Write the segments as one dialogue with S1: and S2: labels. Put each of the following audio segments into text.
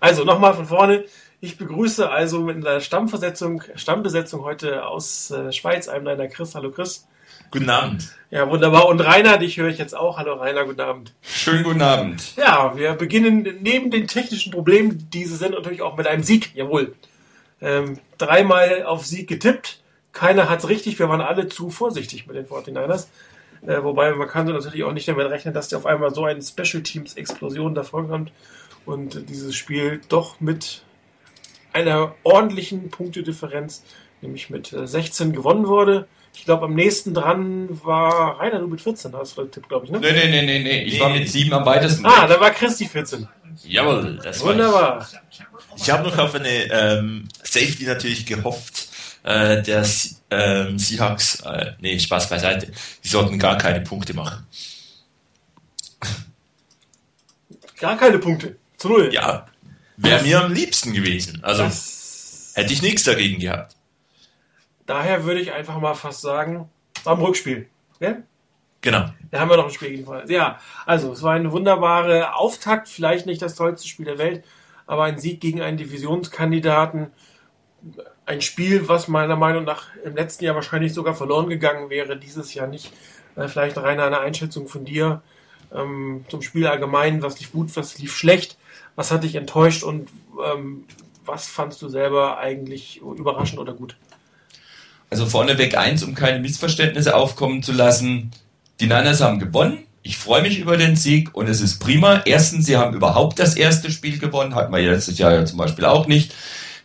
S1: Also nochmal von vorne. Ich begrüße also mit einer Stammversetzung, Stammbesetzung heute aus äh, Schweiz, einem deiner Chris. Hallo Chris.
S2: Guten Abend.
S1: Ja, wunderbar. Und Rainer, dich höre ich jetzt auch. Hallo Rainer, guten Abend.
S2: Schönen guten Abend.
S1: Ja, wir beginnen neben den technischen Problemen diese Sendung natürlich auch mit einem Sieg. Jawohl. Ähm, dreimal auf Sieg getippt. Keiner hat's richtig. Wir waren alle zu vorsichtig mit den 49ers. Äh, wobei man kann so natürlich auch nicht damit rechnen, dass der auf einmal so eine Special Teams Explosion davonkommt und dieses Spiel doch mit einer ordentlichen Punktedifferenz, nämlich mit 16 gewonnen wurde. Ich glaube, am nächsten dran war Rainer, du mit 14 hast du Tipp, glaube ich, ne?
S2: Nee, nee, nee, nee, nee. Ich war mit 7 am weitesten.
S1: Ah, da war Christi 14.
S2: Jawohl, das war
S1: Wunderbar.
S3: Ich, ich habe noch auf eine ähm, Safety natürlich gehofft. Äh, der ähm, Seahawks, äh, nee, Spaß beiseite, die sollten gar keine Punkte machen.
S1: Gar keine Punkte. Zu null.
S3: Ja, wäre mir am liebsten gewesen. Also
S1: Das,
S3: hätte ich nichts dagegen gehabt.
S1: daher würde ich einfach mal fast sagen, am Rückspiel. Ja?
S3: Genau.
S1: Da haben wir noch ein Spiel jedenfalls. Ja, also es war eine wunderbare Auftakt, vielleicht nicht das tollste Spiel der Welt, aber ein Sieg gegen einen Divisionskandidaten. Ein Spiel, was meiner Meinung nach im letzten Jahr wahrscheinlich sogar verloren gegangen wäre, dieses Jahr nicht. Äh, Vielleicht rein eine Einschätzung von dir ähm, zum Spiel allgemein. Was lief gut, was lief schlecht, was hat dich enttäuscht und ähm, was fandst du selber eigentlich überraschend oder gut?
S2: Also vorneweg eins, um keine Missverständnisse aufkommen zu lassen. Die Niners haben gewonnen. Ich freue mich über den Sieg und es ist prima. Erstens, sie haben überhaupt das erste Spiel gewonnen. Hatten wir letztes Jahr ja zum Beispiel auch nicht.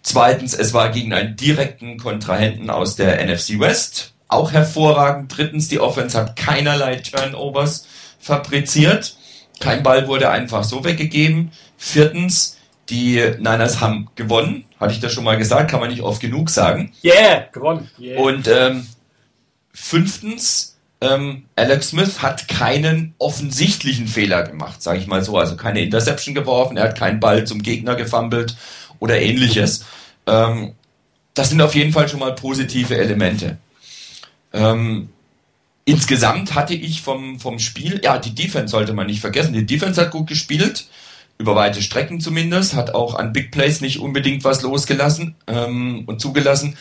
S2: Zweitens, es war gegen einen direkten Kontrahenten aus der NFC West. Auch hervorragend. Drittens, die Offense hat keinerlei Turnovers fabriziert. Kein Ball wurde einfach so weggegeben. Viertens, die Niners haben gewonnen. Hatte ich das schon mal gesagt, kann man nicht oft genug sagen.
S1: Yeah, gewonnen. Yeah.
S2: Und ähm, fünftens, ähm, Alex Smith hat keinen offensichtlichen Fehler gemacht, sage ich mal so. Also keine Interception geworfen, er hat keinen Ball zum Gegner gefummelt oder ähnliches. Ähm, das sind auf jeden Fall schon mal positive Elemente. Ähm, insgesamt hatte ich vom, vom Spiel, ja, die Defense sollte man nicht vergessen. Die Defense hat gut gespielt, über weite Strecken zumindest, hat auch an Big Plays nicht unbedingt was losgelassen ähm, und zugelassen.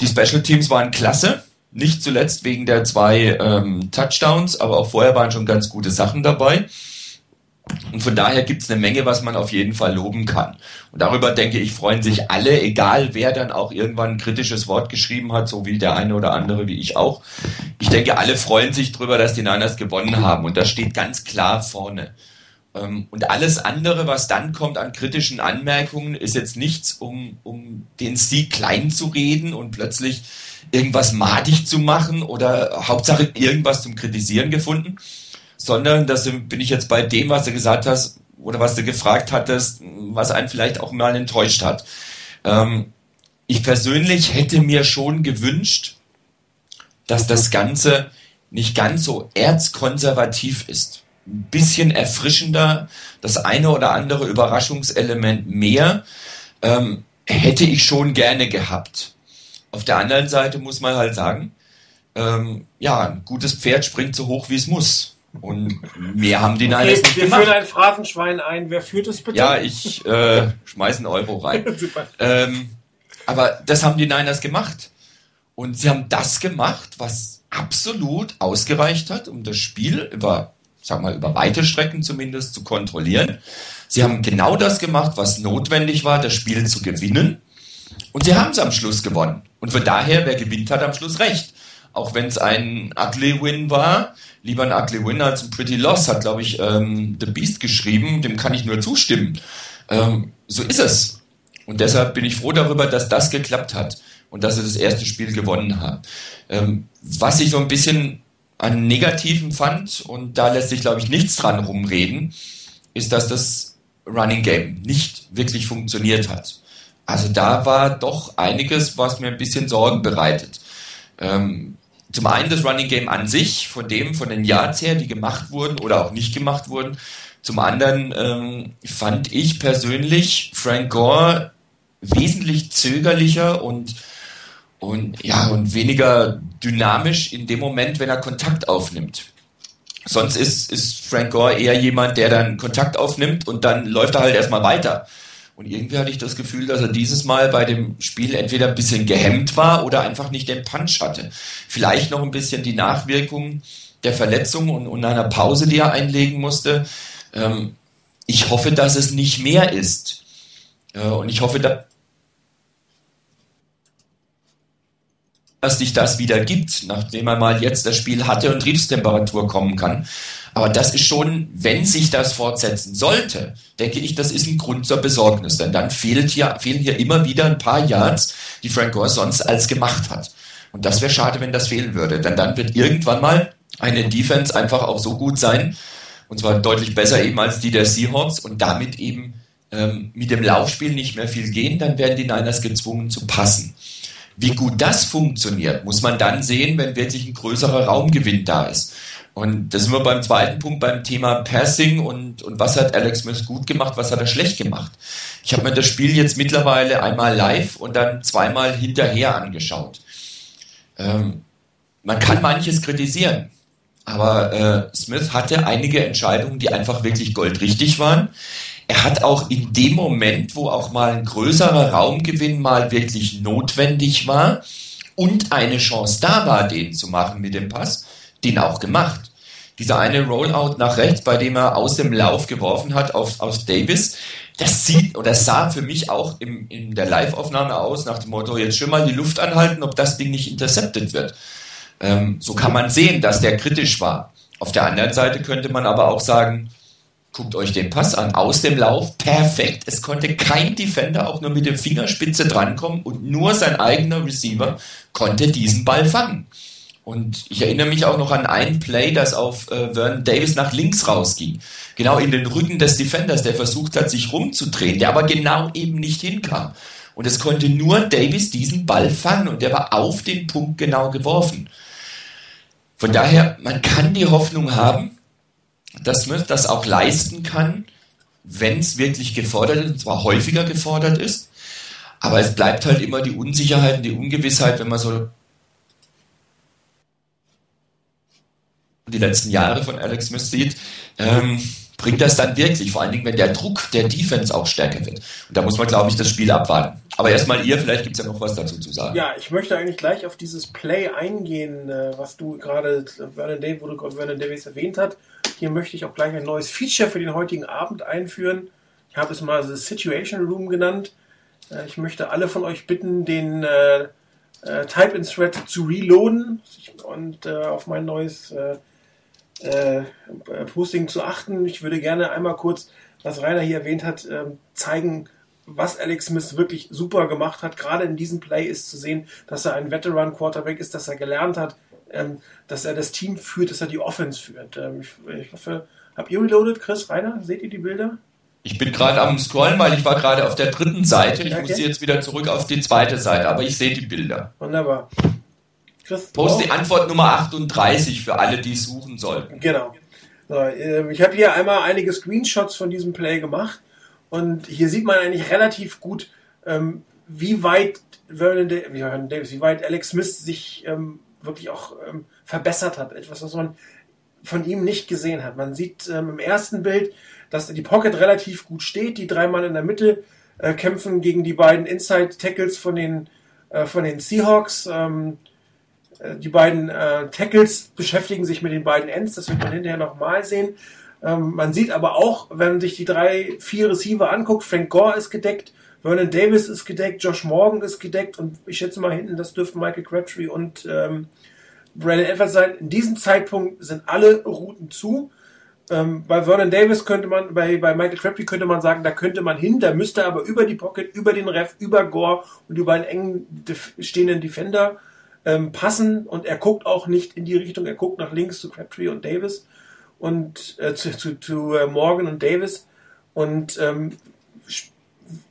S2: Die Special Teams waren klasse, nicht zuletzt wegen der zwei ähm, Touchdowns, aber auch vorher waren schon ganz gute Sachen dabei. Und von daher gibt's eine Menge, was man auf jeden Fall loben kann. Und darüber, denke ich, freuen sich alle, egal wer dann auch irgendwann ein kritisches Wort geschrieben hat, so wie der eine oder andere, wie ich auch. Ich denke, alle freuen sich drüber, dass die Niners gewonnen haben. Und das steht ganz klar vorne. Ähm, Und alles andere, was dann kommt an kritischen Anmerkungen, ist jetzt nichts, um, um den Sieg klein zu reden und plötzlich irgendwas madig zu machen oder Hauptsache irgendwas zum Kritisieren gefunden, sondern das bin ich jetzt bei dem, was du gesagt hast oder was du gefragt hattest, was einen vielleicht auch mal enttäuscht hat. Ähm, ich persönlich hätte mir schon gewünscht, dass das Ganze nicht ganz so erzkonservativ ist. Ein bisschen erfrischender, das eine oder andere Überraschungselement mehr, ähm, hätte ich schon gerne gehabt. Auf der anderen Seite muss man halt sagen, ähm, ja, ein gutes Pferd springt so hoch, wie es muss. Und mehr haben die
S1: Okay,
S2: Niners nicht
S1: wir
S2: gemacht.
S1: führen ein Phrasenschwein ein. Wer führt es bitte?
S2: Ja, ich äh, schmeiß einen Euro rein. Ähm, aber das haben die Niners gemacht. Und sie haben das gemacht, was absolut ausgereicht hat, um das Spiel über, sag mal, über weite Strecken zumindest zu kontrollieren. Sie haben genau das gemacht, was notwendig war, das Spiel zu gewinnen. Und sie haben es am Schluss gewonnen. Und von daher, wer gewinnt, hat am Schluss recht. Auch wenn es ein ugly Win war, lieber ein ugly Win als ein pretty loss, hat, glaube ich, ähm, The Beast geschrieben. Dem kann ich nur zustimmen. Ähm, so ist es. Und deshalb bin ich froh darüber, dass das geklappt hat und dass sie das erste Spiel gewonnen haben. Ähm, was ich so ein bisschen an Negativen fand, und da lässt sich, glaube ich, nichts dran rumreden, ist, dass das Running Game nicht wirklich funktioniert hat. Also da war doch einiges, was mir ein bisschen Sorgen bereitet. Ähm, zum einen das Running Game an sich, von dem, von den Yards her, die gemacht wurden oder auch nicht gemacht wurden. Zum anderen ähm, fand ich persönlich Frank Gore wesentlich zögerlicher und und ja und weniger dynamisch in dem Moment, wenn er Kontakt aufnimmt. Sonst ist, ist Frank Gore eher jemand, der dann Kontakt aufnimmt und dann läuft er halt erstmal weiter. Und irgendwie hatte ich das Gefühl, dass er dieses Mal bei dem Spiel entweder ein bisschen gehemmt war oder einfach nicht den Punch hatte. Vielleicht noch ein bisschen die Nachwirkungen der Verletzung und, und einer Pause, die er einlegen musste. Ähm, ich hoffe, dass es nicht mehr ist. Äh, und ich hoffe, dass dass sich das wieder gibt, nachdem er mal jetzt das Spiel hatte und Triebstemperatur kommen kann. Aber das ist schon, wenn sich das fortsetzen sollte, denke ich, das ist ein Grund zur Besorgnis. Denn dann fehlt hier, fehlen hier immer wieder ein paar Yards, die Frank Gore sonst als gemacht hat. Und das wäre schade, wenn das fehlen würde. Denn dann wird irgendwann mal eine Defense einfach auch so gut sein, und zwar deutlich besser eben als die der Seahawks und damit eben ähm, mit dem Laufspiel nicht mehr viel gehen, dann werden die Niners gezwungen zu passen. Wie gut das funktioniert, muss man dann sehen, wenn wirklich ein größerer Raumgewinn da ist. Und da sind wir beim zweiten Punkt beim Thema Passing und, und was hat Alex Smith gut gemacht, was hat er schlecht gemacht. Ich habe mir das Spiel jetzt mittlerweile einmal live und dann zweimal hinterher angeschaut. Ähm, man kann manches kritisieren, aber äh, Smith hatte einige Entscheidungen, die einfach wirklich goldrichtig waren er hat auch in dem Moment, wo auch mal ein größerer Raumgewinn mal wirklich notwendig war und eine Chance da war, den zu machen mit dem Pass, den auch gemacht. Dieser eine Rollout nach rechts, bei dem er aus dem Lauf geworfen hat auf, auf Davis, das sieht oder sah für mich auch im, in der Live-Aufnahme aus, nach dem Motto, jetzt schon mal die Luft anhalten, ob das Ding nicht intercepted wird. Ähm, so kann man sehen, dass der kritisch war. Auf der anderen Seite könnte man aber auch sagen, Guckt euch den Pass an, aus dem Lauf, perfekt. Es konnte kein Defender auch nur mit der Fingerspitze drankommen und nur sein eigener Receiver konnte diesen Ball fangen. Und ich erinnere mich auch noch an ein Play, das auf äh, Vernon Davis nach links rausging. Genau in den Rücken des Defenders, der versucht hat, sich rumzudrehen, der aber genau eben nicht hinkam. Und es konnte nur Davis diesen Ball fangen und der war auf den Punkt genau geworfen. Von daher, man kann die Hoffnung haben, dass Smith das auch leisten kann, wenn es wirklich gefordert ist, und zwar häufiger gefordert ist. Aber es bleibt halt immer die Unsicherheit und die Ungewissheit, wenn man so die letzten Jahre von Alex Smith sieht. Ähm, bringt das dann wirklich, vor allen Dingen, wenn der Druck der Defense auch stärker wird. Und da muss man, glaube ich, das Spiel abwarten. Aber erstmal ihr, vielleicht gibt es ja noch was dazu zu sagen.
S1: Ja, ich möchte eigentlich gleich auf dieses Play eingehen, äh, was du gerade, Vernon Davis, wo du Vernon Davis erwähnt hast. Hier möchte ich auch gleich ein neues Feature für den heutigen Abend einführen. Ich habe es mal The Situation Room genannt. Äh, ich möchte alle von euch bitten, den äh, äh, Type-in-Thread zu reloaden und äh, auf mein neues äh, äh, Posting zu achten. Ich würde gerne einmal kurz, was Rainer hier erwähnt hat, ähm, zeigen, was Alex Smith wirklich super gemacht hat. Gerade in diesem Play ist zu sehen, dass er ein Veteran Quarterback ist, dass er gelernt hat, ähm, dass er das Team führt, dass er die Offense führt. Ähm, ich, ich hoffe, habt ihr reloaded, Chris, Rainer? Seht ihr die Bilder?
S2: Ich bin gerade am Scrollen, weil ich war gerade auf der dritten Seite. Ich okay. muss jetzt wieder zurück auf die zweite Seite, aber ich sehe die Bilder.
S1: Wunderbar.
S2: Chris, Post die Antwort Nummer 38 für alle, die es suchen sollten.
S1: Genau. Ähm, ich habe hier einmal einige Screenshots von diesem Play gemacht und hier sieht man eigentlich relativ gut, ähm, wie weit Vernon, Davis, wie weit Alex Smith sich ähm, wirklich auch verbessert hat. Etwas, was man von ihm nicht gesehen hat. Man sieht im ersten Bild, dass die Pocket relativ gut steht. Die drei Mann in der Mitte äh, kämpfen gegen die beiden Inside Tackles von den, äh, von den Seahawks. Äh, die beiden äh, Tackles beschäftigen sich mit den beiden Ends, das wird man hinterher nochmal sehen. Ähm, man sieht aber auch, wenn man sich die drei, vier Receiver anguckt, Frank Gore ist gedeckt, Vernon Davis ist gedeckt, Josh Morgan ist gedeckt und ich schätze mal hinten, das dürften Michael Crabtree und ähm, Brandon Edwards sein. In diesem Zeitpunkt sind alle Routen zu. Ähm, bei Vernon Davis könnte man, bei, bei Michael Crabtree könnte man sagen, da könnte man hin, da müsste aber über die Pocket, über den Ref, über Gore und über einen engen stehenden Defender ähm, passen und er guckt auch nicht in die Richtung, er guckt nach links zu Crabtree und Davis und äh, zu, zu, zu äh, Morgan und Davis und ähm,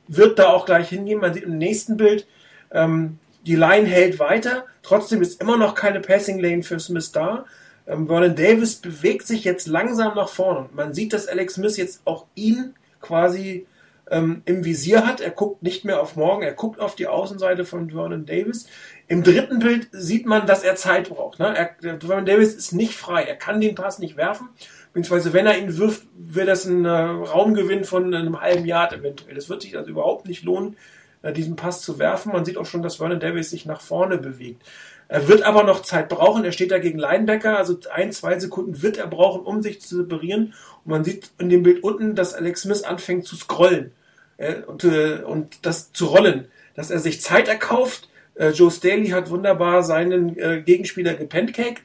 S1: wird da auch gleich hingehen. Man sieht im nächsten Bild, ähm, die Line hält weiter, trotzdem ist immer noch keine Passing Lane für Smith da. Ähm, Vernon Davis bewegt sich jetzt langsam nach vorne man sieht, dass Alex Smith jetzt auch ihn quasi ähm, im Visier hat. Er guckt nicht mehr auf morgen, er guckt auf die Außenseite von Vernon Davis. Im dritten Bild sieht man, dass er Zeit braucht. Ne? Er, Vernon Davis ist nicht frei, er kann den Pass nicht werfen. Beziehungsweise wenn er ihn wirft, wird das ein äh, Raumgewinn von einem halben Jahr eventuell. Das wird sich also überhaupt nicht lohnen, äh, diesen Pass zu werfen. Man sieht auch schon, dass Vernon Davis sich nach vorne bewegt. Er wird aber noch Zeit brauchen. Er steht da gegen Linebacker, also ein, zwei Sekunden wird er brauchen, um sich zu separieren. Und man sieht in dem Bild unten, dass Alex Smith anfängt zu scrollen äh, und, äh, und das zu rollen, dass er sich Zeit erkauft. Äh, Joe Staley hat wunderbar seinen äh, Gegenspieler gepancaked.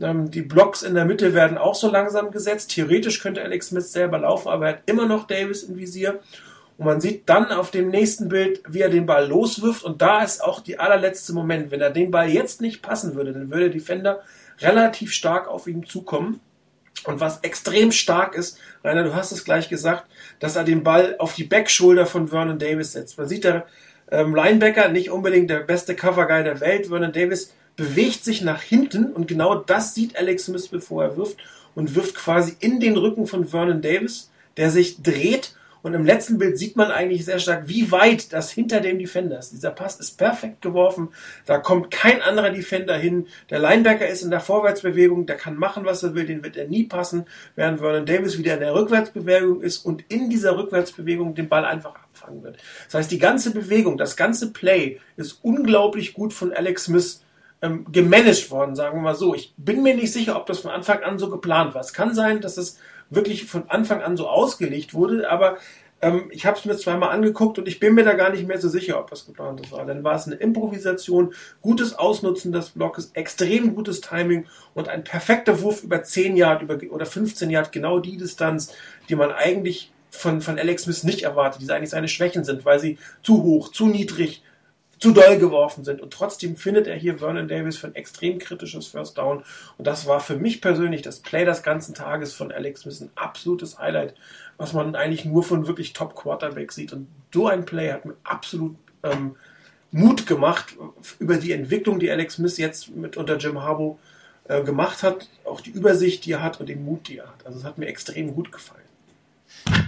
S1: Ähm, die Blocks in der Mitte werden auch so langsam gesetzt. Theoretisch könnte Alex Smith selber laufen, aber er hat immer noch Davis im Visier. Und man sieht dann auf dem nächsten Bild, wie er den Ball loswirft. Und da ist auch die allerletzte Moment. Wenn er den Ball jetzt nicht passen würde, dann würde Defender relativ stark auf ihn zukommen. Und was extrem stark ist, Rainer, du hast es gleich gesagt, dass er den Ball auf die Backshoulder von Vernon Davis setzt. Man sieht der ähm, Linebacker, nicht unbedingt der beste Coverguy der Welt. Vernon Davis bewegt sich nach hinten und genau das sieht Alex Smith, bevor er wirft und wirft quasi in den Rücken von Vernon Davis, der sich dreht und im letzten Bild sieht man eigentlich sehr stark, wie weit das hinter dem Defender ist. Dieser Pass ist perfekt geworfen. Da kommt kein anderer Defender hin. Der Linebacker ist in der Vorwärtsbewegung. Der kann machen, was er will. Den wird er nie passen. Während Vernon Davis wieder in der Rückwärtsbewegung ist und in dieser Rückwärtsbewegung den Ball einfach abfangen wird. Das heißt, die ganze Bewegung, das ganze Play ist unglaublich gut von Alex Smith ähm, gemanagt worden, sagen wir mal so. Ich bin mir nicht sicher, ob das von Anfang an so geplant war. Es kann sein, dass es wirklich von Anfang an so ausgelegt wurde, aber ähm, ich habe es mir zweimal angeguckt und ich bin mir da gar nicht mehr so sicher, ob das geplant war. Dann war es eine Improvisation, gutes Ausnutzen des Blockes, extrem gutes Timing und ein perfekter Wurf über 10 Yard über, oder 15 Yard, genau die Distanz, die man eigentlich von, von Alex Smith nicht erwartet, die eigentlich seine Schwächen sind, weil sie zu hoch, zu niedrig, zu doll geworfen sind. Und trotzdem findet er hier Vernon Davis für ein extrem kritisches First Down. Und das war für mich persönlich das Play des ganzen Tages von Alex Smith ein absolutes Highlight, was man eigentlich nur von wirklich Top Quarterback sieht. Und so ein Play hat mir absolut ähm, Mut gemacht über die Entwicklung, die Alex Smith jetzt mit unter Jim Harbaugh äh, gemacht hat, auch die Übersicht, die er hat und den Mut, die er hat. Also es hat mir extrem gut gefallen.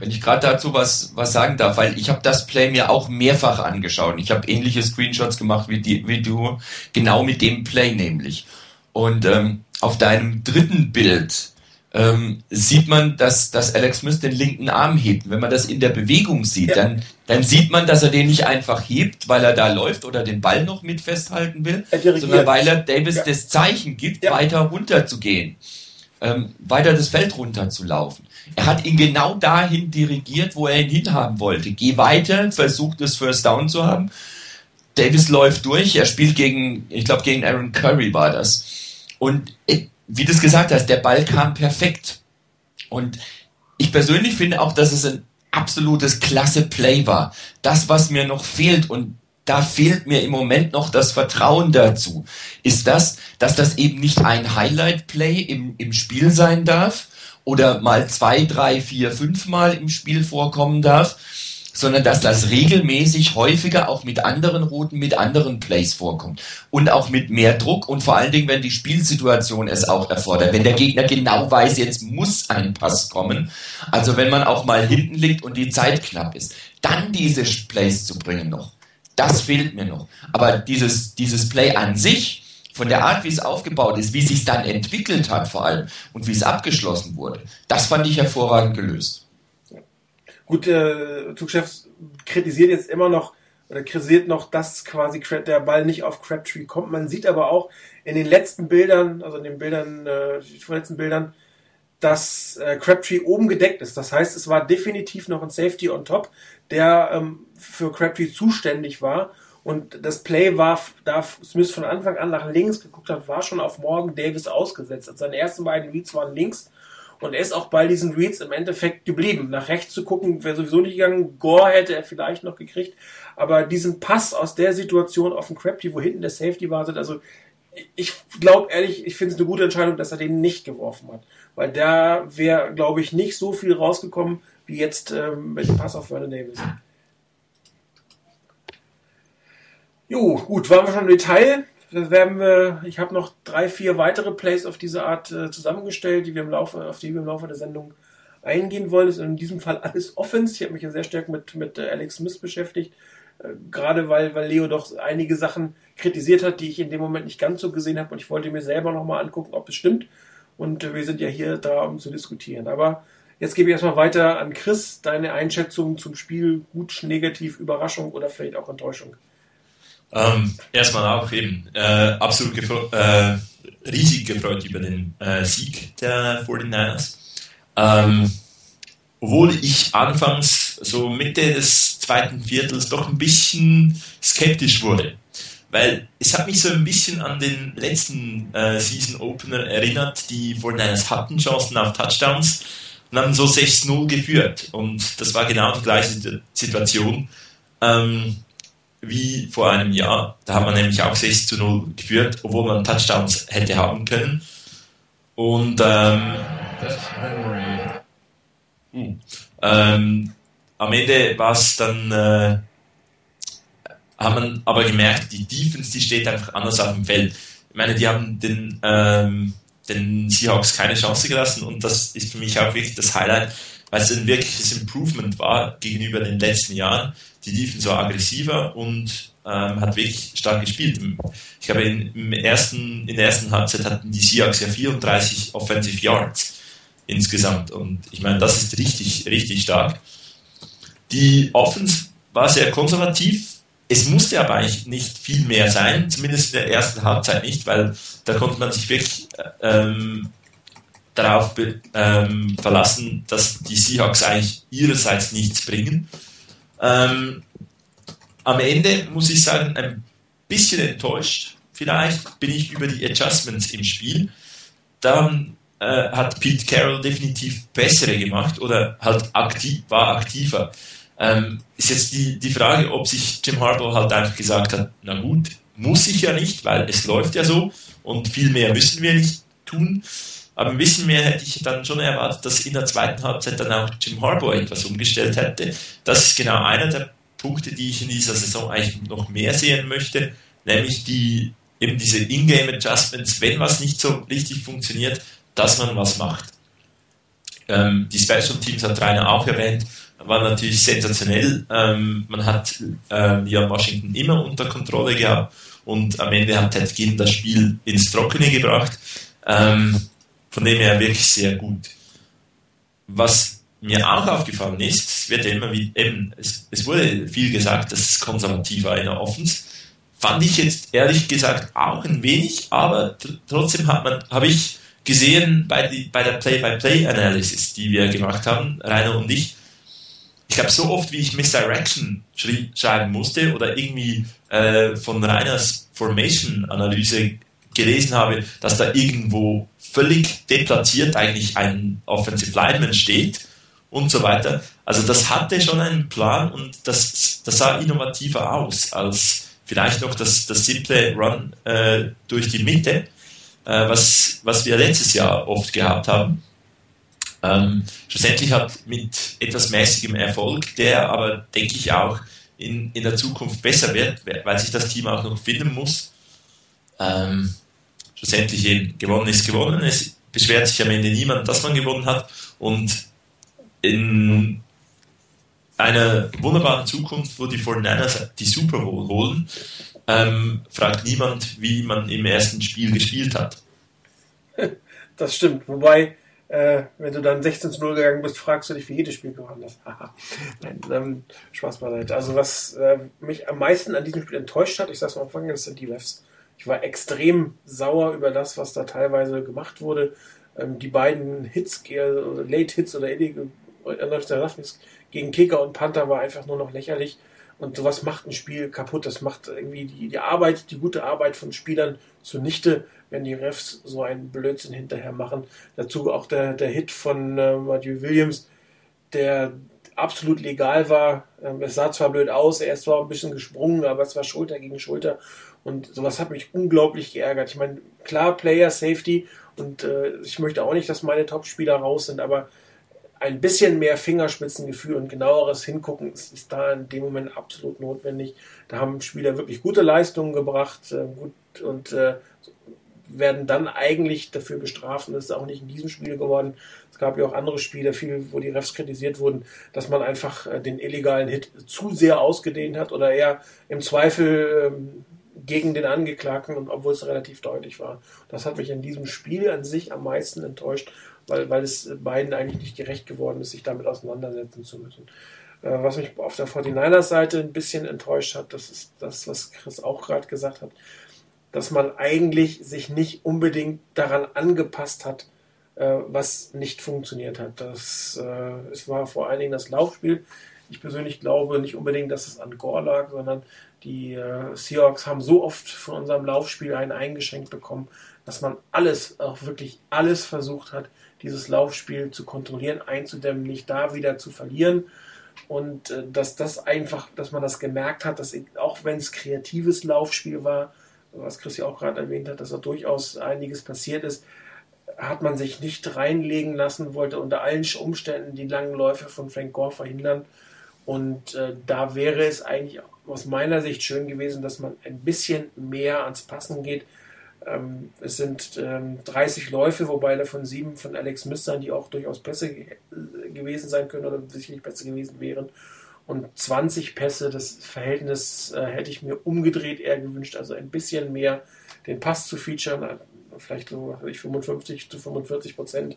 S2: Wenn ich gerade dazu was, was sagen darf, weil ich habe das Play mir auch mehrfach angeschaut. Ich habe ähnliche Screenshots gemacht wie, die, wie du, genau mit dem Play nämlich. Und ähm, auf deinem dritten Bild ähm, sieht man, dass, dass Alex Smith den linken Arm hebt. Wenn man das in der Bewegung sieht, ja. dann, dann sieht man, dass er den nicht einfach hebt, weil er da läuft oder den Ball noch mit festhalten will, sondern weil er Davis ja. das Zeichen gibt, ja. weiter runterzugehen, ähm, weiter das Feld runterzulaufen. Er hat ihn genau dahin dirigiert, wo er ihn hinhaben wollte. Geh weiter, versuch das First Down zu haben. Davis läuft durch, er spielt gegen, ich glaube, gegen Aaron Curry war das. Und äh, wie du es gesagt hast, der Ball kam perfekt. Und ich persönlich finde auch, dass es ein absolutes klasse Play war. Das, was mir noch fehlt und da fehlt mir im Moment noch das Vertrauen dazu, ist das, dass das eben nicht ein Highlight-Play im, im Spiel sein darf oder mal zwei, drei, vier, fünf Mal im Spiel vorkommen darf, sondern dass das regelmäßig häufiger auch mit anderen Routen, mit anderen Plays vorkommt. Und auch mit mehr Druck und vor allen Dingen, wenn die Spielsituation es auch erfordert. Wenn der Gegner genau weiß, jetzt muss ein Pass kommen. Also wenn man auch mal hinten liegt und die Zeit knapp ist. Dann diese Plays zu bringen noch. Das fehlt mir noch. Aber dieses, dieses Play an sich, von der Art, wie es aufgebaut ist, wie es sich dann entwickelt hat vor allem und wie es abgeschlossen wurde, das fand ich hervorragend gelöst.
S1: Gut, äh, Zugchef kritisiert jetzt immer noch oder kritisiert noch, dass quasi der Ball nicht auf Crabtree kommt. Man sieht aber auch in den letzten Bildern, also in den Bildern, äh, vorletzten Bildern, dass äh, Crabtree oben gedeckt ist. Das heißt, es war definitiv noch ein Safety on top, der ähm, für Crabtree zuständig war. Und das Play war, da Smith von Anfang an nach links geguckt hat, war schon auf Morgan Davis ausgesetzt. Also seine ersten beiden Reads waren links und er ist auch bei diesen Reads im Endeffekt geblieben. Nach rechts zu gucken, wäre sowieso nicht gegangen. Gore hätte er vielleicht noch gekriegt. Aber diesen Pass aus der Situation auf den Crabtree, wo hinten der Safety wartet, also ich glaube ehrlich, ich finde es eine gute Entscheidung, dass er den nicht geworfen hat. Weil da wäre, glaube ich, nicht so viel rausgekommen, wie jetzt ähm, mit dem Pass auf Vernon Davis. Jo, gut, waren wir schon im Detail werden wir, ich habe noch drei, vier weitere Plays auf diese Art äh, zusammengestellt, die wir im Laufe, auf die wir im Laufe der Sendung eingehen wollen, ist in diesem Fall alles Offense. Ich habe mich ja sehr stark mit, mit äh, Alex Smith beschäftigt, äh, gerade weil, weil Leo doch einige Sachen kritisiert hat, die ich in dem Moment nicht ganz so gesehen habe und ich wollte mir selber nochmal angucken, ob es stimmt. Und äh, wir sind ja hier da, um zu diskutieren. Aber jetzt gebe ich erstmal weiter an Chris, deine Einschätzung zum Spiel, gut, negativ, Überraschung oder vielleicht auch Enttäuschung.
S3: Ähm, erstmal auch eben äh, absolut äh, riesig gefreut über den äh, Sieg der 49ers. Ähm, obwohl ich anfangs so Mitte des zweiten Viertels doch ein bisschen skeptisch wurde. Weil es hat mich so ein bisschen an den letzten äh, Season Opener erinnert, die 49ers hatten Chancen auf Touchdowns und haben so 6-0 geführt. Und das war genau die gleiche Situation. Ähm, wie vor einem Jahr. Da hat man nämlich auch 6 zu 0 geführt, obwohl man Touchdowns hätte haben können. Und ähm, hm, ähm, am Ende war es dann, äh, hat man aber gemerkt, die Defense, die steht einfach anders auf dem Feld. Ich meine, die haben den, ähm, den Seahawks keine Chance gelassen und das ist für mich auch wirklich das Highlight, weil es ein wirkliches Improvement war gegenüber den letzten Jahren die Defense war aggressiver und ähm, hat wirklich stark gespielt. Ich glaube, in, im ersten, in der ersten Halbzeit hatten die Seahawks ja 34 Offensive Yards insgesamt. Und ich meine, das ist richtig, richtig stark. Die Offense war sehr konservativ. Es musste aber eigentlich nicht viel mehr sein, zumindest in der ersten Halbzeit nicht, weil da konnte man sich wirklich ähm, darauf ähm, verlassen, dass die Seahawks eigentlich ihrerseits nichts bringen. Ähm, am Ende muss ich sagen, ein bisschen enttäuscht. Vielleicht bin ich über die Adjustments im Spiel. Dann äh, hat Pete Carroll definitiv bessere gemacht oder halt aktiv, war aktiver. Ähm, ist jetzt die, die Frage, ob sich Jim Harbaugh halt einfach gesagt hat, na gut, muss ich ja nicht, weil es läuft ja so und viel mehr müssen wir nicht tun. Aber ein bisschen mehr hätte ich dann schon erwartet, dass in der zweiten Halbzeit dann auch Jim Harbour etwas umgestellt hätte. Das ist genau einer der Punkte, die ich in dieser Saison eigentlich noch mehr sehen möchte, nämlich die eben diese Ingame Adjustments, wenn was nicht so richtig funktioniert, dass man was macht. Ähm, die Special Teams hat Rainer auch erwähnt, war natürlich sensationell. Ähm, man hat ähm, ja Washington immer unter Kontrolle gehabt und am Ende hat Ted Ginn das Spiel ins Trockene gebracht. Ähm, von dem her wirklich sehr gut. Was mir auch aufgefallen ist, es wird ja immer wie, eben, es, es wurde viel gesagt, dass es konservativ war in der Offense. Fand ich jetzt ehrlich gesagt auch ein wenig, aber trotzdem hat man, habe ich gesehen bei, die, bei der Play-by-Play-Analysis, die wir gemacht haben, Rainer und ich, ich glaube, so oft wie ich Misdirection schrie, schreiben musste oder irgendwie äh, von Rainers Formation-Analyse gelesen habe, dass da irgendwo völlig deplatziert eigentlich ein Offensive Lineman steht und so weiter. Also das hatte schon einen Plan und das, das sah innovativer aus als vielleicht noch das, das simple Run äh, durch die Mitte, äh, was, was wir letztes Jahr oft gehabt haben. Ähm, schlussendlich hat mit etwas mäßigem Erfolg, der aber, denke ich, auch in, in der Zukunft besser wird, weil sich das Team auch noch finden muss. Ähm, schlussendlich eben gewonnen ist gewonnen. Es beschwert sich am Ende niemand, dass man gewonnen hat. Und in einer wunderbaren Zukunft, wo die 49ers die Super Bowl holen, ähm, fragt niemand, wie man im ersten Spiel gespielt hat.
S1: Das stimmt. Wobei, äh, wenn du dann 16 zu 0 gegangen bist, fragst du dich, wie jedes Spiel gewonnen hast. Nein, ähm, Spaß beiseite. Also was äh, mich am meisten an diesem Spiel enttäuscht hat, ich sag's mal am Anfang, sind die Refs. Ich war extrem sauer über das, was da teilweise gemacht wurde. Ähm, die beiden Hits, also Late Hits oder Illegal gegen Kicker und Panther war einfach nur noch lächerlich. Und sowas macht ein Spiel kaputt. Das macht irgendwie die, die Arbeit, die gute Arbeit von Spielern zunichte, wenn die Refs so einen Blödsinn hinterher machen. Dazu auch der, der Hit von äh, Matthew Williams, der absolut legal war. Ähm, es sah zwar blöd aus, er ist zwar ein bisschen gesprungen, aber es war Schulter gegen Schulter. Und sowas hat mich unglaublich geärgert. Ich meine, klar, Player Safety und äh, ich möchte auch nicht, dass meine Top-Spieler raus sind, aber ein bisschen mehr Fingerspitzengefühl und genaueres Hingucken ist, ist, da in dem Moment absolut notwendig. Da haben Spieler wirklich gute Leistungen gebracht äh, gut, und äh, werden dann eigentlich dafür bestraft und das ist auch nicht in diesem Spiel geworden. Es gab ja auch andere Spiele, viel, wo die Refs kritisiert wurden, dass man einfach äh, den illegalen Hit zu sehr ausgedehnt hat oder eher im Zweifel ähm, gegen den Angeklagten, obwohl es relativ deutlich war. Das hat mich in diesem Spiel an sich am meisten enttäuscht, weil, weil es beiden eigentlich nicht gerecht geworden ist, sich damit auseinandersetzen zu müssen. Äh, was mich auf der 49ers-Seite ein bisschen enttäuscht hat, das ist das, was Chris auch gerade gesagt hat, dass man eigentlich sich nicht unbedingt daran angepasst hat, äh, was nicht funktioniert hat. Das, äh, es war vor allen Dingen das Laufspiel. Ich persönlich glaube nicht unbedingt, dass es an Gore lag, sondern die äh, Seahawks haben so oft von unserem Laufspiel einen eingeschränkt bekommen, dass man alles, auch wirklich alles versucht hat, dieses Laufspiel zu kontrollieren, einzudämmen, nicht da wieder zu verlieren. Und äh, dass das einfach, dass man das gemerkt hat, dass auch wenn es kreatives Laufspiel war, was Chris ja auch gerade erwähnt hat, dass da durchaus einiges passiert ist, hat man sich nicht reinlegen lassen, wollte unter allen Umständen die langen Läufe von Frank Gore verhindern. Und äh, da wäre es eigentlich aus meiner Sicht schön gewesen, dass man ein bisschen mehr ans Passen geht. Ähm, es sind ähm, 30 Läufe, wobei davon sieben von Alex Smith die auch durchaus Pässe ge gewesen sein können oder sicherlich Pässe gewesen wären und 20 Pässe. Das Verhältnis äh, hätte ich mir umgedreht eher gewünscht, also ein bisschen mehr den Pass zu featuren, äh, vielleicht so 55 zu 45 Prozent.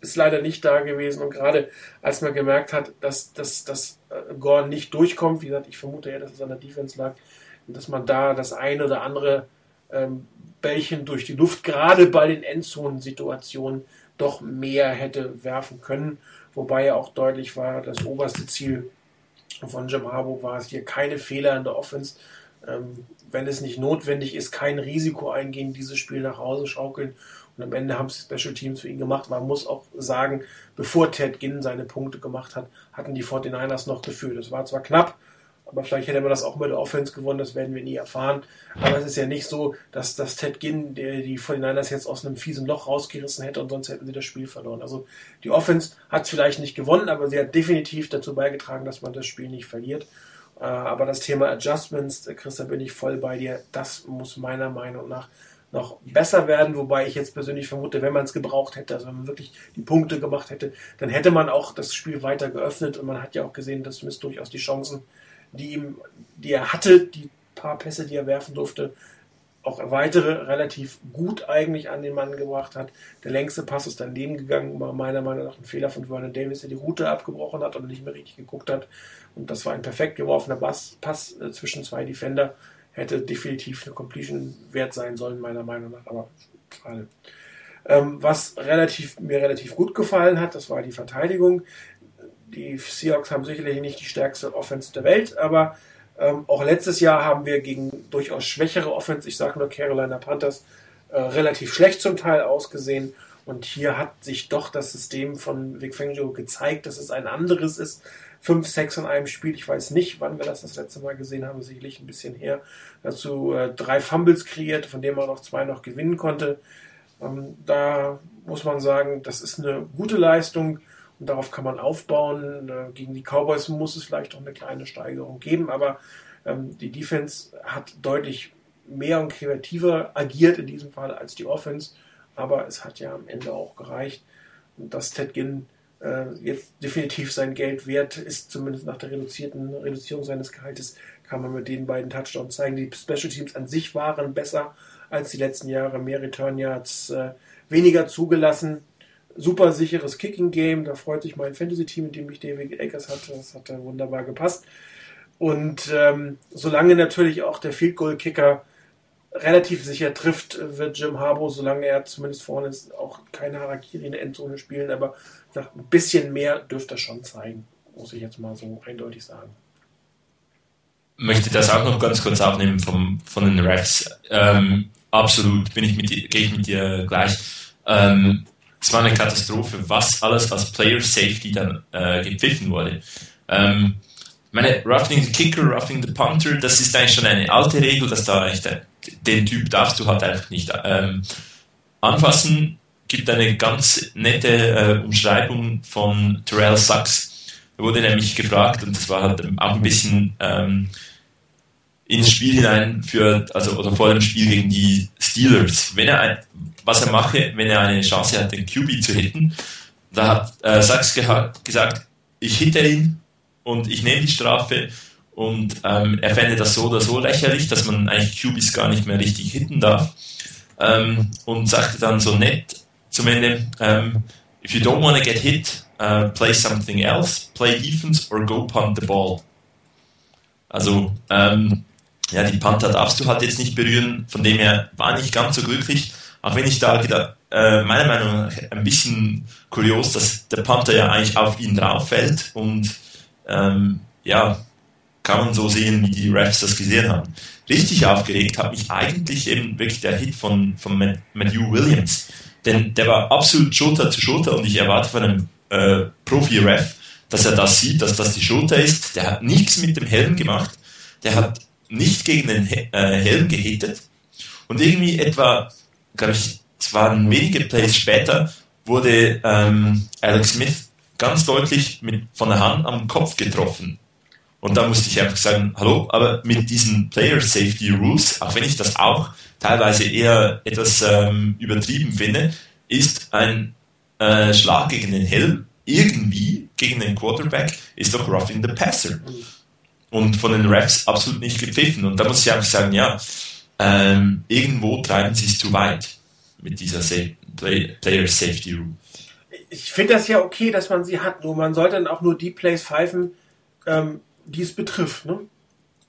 S1: Ist leider nicht da gewesen und gerade als man gemerkt hat, dass, dass, dass äh, Gorn nicht durchkommt, wie gesagt, ich vermute ja, dass es an der Defense lag, dass man da das eine oder andere ähm, Bällchen durch die Luft, gerade bei den Endzonen-Situationen, doch mehr hätte werfen können. Wobei ja auch deutlich war, das oberste Ziel von Jim Harbaugh war es hier keine Fehler in der Offense. Ähm, wenn es nicht notwendig ist, kein Risiko eingehen, dieses Spiel nach Hause schaukeln. Und am Ende haben es Special Teams für ihn gemacht. Man muss auch sagen, bevor Ted Ginn seine Punkte gemacht hat, hatten die 49ers noch gefühlt. Es war zwar knapp, aber vielleicht hätte man das auch mit der Offense gewonnen, das werden wir nie erfahren. Aber es ist ja nicht so, dass, dass Ted Ginn der, die 49ers jetzt aus einem fiesen Loch rausgerissen hätte und sonst hätten sie das Spiel verloren. Also die Offense hat vielleicht nicht gewonnen, aber sie hat definitiv dazu beigetragen, dass man das Spiel nicht verliert. Äh, aber das Thema Adjustments, äh, Chris, da bin ich voll bei dir. Das muss meiner Meinung nach noch besser werden, wobei ich jetzt persönlich vermute, wenn man es gebraucht hätte, also wenn man wirklich die Punkte gemacht hätte, dann hätte man auch das Spiel weiter geöffnet und man hat ja auch gesehen, dass Smith durchaus die Chancen die, ihm, die er hatte, die paar Pässe, die er werfen durfte, auch weitere relativ gut eigentlich an den Mann gebracht hat. Der längste Pass ist daneben gegangen, war meiner Meinung nach ein Fehler von Vernon Davis, der die Route abgebrochen hat und nicht mehr richtig geguckt hat. Und das war ein perfekt geworfener Pass, Pass äh, zwischen zwei Defender. Hätte definitiv eine Completion wert sein sollen, meiner Meinung nach, aber schade. Ähm, was relativ, mir relativ gut gefallen hat, das war die Verteidigung die Seahawks haben sicherlich nicht die stärkste Offense der Welt, aber ähm, auch letztes Jahr haben wir gegen durchaus schwächere Offense, ich sage nur Carolina Panthers, äh, relativ schlecht zum Teil ausgesehen. Und hier hat sich doch das System von Vic Fangio gezeigt, dass es ein anderes ist. 5-6 in einem Spiel, ich weiß nicht, wann wir das das letzte Mal gesehen haben, sicherlich ein bisschen her. Dazu äh, drei Fumbles kreiert, von denen man noch zwei noch gewinnen konnte. Ähm, da muss man sagen, das ist eine gute Leistung. Und darauf kann man aufbauen. Äh, gegen die Cowboys muss es vielleicht auch eine kleine Steigerung geben, aber ähm, die Defense hat deutlich mehr und kreativer agiert in diesem Fall als die Offense. Aber es hat ja am Ende auch gereicht. Dass Ted Ginn jetzt definitiv sein Geld wert ist, zumindest nach der reduzierten Reduzierung seines Gehaltes, kann man mit den beiden Touchdowns zeigen. Die Special Teams an sich waren besser als die letzten Jahre. Mehr Return Yards, äh, weniger zugelassen super sicheres Kicking-Game. Da freut sich mein Fantasy-Team, in dem ich David Akers hatte. Das hat da wunderbar gepasst. Und ähm, solange natürlich auch der Field Goal Kicker relativ sicher trifft, wird Jim Harbaugh, solange er zumindest vorne ist, auch keine Harakiri in der Endzone spielen. Aber sag, ein bisschen mehr dürfte er schon zeigen, muss ich jetzt mal so eindeutig sagen.
S3: Möchte das auch noch ganz kurz aufnehmen vom, von den Refs. Ähm, absolut, bin ich mit gehe ich mit dir gleich. Ähm, es war eine Katastrophe, was alles als Player Safety dann äh, gepfiffen wurde. Ähm, meine, Roughing the Kicker, Roughing the Punter, das ist eigentlich schon eine alte Regel, dass da echt, den Typ darfst du halt einfach nicht ähm, anfassen. Gibt eine ganz nette äh, Umschreibung von Terrell Sachs. Er wurde nämlich gefragt, und das war halt auch ein bisschen ähm, ins Spiel hinein für, also oder vor dem Spiel gegen die Steelers. Wenn er ein, was er mache, wenn er eine Chance hat, den QB zu hitten, da hat äh, Sachs gesagt, ich hitte ihn und ich nehme die Strafe und ähm, er fände das so oder so lächerlich, dass man eigentlich QBs gar nicht mehr richtig hitten darf. Ähm, und sagte dann so nett zum Ende, ähm, if you don't want to get hit, uh, play something else, play defense or go punt the ball. Also, ähm, ja, die Panther darfst du halt jetzt nicht berühren, von dem her war nicht ganz so glücklich, auch wenn ich da wieder, äh, meiner Meinung nach ein bisschen kurios, dass der Panther ja eigentlich auf ihn drauf fällt und ähm, ja, kann man so sehen, wie die Refs das gesehen haben. Richtig aufgeregt hat mich eigentlich eben wirklich der Hit von, von Matthew Williams, denn der war absolut Schulter zu Schulter und ich erwarte von einem äh, Profi-Ref, dass er das sieht, dass das die Schulter ist. Der hat nichts mit dem Helm gemacht. Der hat nicht gegen den äh, Helm gehittet. Und irgendwie etwa, glaube ich, es waren wenige Plays später, wurde ähm, Alex Smith ganz deutlich mit, von der Hand am Kopf getroffen. Und da musste ich einfach sagen, hallo, aber mit diesen Player Safety Rules, auch wenn ich das auch teilweise eher etwas ähm, übertrieben finde, ist ein äh, Schlag gegen den Helm irgendwie gegen den Quarterback ist doch rough in the passer. Und von den Refs absolut nicht gepfiffen. Und da muss ich einfach sagen, ja, ähm, irgendwo treiben sie es zu weit mit dieser Sa Play Player Safety Rule.
S1: Ich finde das ja okay, dass man sie hat, nur man sollte dann auch nur die Plays pfeifen, ähm, die es betrifft. Ne?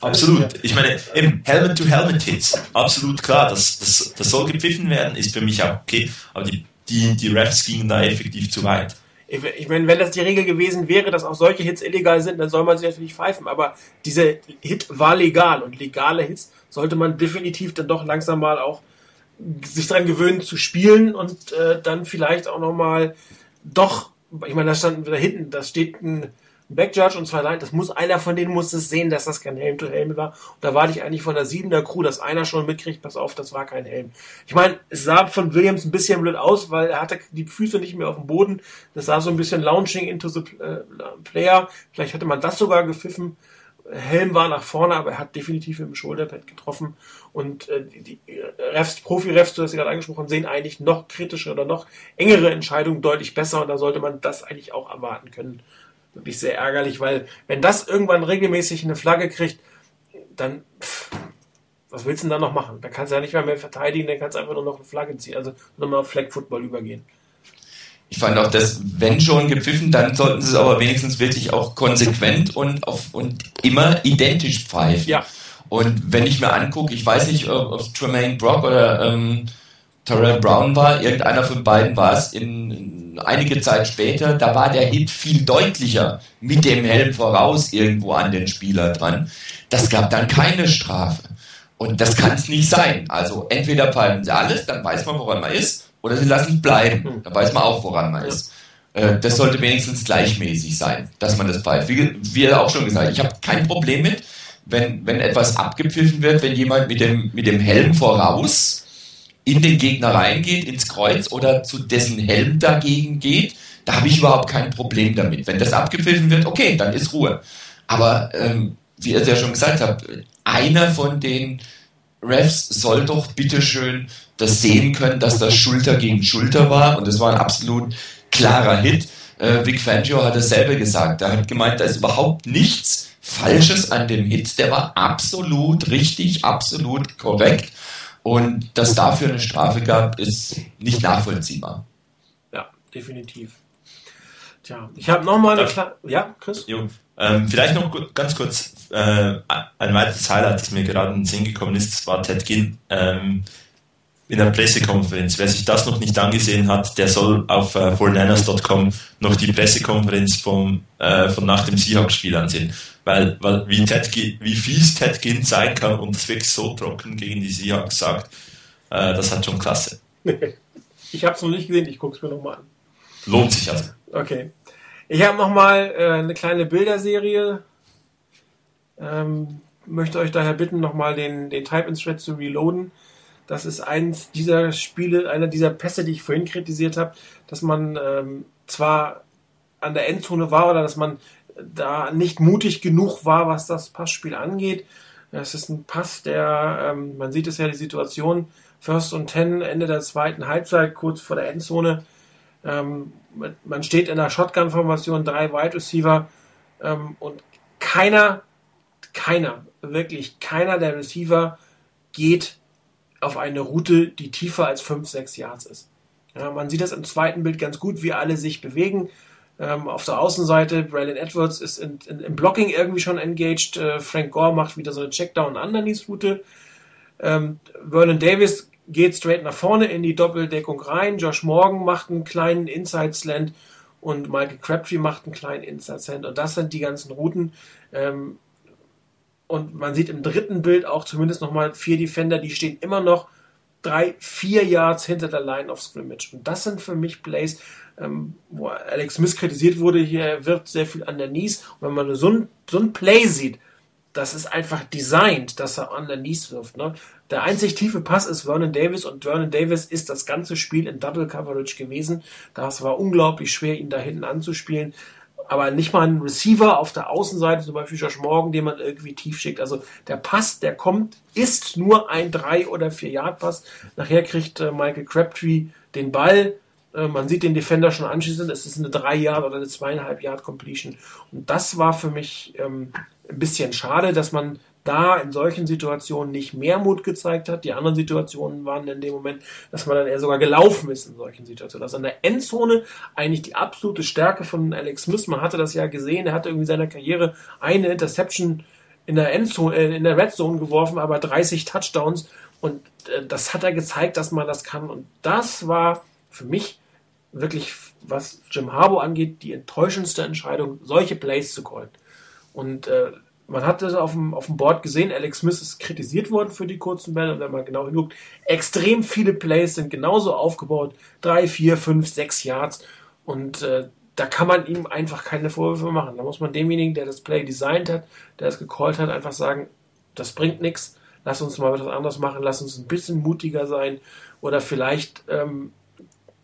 S3: Absolut. Ich meine, eben Helmet-to-Helmet-Hits, absolut klar, das, das, das soll gepfiffen werden, ist für mich auch okay, aber die, die, die Refs gingen da effektiv zu weit.
S1: Ich meine, wenn das die Regel gewesen wäre, dass auch solche Hits illegal sind, dann soll man sie natürlich pfeifen. Aber dieser Hit war legal und legale Hits sollte man definitiv dann doch langsam mal auch sich dran gewöhnen zu spielen und äh, dann vielleicht auch nochmal doch, ich meine, da stand da hinten, da steht ein Backjudge und zwei Leute, das muss einer von denen muss es sehen, dass das kein Helm to Helm war. Und da warte ich eigentlich von der siebener Crew, dass einer schon mitkriegt, pass auf, das war kein Helm. Ich meine, es sah von Williams ein bisschen blöd aus, weil er hatte die Füße nicht mehr auf dem Boden. Das sah so ein bisschen launching into the äh, player. Vielleicht hätte man das sogar gepfiffen. Helm war nach vorne, aber er hat definitiv im Schulterpad getroffen. Und äh, die Refs, Profi-Refs, du hast ja gerade angesprochen, sehen eigentlich noch kritische oder noch engere Entscheidungen deutlich besser und da sollte man das eigentlich auch erwarten können wirklich sehr ärgerlich, weil wenn das irgendwann regelmäßig eine Flagge kriegt, dann pff, was willst du denn da noch machen? Da kannst du ja nicht mehr, mehr verteidigen, dann kannst du einfach nur noch eine Flagge ziehen, also nochmal auf Flag Football übergehen.
S2: Ich fand auch, dass, wenn schon gepfiffen, dann sollten sie es aber wenigstens wirklich auch konsequent und, auf, und immer identisch pfeifen. Ja. Und wenn ich mir angucke, ich weiß nicht, ob Tremaine Brock oder ähm, Terrell Brown war, irgendeiner von beiden war es, in, in, einige Zeit später, da war der Hit viel deutlicher mit dem Helm voraus irgendwo an den Spieler dran. Das gab dann keine Strafe. Und das kann es nicht sein. Also entweder pfeifen sie alles, dann weiß man, woran man ist, oder sie lassen es bleiben, dann weiß man auch, woran man ist. Äh, das sollte wenigstens gleichmäßig sein, dass man das pfeift. Wie, wie auch schon gesagt, ich habe kein Problem mit, wenn, wenn etwas abgepfiffen wird, wenn jemand mit dem, mit dem Helm voraus in den Gegner reingeht, ins Kreuz oder zu dessen Helm dagegen geht, da habe ich überhaupt kein Problem damit. Wenn das abgepfiffen wird, okay, dann ist Ruhe. Aber ähm, wie ihr es ja schon gesagt habt, einer von den Refs soll doch bitteschön das sehen können, dass das Schulter gegen Schulter war und das war ein absolut klarer Hit. Äh, Vic Fangio hat dasselbe gesagt. Er hat gemeint, da ist überhaupt nichts Falsches an dem Hit. Der war absolut richtig, absolut korrekt. Und dass dafür eine Strafe gab, ist nicht nachvollziehbar.
S1: Ja, definitiv. Tja, ich habe nochmal eine kleine. Ja, Chris?
S3: Jo. Ähm, vielleicht noch ganz kurz äh, ein weiteres Highlight, das mir gerade in den Sinn gekommen ist, das war Ted Ginn ähm, in der Pressekonferenz. Wer sich das noch nicht angesehen hat, der soll auf äh, fornanners.com noch die Pressekonferenz vom, äh, von nach dem Seahawks-Spiel ansehen weil, weil wie, Ted, wie fies Ted Ginn sein kann und das wirklich so trocken gegen die Seahawks sagt, äh, das hat schon klasse.
S1: ich habe es noch nicht gesehen, ich gucke es mir nochmal an.
S3: Lohnt sich also.
S1: Okay. Ich habe nochmal äh, eine kleine Bilderserie. Ähm, möchte euch daher bitten, nochmal den, den Type-In-Thread zu reloaden. Das ist eins dieser Spiele, einer dieser Pässe, die ich vorhin kritisiert habe, dass man ähm, zwar an der Endzone war oder dass man da nicht mutig genug war, was das Passspiel angeht. Es ist ein Pass, der, ähm, man sieht es ja, die Situation, First und Ten, Ende der zweiten Halbzeit, kurz vor der Endzone. Ähm, man steht in der Shotgun-Formation, drei Wide Receiver ähm, und keiner, keiner, wirklich keiner der Receiver geht auf eine Route, die tiefer als 5, 6 Yards ist. Ja, man sieht das im zweiten Bild ganz gut, wie alle sich bewegen. Ähm, auf der Außenseite, Braylon Edwards ist in, in, im Blocking irgendwie schon engaged. Äh, Frank Gore macht wieder so eine Checkdown-Underneath-Route. Ähm, Vernon Davis geht straight nach vorne in die Doppeldeckung rein. Josh Morgan macht einen kleinen Inside-Slant und Michael Crabtree macht einen kleinen Inside-Slant. Und das sind die ganzen Routen. Ähm, und man sieht im dritten Bild auch zumindest nochmal vier Defender, die stehen immer noch drei, vier Yards hinter der Line of Scrimmage. Und das sind für mich Plays, ähm, wo Alex Smith kritisiert wurde, hier wirft sehr viel an der Knees. Und wenn man so ein, so ein Play sieht, das ist einfach designed, dass er an der Knees wirft. Ne? Der einzig tiefe Pass ist Vernon Davis und Vernon Davis ist das ganze Spiel in Double Coverage gewesen. Das war unglaublich schwer, ihn da hinten anzuspielen aber nicht mal ein Receiver auf der Außenseite, zum Beispiel Josh Morgan, den man irgendwie tief schickt. Also der Pass, der kommt, ist nur ein 3 oder 4 Yard Pass. Nachher kriegt äh, Michael Crabtree den Ball. Äh, man sieht den Defender schon anschließend. Es ist eine 3 Yard oder eine 2,5 Yard Completion. Und das war für mich ähm, ein bisschen schade, dass man da in solchen Situationen nicht mehr Mut gezeigt hat. Die anderen Situationen waren in dem Moment, dass man dann eher sogar gelaufen ist in solchen Situationen. Also an der Endzone eigentlich die absolute Stärke von Alex Smith. Man hatte das ja gesehen, er hatte irgendwie seiner Karriere eine Interception in der Endzone, äh, in der Red Zone geworfen, aber 30 Touchdowns und äh, das hat er gezeigt, dass man das kann und das war für mich wirklich, was Jim Harbour angeht, die enttäuschendste Entscheidung, solche Plays zu callen. Und äh, man hat das auf dem, auf dem Board gesehen, Alex Smith ist kritisiert worden für die kurzen Bälle und wenn man genau hinguckt, extrem viele Plays sind genauso aufgebaut, drei, vier, fünf, sechs Yards und äh, da kann man ihm einfach keine Vorwürfe machen. Da muss man demjenigen, der das Play designt hat, der es gecallt hat, einfach sagen, das bringt nichts, lass uns mal etwas anderes machen, lass uns ein bisschen mutiger sein oder vielleicht ähm,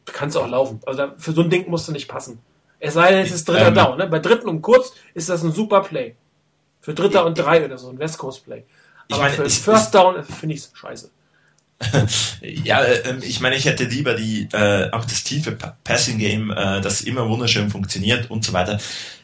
S1: kann es auch laufen. Also da, für so ein Ding musst du nicht passen. Es sei denn, es ist dritter ähm, Down. Ne? Bei dritten und kurz ist das ein super Play. Für Dritter und Drei oder so, ein West Coast Play. Aber ich meine, für ich, First Down finde ich es scheiße.
S3: ja, äh, ich meine, ich hätte lieber die äh, auch das tiefe Passing Game, äh, das immer wunderschön funktioniert und so weiter.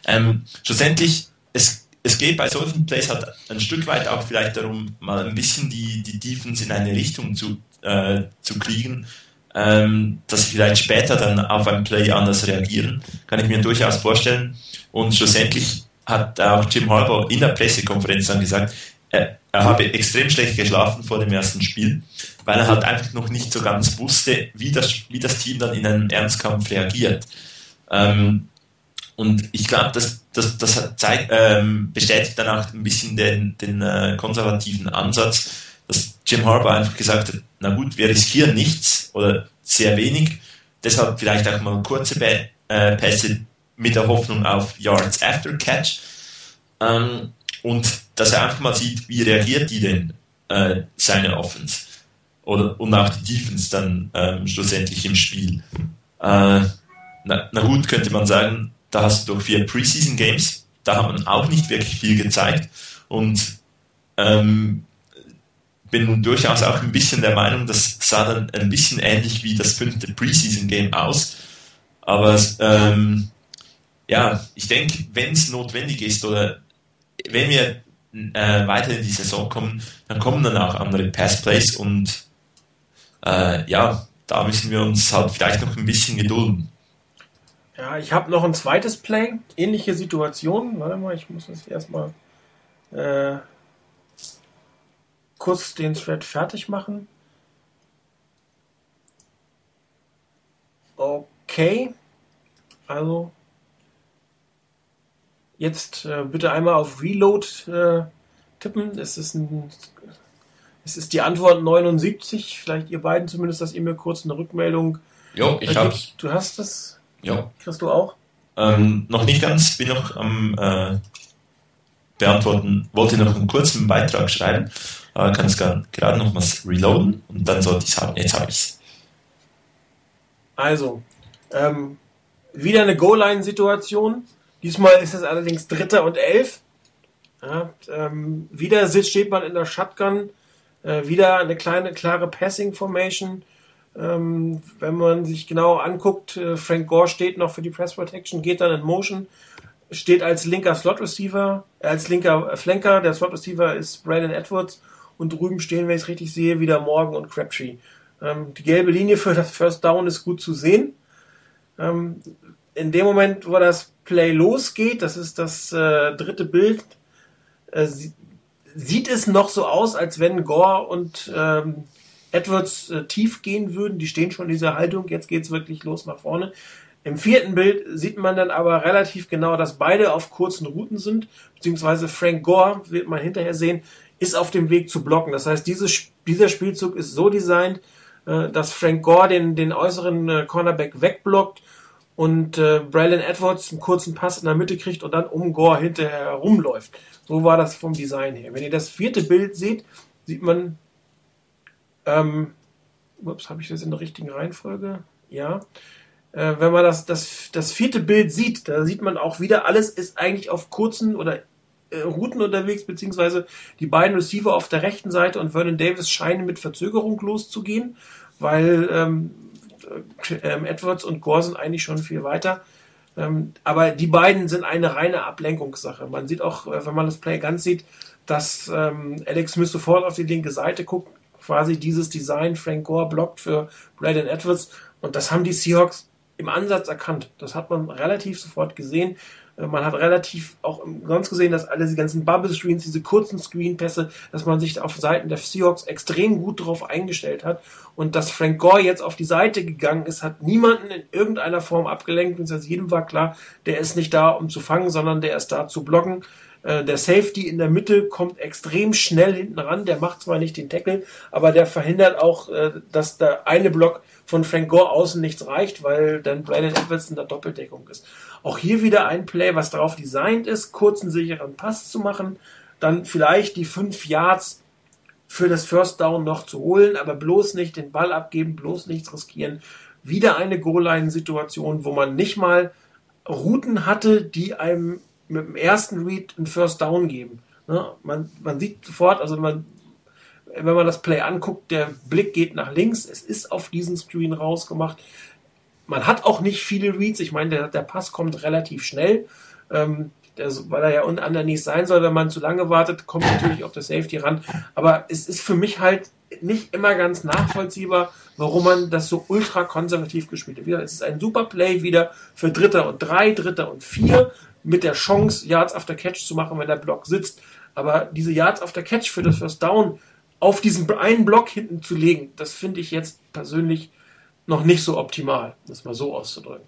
S3: Ähm, schlussendlich, es, es geht bei solchen Plays halt ein Stück weit auch vielleicht darum, mal ein bisschen die, die Defense in eine Richtung zu, äh, zu kriegen, ähm, dass sie vielleicht später dann auf ein Play anders reagieren. Kann ich mir durchaus vorstellen. Und schlussendlich hat auch Jim Harbaugh in der Pressekonferenz dann gesagt, er, er habe extrem schlecht geschlafen vor dem ersten Spiel, weil er halt einfach noch nicht so ganz wusste, wie das, wie das Team dann in einem Ernstkampf reagiert. Ähm, und ich glaube, das, das, das zeigt, ähm, bestätigt dann auch ein bisschen den, den äh, konservativen Ansatz, dass Jim Harbaugh einfach gesagt hat, na gut, wir riskieren nichts oder sehr wenig, deshalb vielleicht auch mal kurze äh, Pässe mit der Hoffnung auf Yards After Catch. Ähm, und dass er einfach mal sieht, wie reagiert die denn äh, seine Offense oder und auch die Defense dann ähm, schlussendlich im Spiel. Äh, na, na, gut, könnte man sagen, da hast du doch vier Preseason Games, da hat man auch nicht wirklich viel gezeigt und ähm, bin durchaus auch ein bisschen der Meinung, das sah dann ein bisschen ähnlich wie das fünfte Preseason Game aus, aber ähm, ja, ich denke, wenn es notwendig ist oder wenn wir äh, weiter in die Saison kommen, dann kommen dann auch andere Passplays und äh, ja, da müssen wir uns halt vielleicht noch ein bisschen gedulden.
S1: Ja, ich habe noch ein zweites Play, ähnliche Situation. Warte mal, ich muss das erstmal äh, kurz den Thread fertig machen. Okay, also Jetzt äh, bitte einmal auf Reload äh, tippen. Es ist, ein, es ist die Antwort 79. Vielleicht ihr beiden zumindest, dass ihr mir kurz eine Rückmeldung.
S3: Jo, ich hab's.
S1: Du hast es?
S3: Jo.
S1: Kriegst du auch?
S3: Ähm, noch nicht ganz, bin noch am äh, beantworten, wollte noch einen kurzen Beitrag schreiben, aber kann es gerade noch was reloaden und dann sollte ich es haben. Jetzt habe ich es.
S1: Also, ähm, wieder eine Goal-Line-Situation. Diesmal ist es allerdings Dritter und Elf. Ja, ähm, wieder steht man in der Shotgun, äh, wieder eine kleine, klare Passing-Formation. Ähm, wenn man sich genau anguckt, äh, Frank Gore steht noch für die Press Protection, geht dann in Motion, steht als linker Slot Receiver, äh, als linker Flanker. Der Slot Receiver ist Brandon Edwards und drüben stehen, wenn ich es richtig sehe, wieder Morgan und Crabtree. Ähm, die gelbe Linie für das First Down ist gut zu sehen. Ähm, in dem Moment, wo das Play losgeht, das ist das äh, dritte Bild, äh, sieht es noch so aus, als wenn Gore und ähm, Edwards äh, tief gehen würden. Die stehen schon in dieser Haltung. Jetzt geht es wirklich los nach vorne. Im vierten Bild sieht man dann aber relativ genau, dass beide auf kurzen Routen sind, beziehungsweise Frank Gore, wird man hinterher sehen, ist auf dem Weg zu blocken. Das heißt, dieses, dieser Spielzug ist so designt, äh, dass Frank Gore den, den äußeren äh, Cornerback wegblockt und äh, Braylon Edwards einen kurzen Pass in der Mitte kriegt und dann um Gore hinterher herumläuft. So war das vom Design her. Wenn ihr das vierte Bild seht, sieht man, ähm, ups, habe ich das in der richtigen Reihenfolge? Ja. Äh, wenn man das, das, das vierte Bild sieht, da sieht man auch wieder, alles ist eigentlich auf kurzen oder äh, Routen unterwegs, beziehungsweise die beiden Receiver auf der rechten Seite und Vernon Davis scheinen mit Verzögerung loszugehen, weil ähm, äh, Edwards und Gore sind eigentlich schon viel weiter. Ähm, aber die beiden sind eine reine Ablenkungssache. Man sieht auch, äh, wenn man das Play ganz sieht, dass ähm, Alex Smith sofort auf die linke Seite guckt, quasi dieses Design Frank Gore blockt für Braden Edwards. Und das haben die Seahawks im Ansatz erkannt. Das hat man relativ sofort gesehen. Äh, man hat relativ auch sonst gesehen, dass alle diese ganzen Bubble Screens, diese kurzen Screenpässe, dass man sich auf Seiten der Seahawks extrem gut darauf eingestellt hat. Und dass Frank Gore jetzt auf die Seite gegangen ist, hat niemanden in irgendeiner Form abgelenkt. Und jedem war klar, der ist nicht da, um zu fangen, sondern der ist da zu blocken. Äh, der Safety in der Mitte kommt extrem schnell hinten ran. Der macht zwar nicht den Tackle, aber der verhindert auch, äh, dass der eine Block von Frank Gore außen nichts reicht, weil dann Brandon Edwards in der Doppeldeckung ist. Auch hier wieder ein Play, was darauf designt ist, kurzen sicheren Pass zu machen, dann vielleicht die fünf Yards für das First Down noch zu holen, aber bloß nicht den Ball abgeben, bloß nichts riskieren. Wieder eine Goal-Line-Situation, wo man nicht mal Routen hatte, die einem mit dem ersten Read einen First Down geben. Ne? Man, man sieht sofort, also man, wenn man das Play anguckt, der Blick geht nach links, es ist auf diesen Screen rausgemacht. Man hat auch nicht viele Reads, ich meine, der, der Pass kommt relativ schnell. Ähm, der, weil er ja unten an der nicht sein soll, wenn man zu lange wartet, kommt natürlich auch der Safety ran. Aber es ist für mich halt nicht immer ganz nachvollziehbar, warum man das so ultra konservativ gespielt hat. Es ist ein super Play wieder für Dritter und drei, Dritter und vier mit der Chance, Yards after Catch zu machen, wenn der Block sitzt. Aber diese Yards after Catch für das First Down auf diesen einen Block hinten zu legen, das finde ich jetzt persönlich noch nicht so optimal, das mal so auszudrücken.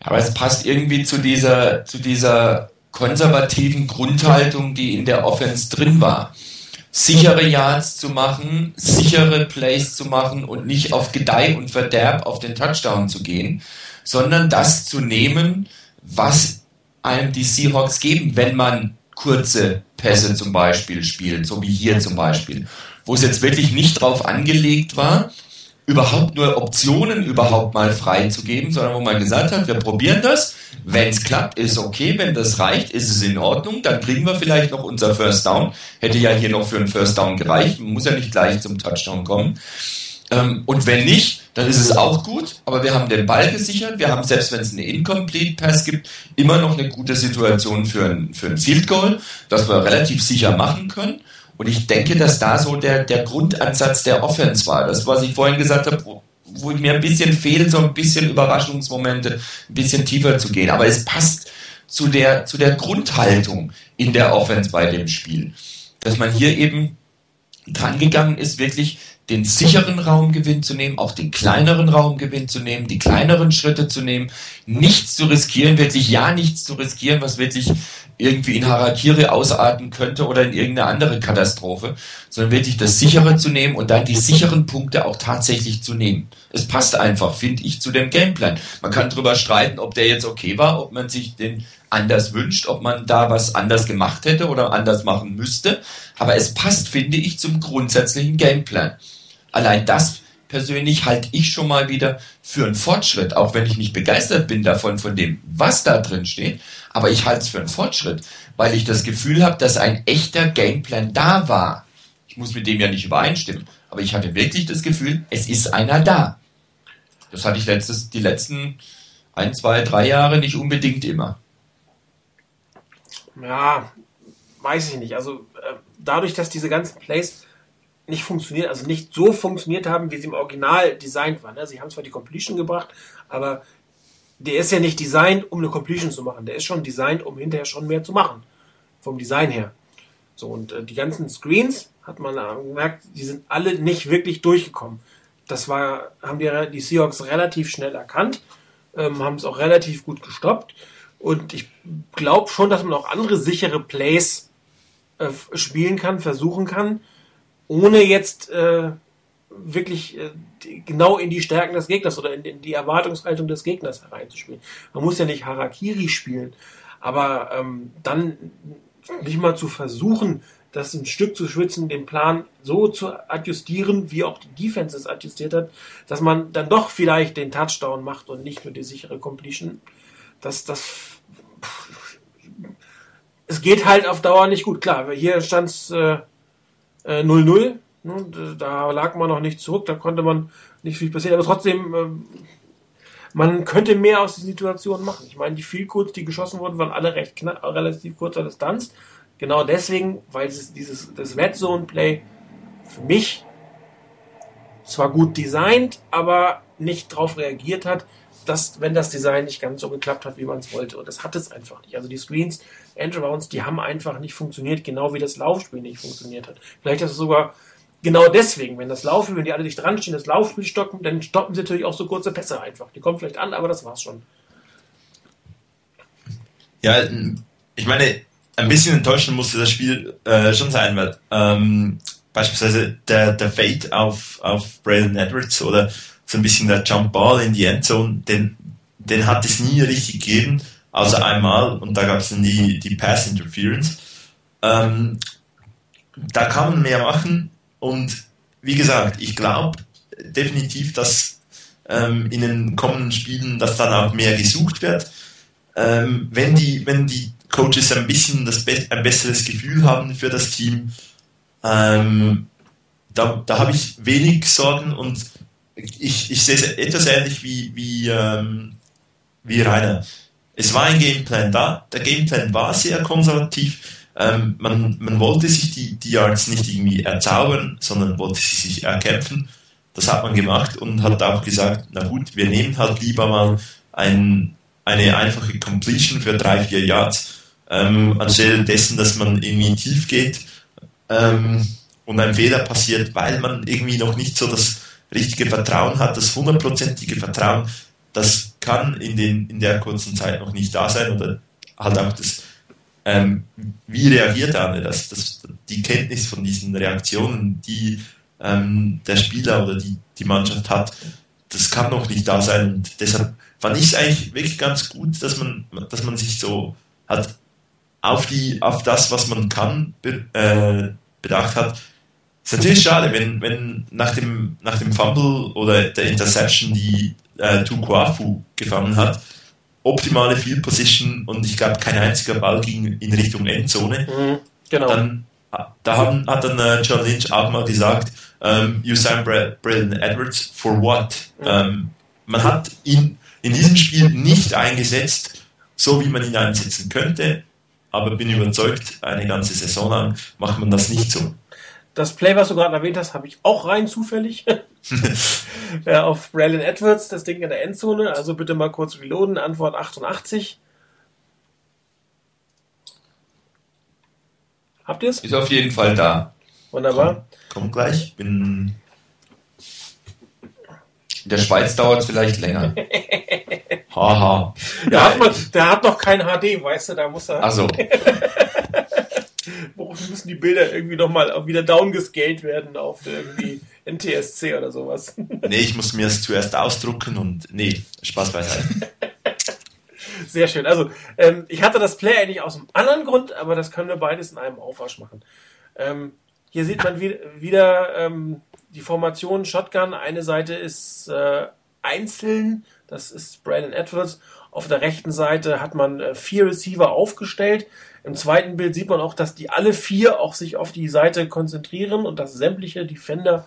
S2: Aber es passt irgendwie zu dieser, zu dieser konservativen Grundhaltung, die in der Offense drin war. Sichere Yards zu machen, sichere Plays zu machen und nicht auf Gedeih und Verderb auf den Touchdown zu gehen, sondern das zu nehmen, was einem die Seahawks geben, wenn man kurze Pässe zum Beispiel spielt, so wie hier zum Beispiel, wo es jetzt wirklich nicht drauf angelegt war, überhaupt nur Optionen überhaupt mal freizugeben, sondern wo man gesagt hat, wir probieren das, wenn es klappt, ist okay, wenn das reicht, ist es in Ordnung, dann kriegen wir vielleicht noch unser First Down, hätte ja hier noch für einen First Down gereicht, man muss ja nicht gleich zum Touchdown kommen. Ähm, und wenn nicht, dann ist es auch gut, aber wir haben den Ball gesichert, wir haben, selbst wenn es einen Incomplete Pass gibt, immer noch eine gute Situation für ein, für ein Field Goal, das wir relativ sicher machen können. Und ich denke, dass da so der, der Grundansatz der Offense war. Das, was ich vorhin gesagt habe, wo, wo mir ein bisschen fehlen, so ein bisschen Überraschungsmomente, ein bisschen tiefer zu gehen. Aber es passt zu der, zu der Grundhaltung in der Offense bei dem Spiel. Dass man hier eben dran gegangen ist, wirklich den sicheren Raumgewinn zu nehmen, auch den kleineren Raumgewinn zu nehmen, die kleineren Schritte zu nehmen, nichts zu riskieren, wirklich ja nichts zu riskieren, was wirklich irgendwie in Harakiri ausarten könnte oder in irgendeine andere Katastrophe, sondern wirklich das sichere zu nehmen und dann die sicheren Punkte auch tatsächlich zu nehmen. Es passt einfach, finde ich, zu dem Gameplan. Man kann darüber streiten, ob der jetzt okay war, ob man sich den anders wünscht, ob man da was anders gemacht hätte oder anders machen müsste. Aber es passt, finde ich, zum grundsätzlichen Gameplan allein das persönlich halte ich schon mal wieder für einen Fortschritt, auch wenn ich nicht begeistert bin davon, von dem, was da drin steht, aber ich halte es für einen Fortschritt, weil ich das Gefühl habe, dass ein echter Gameplan da war. Ich muss mit dem ja nicht übereinstimmen, aber ich hatte wirklich das Gefühl, es ist einer da. Das hatte ich letztes, die letzten ein, zwei, drei Jahre nicht unbedingt immer.
S1: Ja, weiß ich nicht. Also äh, dadurch, dass diese ganzen Plays nicht funktioniert, also nicht so funktioniert haben, wie sie im Original designt waren. Ne? Sie haben zwar die Completion gebracht, aber der ist ja nicht designt, um eine Completion zu machen. Der ist schon designt, um hinterher schon mehr zu machen. Vom Design her. So, und äh, die ganzen Screens, hat man gemerkt, die sind alle nicht wirklich durchgekommen. Das war, haben die, die Seahawks relativ schnell erkannt, ähm, haben es auch relativ gut gestoppt. Und ich glaube schon, dass man auch andere sichere Plays äh, spielen kann, versuchen kann, ohne jetzt äh, wirklich äh, genau in die Stärken des Gegners oder in, in, die Erwartungshaltung des Gegners hereinzuspielen. Man muss ja nicht Harakiri spielen, aber ähm, dann nicht mal zu versuchen, das ein Stück zu schwitzen, den Plan so zu adjustieren, wie auch die Defense es adjustiert hat, dass man dann doch vielleicht den Touchdown macht und nicht nur die sichere Completion. Das, das, es geht halt auf Dauer nicht gut. Klar, hier stand es äh, 0-0. Äh, ne, da lag man noch nicht zurück, da konnte man nicht viel passieren. Aber trotzdem, äh, man könnte mehr aus der Situation machen. Ich meine, die viel kurz, die geschossen wurden, waren alle recht knapp, relativ kurzer Distanz. Genau deswegen, weil es dieses das Red Zone Play für mich zwar gut designt, aber nicht darauf reagiert hat, dass, wenn das Design nicht ganz so geklappt hat, wie man es wollte. Und das hat es einfach nicht. Also die Screens, Endarounds, die haben einfach nicht funktioniert, genau wie das Laufspiel nicht funktioniert hat. Vielleicht ist es sogar genau deswegen, wenn das Laufspiel, wenn die alle dicht dran stehen, das Laufspiel stoppen, dann stoppen sie natürlich auch so kurze Pässe einfach. Die kommen vielleicht an, aber das war's schon.
S3: Ja, ich meine, ein bisschen enttäuschend musste das Spiel äh, schon sein, weil ähm, beispielsweise der, der Fade auf, auf Braylon Edwards oder so ein bisschen der Jump Ball in die Endzone, den, den hat es nie richtig gegeben, außer einmal und da gab es dann die, die Pass Interference. Ähm, da kann man mehr machen und wie gesagt, ich glaube definitiv, dass ähm, in den kommenden Spielen dass dann auch mehr gesucht wird. Ähm, wenn die, wenn die Coaches ein bisschen das ein besseres Gefühl haben für das Team. Ähm, da da habe ich wenig Sorgen und ich, ich sehe es etwas ähnlich wie, wie, ähm, wie Rainer. Es war ein Gameplan da, der Gameplan war sehr konservativ. Ähm, man, man wollte sich die, die Yards nicht irgendwie erzaubern, sondern wollte sie sich erkämpfen. Das hat man gemacht und hat auch gesagt, na gut, wir nehmen halt lieber mal ein, eine einfache Completion für drei, vier Yards ähm, anstelle dessen, dass man irgendwie tief geht ähm, und ein Fehler passiert, weil man irgendwie noch nicht so das richtige Vertrauen hat, das hundertprozentige Vertrauen, das kann in, den, in der kurzen Zeit noch nicht da sein oder halt auch das, ähm, wie reagiert er, das, das, die Kenntnis von diesen Reaktionen, die ähm, der Spieler oder die, die Mannschaft hat, das kann noch nicht da sein und deshalb fand ich es eigentlich wirklich ganz gut, dass man, dass man sich so hat auf, die, auf das, was man kann, be, äh, bedacht hat. Ist natürlich schade, wenn, wenn nach, dem, nach dem Fumble oder der Interception die äh, Tukuafu gefangen hat, optimale Field Position und ich glaube kein einziger Ball ging in Richtung Endzone. Mhm, genau. Dann, da haben, hat dann äh, John Lynch auch mal gesagt, um, ähm, you sign Braden Edwards for what? Mhm. Ähm, man hat ihn in diesem Spiel nicht eingesetzt, so wie man ihn einsetzen könnte aber bin überzeugt, eine ganze Saison lang macht man das nicht so.
S1: Das Play, was du gerade erwähnt hast, habe ich auch rein zufällig. ja, auf Braylon Edwards, das Ding in der Endzone. Also bitte mal kurz reloaden. Antwort 88. Habt ihr es?
S2: Ist auf jeden Fall da.
S1: Wunderbar.
S3: Komm, komm gleich. Bin
S2: in der Schweiz dauert es vielleicht länger.
S1: Haha. Der, hat man, der hat noch kein HD, weißt du, da muss er.
S2: Also.
S1: Warum müssen die Bilder irgendwie nochmal wieder downgescaled werden auf irgendwie NTSC oder sowas?
S3: nee, ich muss mir es zuerst ausdrucken und nee, Spaß beiseite.
S1: Sehr schön. Also, ähm, ich hatte das Play eigentlich aus einem anderen Grund, aber das können wir beides in einem Aufwasch machen. Ähm, Hier sieht man wieder, wieder ähm, die Formation Shotgun. Eine Seite ist äh, einzeln, das ist Brandon Edwards. Auf der rechten Seite hat man äh, vier Receiver aufgestellt. Im zweiten Bild sieht man auch, dass die alle vier auch sich auf die Seite konzentrieren und dass sämtliche Defender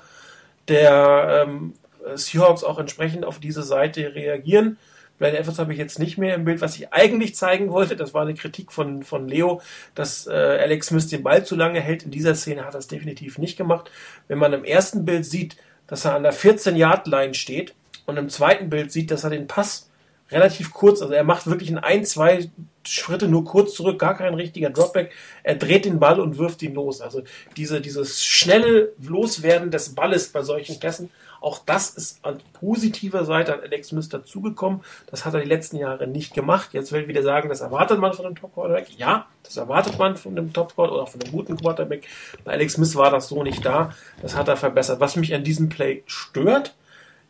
S1: der ähm, Seahawks auch entsprechend auf diese Seite reagieren. Brian Evans habe ich jetzt nicht mehr im Bild. Was ich eigentlich zeigen wollte, das war eine Kritik von, von Leo, dass äh, Alex Smith den Ball zu lange hält. In dieser Szene hat er es definitiv nicht gemacht. Wenn man im ersten Bild sieht, dass er an der 14-Yard-Line steht und im zweiten Bild sieht, dass er den Pass relativ kurz, also er macht wirklich in ein, zwei Schritte nur kurz zurück, gar kein richtiger Dropback. Er dreht den Ball und wirft ihn los. Also diese, dieses schnelle Loswerden des Balles bei solchen Pässen auch das ist an positiver Seite an Alex Smith dazugekommen. Das hat er die letzten Jahre nicht gemacht. Jetzt will ich wieder sagen, das erwartet man von einem Top Quarterback. Ja, das erwartet man von einem Top Quarterback oder von einem guten Quarterback. Bei Alex Smith war das so nicht da. Das hat er verbessert. Was mich an diesem Play stört,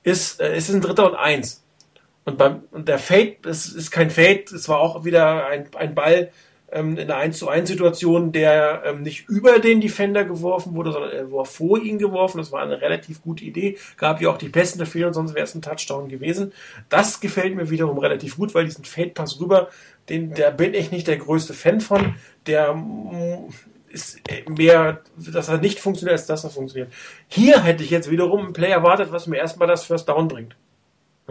S1: ist, äh, es ist ein Dritter und Eins. Und beim, und der Fade, es ist kein Fade, es war auch wieder ein, ein Ball, ähm, in einer 1 zu 1 Situation, der ähm, nicht über den Defender geworfen wurde, sondern er war vor ihn geworfen. Das war eine relativ gute Idee. Gab ja auch die besten dafür und sonst wäre es ein Touchdown gewesen. Das gefällt mir wiederum relativ gut, weil diesen Fade-Pass rüber, den, der bin ich nicht der größte Fan von. Der mm, ist mehr, dass er nicht funktioniert, als dass er funktioniert. Hier hätte ich jetzt wiederum ein Play erwartet, was mir erstmal das First Down bringt.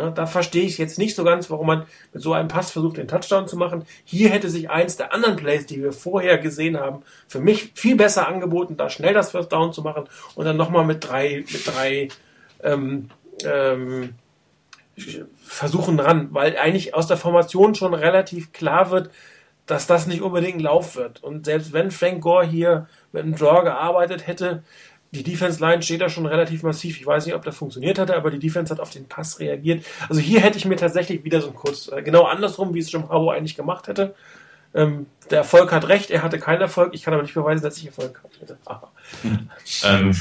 S1: Ja, da verstehe ich jetzt nicht so ganz, warum man mit so einem Pass versucht, den Touchdown zu machen. Hier hätte sich eins der anderen Plays, die wir vorher gesehen haben, für mich viel besser angeboten, da schnell das First Down zu machen und dann nochmal mit drei, mit drei ähm, ähm, Versuchen ran, weil eigentlich aus der Formation schon relativ klar wird, dass das nicht unbedingt ein Lauf wird. Und selbst wenn Frank Gore hier mit einem Draw gearbeitet hätte, die Defense Line steht da schon relativ massiv. Ich weiß nicht, ob das funktioniert hatte, aber die Defense hat auf den Pass reagiert. Also hier hätte ich mir tatsächlich wieder so ein kurz, äh, genau andersrum, wie es Jim Harbaugh eigentlich gemacht hätte. Ähm, der Erfolg hat recht, er hatte keinen Erfolg. Ich kann aber nicht beweisen, dass ich Erfolg hatte.
S3: ähm,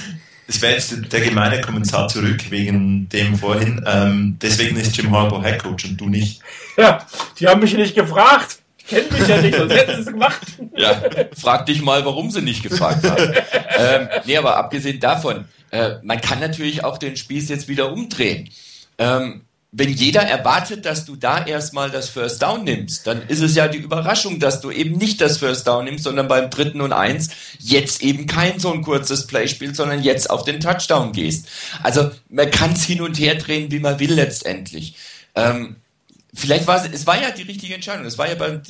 S3: das wäre jetzt der gemeine Kommentar zurück wegen dem vorhin. Ähm, deswegen ist Jim Harbaugh Headcoach und du nicht.
S1: Ja, die haben mich nicht gefragt kennen mich ja nicht, sonst hätten sie es gemacht.
S2: Ja, frag dich mal, warum sie nicht gefragt haben. ähm, nee, aber abgesehen davon, äh, man kann natürlich auch den Spieß jetzt wieder umdrehen. Ähm, wenn jeder erwartet, dass du da erstmal das First Down nimmst, dann ist es ja die Überraschung, dass du eben nicht das First Down nimmst, sondern beim dritten und eins jetzt eben kein so ein kurzes Play spielst, sondern jetzt auf den Touchdown gehst. Also man kann es hin und her drehen, wie man will letztendlich. Ähm, Vielleicht war es, es war ja die richtige Entscheidung. Es war ja beim,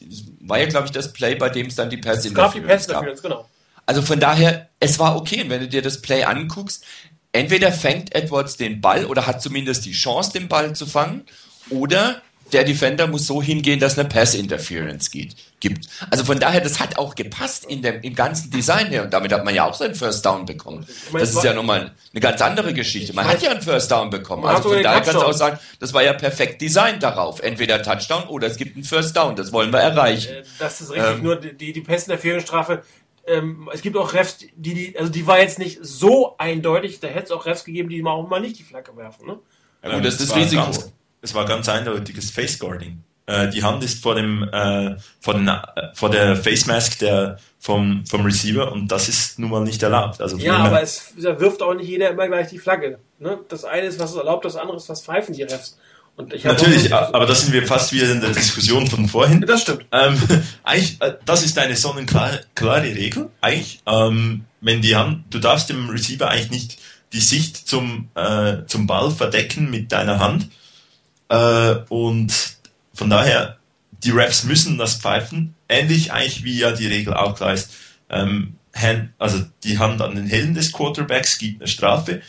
S2: war ja, glaube ich, das Play, bei dem es dann die Pass
S1: Es gab die Pass genau.
S2: Also von daher, es war okay. Und wenn du dir das Play anguckst, entweder fängt Edwards den Ball oder hat zumindest die Chance, den Ball zu fangen, oder der Defender muss so hingehen, dass eine Pass Interference geht, gibt. Also von daher, das hat auch gepasst in dem, im ganzen Design her und damit hat man ja auch seinen First Down bekommen. Das ist ja nochmal eine ganz andere Geschichte. Man hat ja einen First Down bekommen. Also von daher kannst du auch sagen, das war ja perfekt designt darauf. Entweder Touchdown oder es gibt einen First Down. Das wollen wir erreichen. Äh,
S1: das ist richtig. Ähm, Nur die, die Pass Interference Strafe, ähm, es gibt auch Refs, die, die, also die war jetzt nicht so eindeutig, da hätte es auch Refs gegeben, die auch mal nicht die Flagge werfen, ne?
S3: Ja, und das ist das Risiko. Es war ganz eindeutiges Face Guarding. Äh, die Hand ist vor dem äh, vor, den, äh, vor der Face Mask der vom vom Receiver und das ist nun mal nicht erlaubt. Also
S1: ja, aber es wirft auch nicht jeder immer gleich die Flagge. Ne? Das eine ist, was es erlaubt, das andere ist, was pfeifen die Refs.
S3: Natürlich, aber da sind wir fast wieder in der Diskussion von vorhin.
S1: Das stimmt.
S3: Ähm, eigentlich, äh, das ist eine sonnenklare klare Regel. Eigentlich, ähm, wenn die Hand, du darfst dem Receiver eigentlich nicht die Sicht zum, äh, zum Ball verdecken mit deiner Hand. Äh, und von daher, die Refs müssen das pfeifen, ähnlich eigentlich wie ja die Regel auch klar ist. Ähm, Hand, also die Hand an den Helden des Quarterbacks gibt eine Strafe.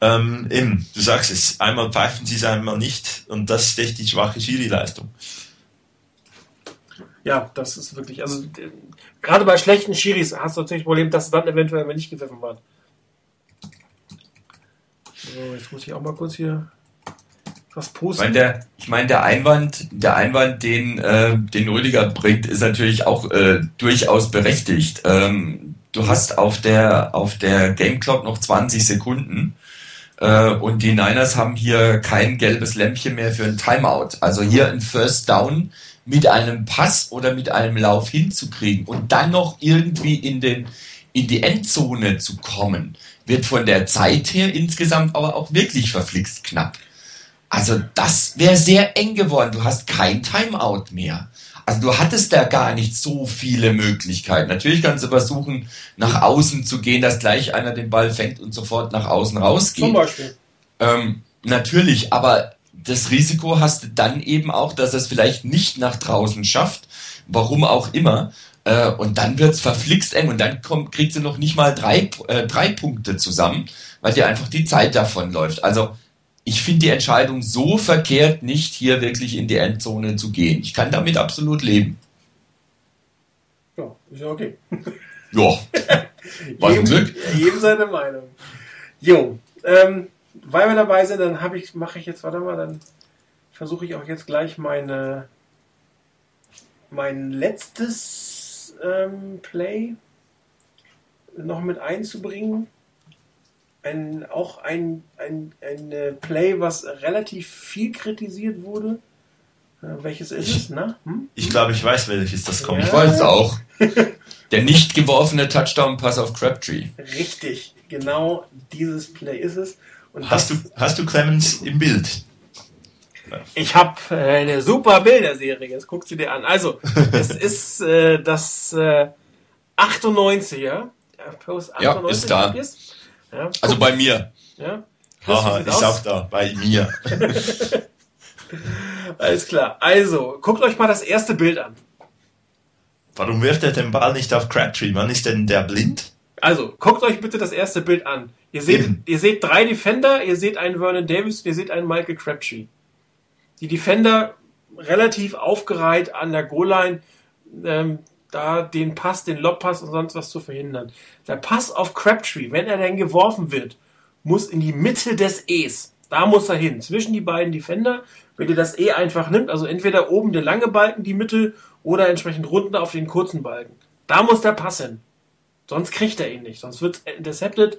S3: Ähm, eben, du sagst es, einmal pfeifen sie es, einmal nicht und das ist echt die schwache Schiri-Leistung.
S1: Ja, das ist wirklich, also gerade bei schlechten Schiris hast du natürlich das Problem, dass dann eventuell nicht gepfiffen wird. So, jetzt muss ich auch mal kurz hier was posten.
S2: Ich meine, der, ich mein, der Einwand, der Einwand, den, äh, den Rüdiger bringt, ist natürlich auch äh, durchaus berechtigt. Ähm, du hast auf der, auf der Game Clock noch 20 Sekunden. Äh, und die Niners haben hier kein gelbes Lämpchen mehr für ein Timeout. Also hier ein First Down mit einem Pass oder mit einem Lauf hinzukriegen und dann noch irgendwie in den in die Endzone zu kommen, wird von der Zeit her insgesamt aber auch wirklich verflixt knapp. Also das wäre sehr eng geworden. Du hast kein Timeout mehr. Also du hattest da gar nicht so viele Möglichkeiten. Natürlich kannst du versuchen, nach außen zu gehen, dass gleich einer den Ball fängt und sofort nach außen rausgeht.
S1: Zum Beispiel.
S2: Ähm, natürlich, aber das Risiko hast du dann eben auch, dass es vielleicht nicht nach draußen schafft, warum auch immer. Äh, und dann wird's verflixt eng und dann kommt, kriegst du noch nicht mal drei, äh, drei Punkte zusammen, weil dir einfach die Zeit davon läuft. Also ich finde die Entscheidung so verkehrt, nicht hier wirklich in die Endzone zu gehen. Ich kann damit absolut leben.
S1: Ja, ist ja okay.
S2: Ja, was ein Glück.
S1: Jedem seine Meinung. Jo, ähm, weil wir dabei sind, dann habe ich, mache ich jetzt, warte mal, dann versuche ich auch jetzt gleich meine mein letztes ähm, Play noch mit einzubringen. Ein, auch ein, ein, ein äh, Play, was relativ viel kritisiert wurde. Äh, welches ist es? Na? Hm?
S3: Ich glaube, ich weiß, welches das kommt.
S2: Ich weiß es auch. Der nicht geworfene Touchdown-Pass auf Crabtree.
S1: Richtig, genau dieses Play ist es. Und
S3: Hast du, hast du Clemens im Bild?
S1: Ich habe äh, eine super Bilderserie, jetzt guck sie dir an. Also, es ist äh, das äh, 98er. Ja, Post
S2: Ja,
S1: 98
S2: ist da.
S1: Copies. Ja,
S2: Also bei mir.
S1: ja. Chris, wie
S3: Aha,
S1: sieht's
S3: ist
S1: aus?
S3: auch da, bei mir.
S1: Alles klar. Also, guckt euch mal das erste Bild an.
S3: Warum wirft er den Ball nicht auf Crabtree? Wann ist denn der blind?
S1: Also, guckt euch bitte das erste Bild an. Ihr seht,
S3: Eben.
S1: ihr seht drei Defender, ihr seht einen Vernon Davis, ihr seht einen Michael Crabtree. Die Defender relativ aufgereiht an der Goal-Line, ähm, da den Pass, den Lobpass und sonst was zu verhindern. Der Pass auf Crabtree, wenn er denn geworfen wird, muss in die Mitte des E's. Da muss er hin, zwischen die beiden Defender. Wenn ihr das E einfach nimmt, also entweder oben der lange Balken, die Mitte, oder entsprechend runter auf den kurzen Balken. Da muss der Pass hin. Sonst kriegt er ihn nicht. Sonst wird intercepted.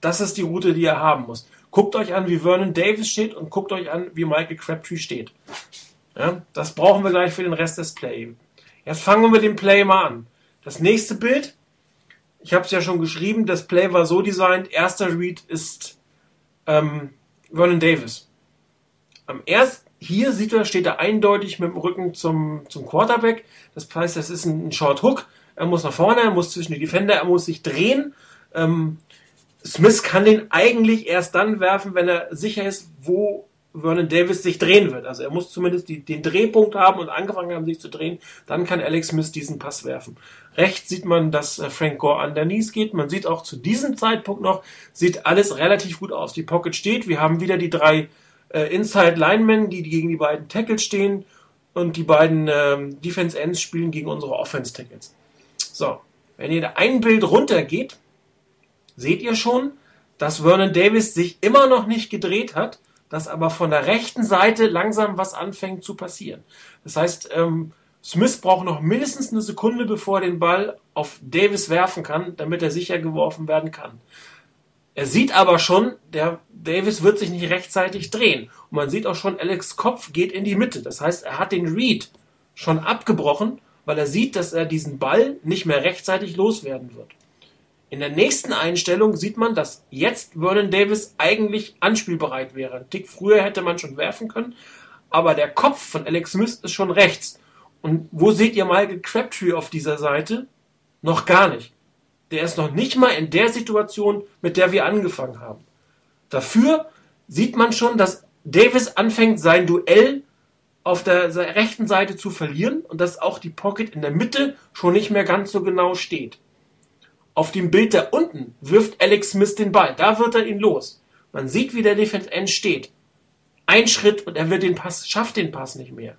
S1: Das ist die Route, die er haben muss. Guckt euch an, wie Vernon Davis steht und guckt euch an, wie Michael Crabtree steht. Ja, das brauchen wir gleich für den Rest des Play. Jetzt fangen wir mit dem Play mal an. Das nächste Bild, ich habe es ja schon geschrieben, das Play war so designt, erster Read ist ähm, Vernon Davis. Am erst, hier sieht er, steht er eindeutig mit dem Rücken zum, zum Quarterback. Das heißt, das ist ein Short Hook. Er muss nach vorne, er muss zwischen die Defender, er muss sich drehen. Ähm, Smith kann den eigentlich erst dann werfen, wenn er sicher ist, wo Vernon Davis sich drehen wird. Also er muss zumindest die, den Drehpunkt haben und angefangen haben, sich zu drehen. Dann kann Alex Smith diesen Pass werfen. Rechts sieht man, dass äh, Frank Gore underneath geht. Man sieht auch zu diesem Zeitpunkt noch, sieht alles relativ gut aus. Die Pocket steht. Wir haben wieder die drei äh, Inside Linemen, die gegen die beiden Tackles stehen. Und die beiden ähm, Defense Ends spielen gegen unsere Offense Tackles. So, wenn ihr da ein Bild runter geht, seht ihr schon, dass Vernon Davis sich immer noch nicht gedreht hat, dass aber von der rechten Seite langsam was anfängt zu passieren. Das heißt, ähm, Smith braucht noch mindestens eine Sekunde, bevor er den Ball auf Davis werfen kann, damit er sicher geworfen werden kann. Er sieht aber schon, der Davis wird sich nicht rechtzeitig drehen. Und man sieht auch schon, Alex Kopf geht in die Mitte. Das heißt, er hat den Read schon abgebrochen, weil er sieht, dass er diesen Ball nicht mehr rechtzeitig loswerden wird. In der nächsten Einstellung sieht man, dass jetzt Vernon Davis eigentlich anspielbereit wäre. Ein Tick früher hätte man schon werfen können, aber der Kopf von Alex Smith ist schon rechts. Und wo seht ihr Michael Crabtree auf dieser Seite? Noch gar nicht. Der ist noch nicht mal in der Situation, mit der wir angefangen haben. Dafür sieht man schon, dass Davis anfängt, sein Duell auf der rechten Seite zu verlieren und dass auch die Pocket in der Mitte schon nicht mehr ganz so genau steht. Auf dem Bild da unten wirft Alex Smith den Ball. Da wird er ihn los. Man sieht, wie der Defense End steht. Ein Schritt und er wird den Pass, schafft den Pass nicht mehr.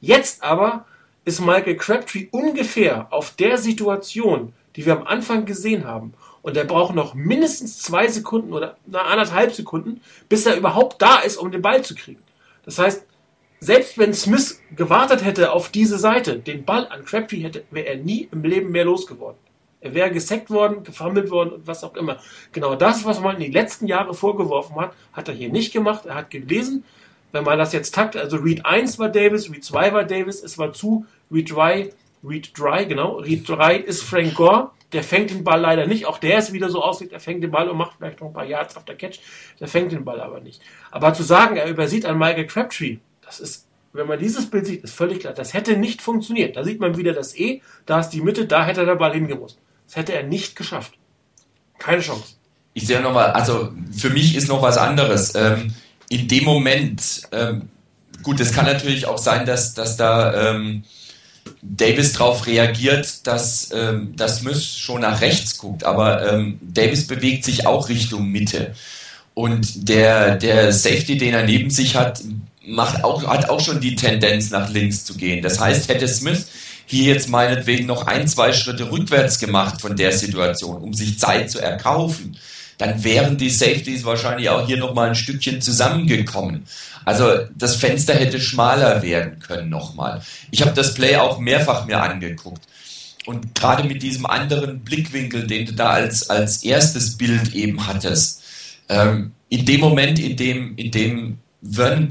S1: Jetzt aber ist Michael Crabtree ungefähr auf der Situation, die wir am Anfang gesehen haben. Und er braucht noch mindestens zwei Sekunden oder na, anderthalb Sekunden, bis er überhaupt da ist, um den Ball zu kriegen. Das heißt, selbst wenn Smith gewartet hätte auf diese Seite, den Ball an Crabtree hätte, wäre er nie im Leben mehr losgeworden. Er wäre gesackt worden, gefummelt worden und was auch immer. Genau das, was man in den letzten Jahren vorgeworfen hat, hat er hier nicht gemacht. Er hat gelesen, wenn man das jetzt takt, also Read 1 war Davis, Read 2 war Davis, es war zu, Read 3, Read 3, genau, Read 3 ist Frank Gore, der fängt den Ball leider nicht. Auch der ist wieder so aussieht, er fängt den Ball und macht vielleicht noch ein paar Yards auf der Catch. Der fängt den Ball aber nicht. Aber zu sagen, er übersieht an Michael Crabtree, das ist, wenn man dieses Bild sieht, ist völlig klar. Das hätte nicht funktioniert. Da sieht man wieder das E, da ist die Mitte, da hätte der Ball hingemusst. Das hätte er nicht geschafft. Keine Chance.
S2: Ich sehe nochmal, also für mich ist noch was anderes. Ähm, in dem Moment, ähm, gut, es kann natürlich auch sein, dass, dass da ähm, Davis darauf reagiert, dass, ähm, dass Smith schon nach rechts guckt, aber ähm, Davis bewegt sich auch Richtung Mitte. Und der, der Safety, den er neben sich hat, macht auch, hat auch schon die Tendenz, nach links zu gehen. Das heißt, hätte Smith hier jetzt meinetwegen noch ein, zwei Schritte rückwärts gemacht von der Situation, um sich Zeit zu erkaufen, dann wären die Safeties wahrscheinlich auch hier nochmal ein Stückchen zusammengekommen. Also das Fenster hätte schmaler werden können nochmal. Ich habe das Play auch mehrfach mir angeguckt. Und gerade mit diesem anderen Blickwinkel, den du da als, als erstes Bild eben hattest, ähm, in dem Moment, in dem, in dem,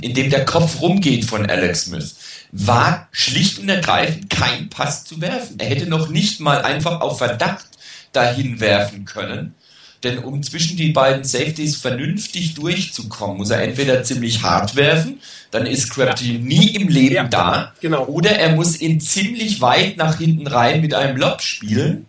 S2: in dem der Kopf rumgeht von Alex Smith, war schlicht und ergreifend kein Pass zu werfen. Er hätte noch nicht mal einfach auf Verdacht dahin werfen können. Denn um zwischen die beiden Safeties vernünftig durchzukommen, muss er entweder ziemlich hart werfen, dann ist Crabtree ja. nie im Leben ja, da,
S1: genau.
S2: oder er muss ihn ziemlich weit nach hinten rein mit einem Lob spielen.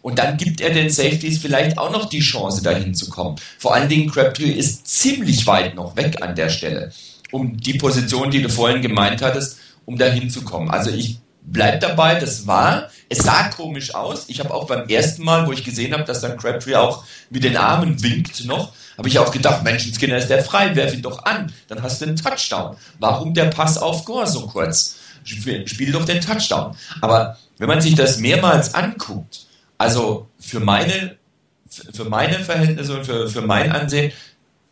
S2: Und dann gibt er den Safeties vielleicht auch noch die Chance, dahin zu kommen. Vor allen Dingen, Crabtree ist ziemlich weit noch weg an der Stelle, um die Position, die du vorhin gemeint hattest, um dahin zu kommen. Also ich bleibt dabei, das war, es sah komisch aus. Ich habe auch beim ersten Mal, wo ich gesehen habe, dass dann Crabtree auch mit den Armen winkt noch, habe ich auch gedacht, Menschenskinder ist der frei, werf ihn doch an, dann hast du einen Touchdown. Warum der Pass auf Gore so kurz? Spiel doch den Touchdown. Aber wenn man sich das mehrmals anguckt, also für meine, für meine Verhältnisse und für, für mein Ansehen,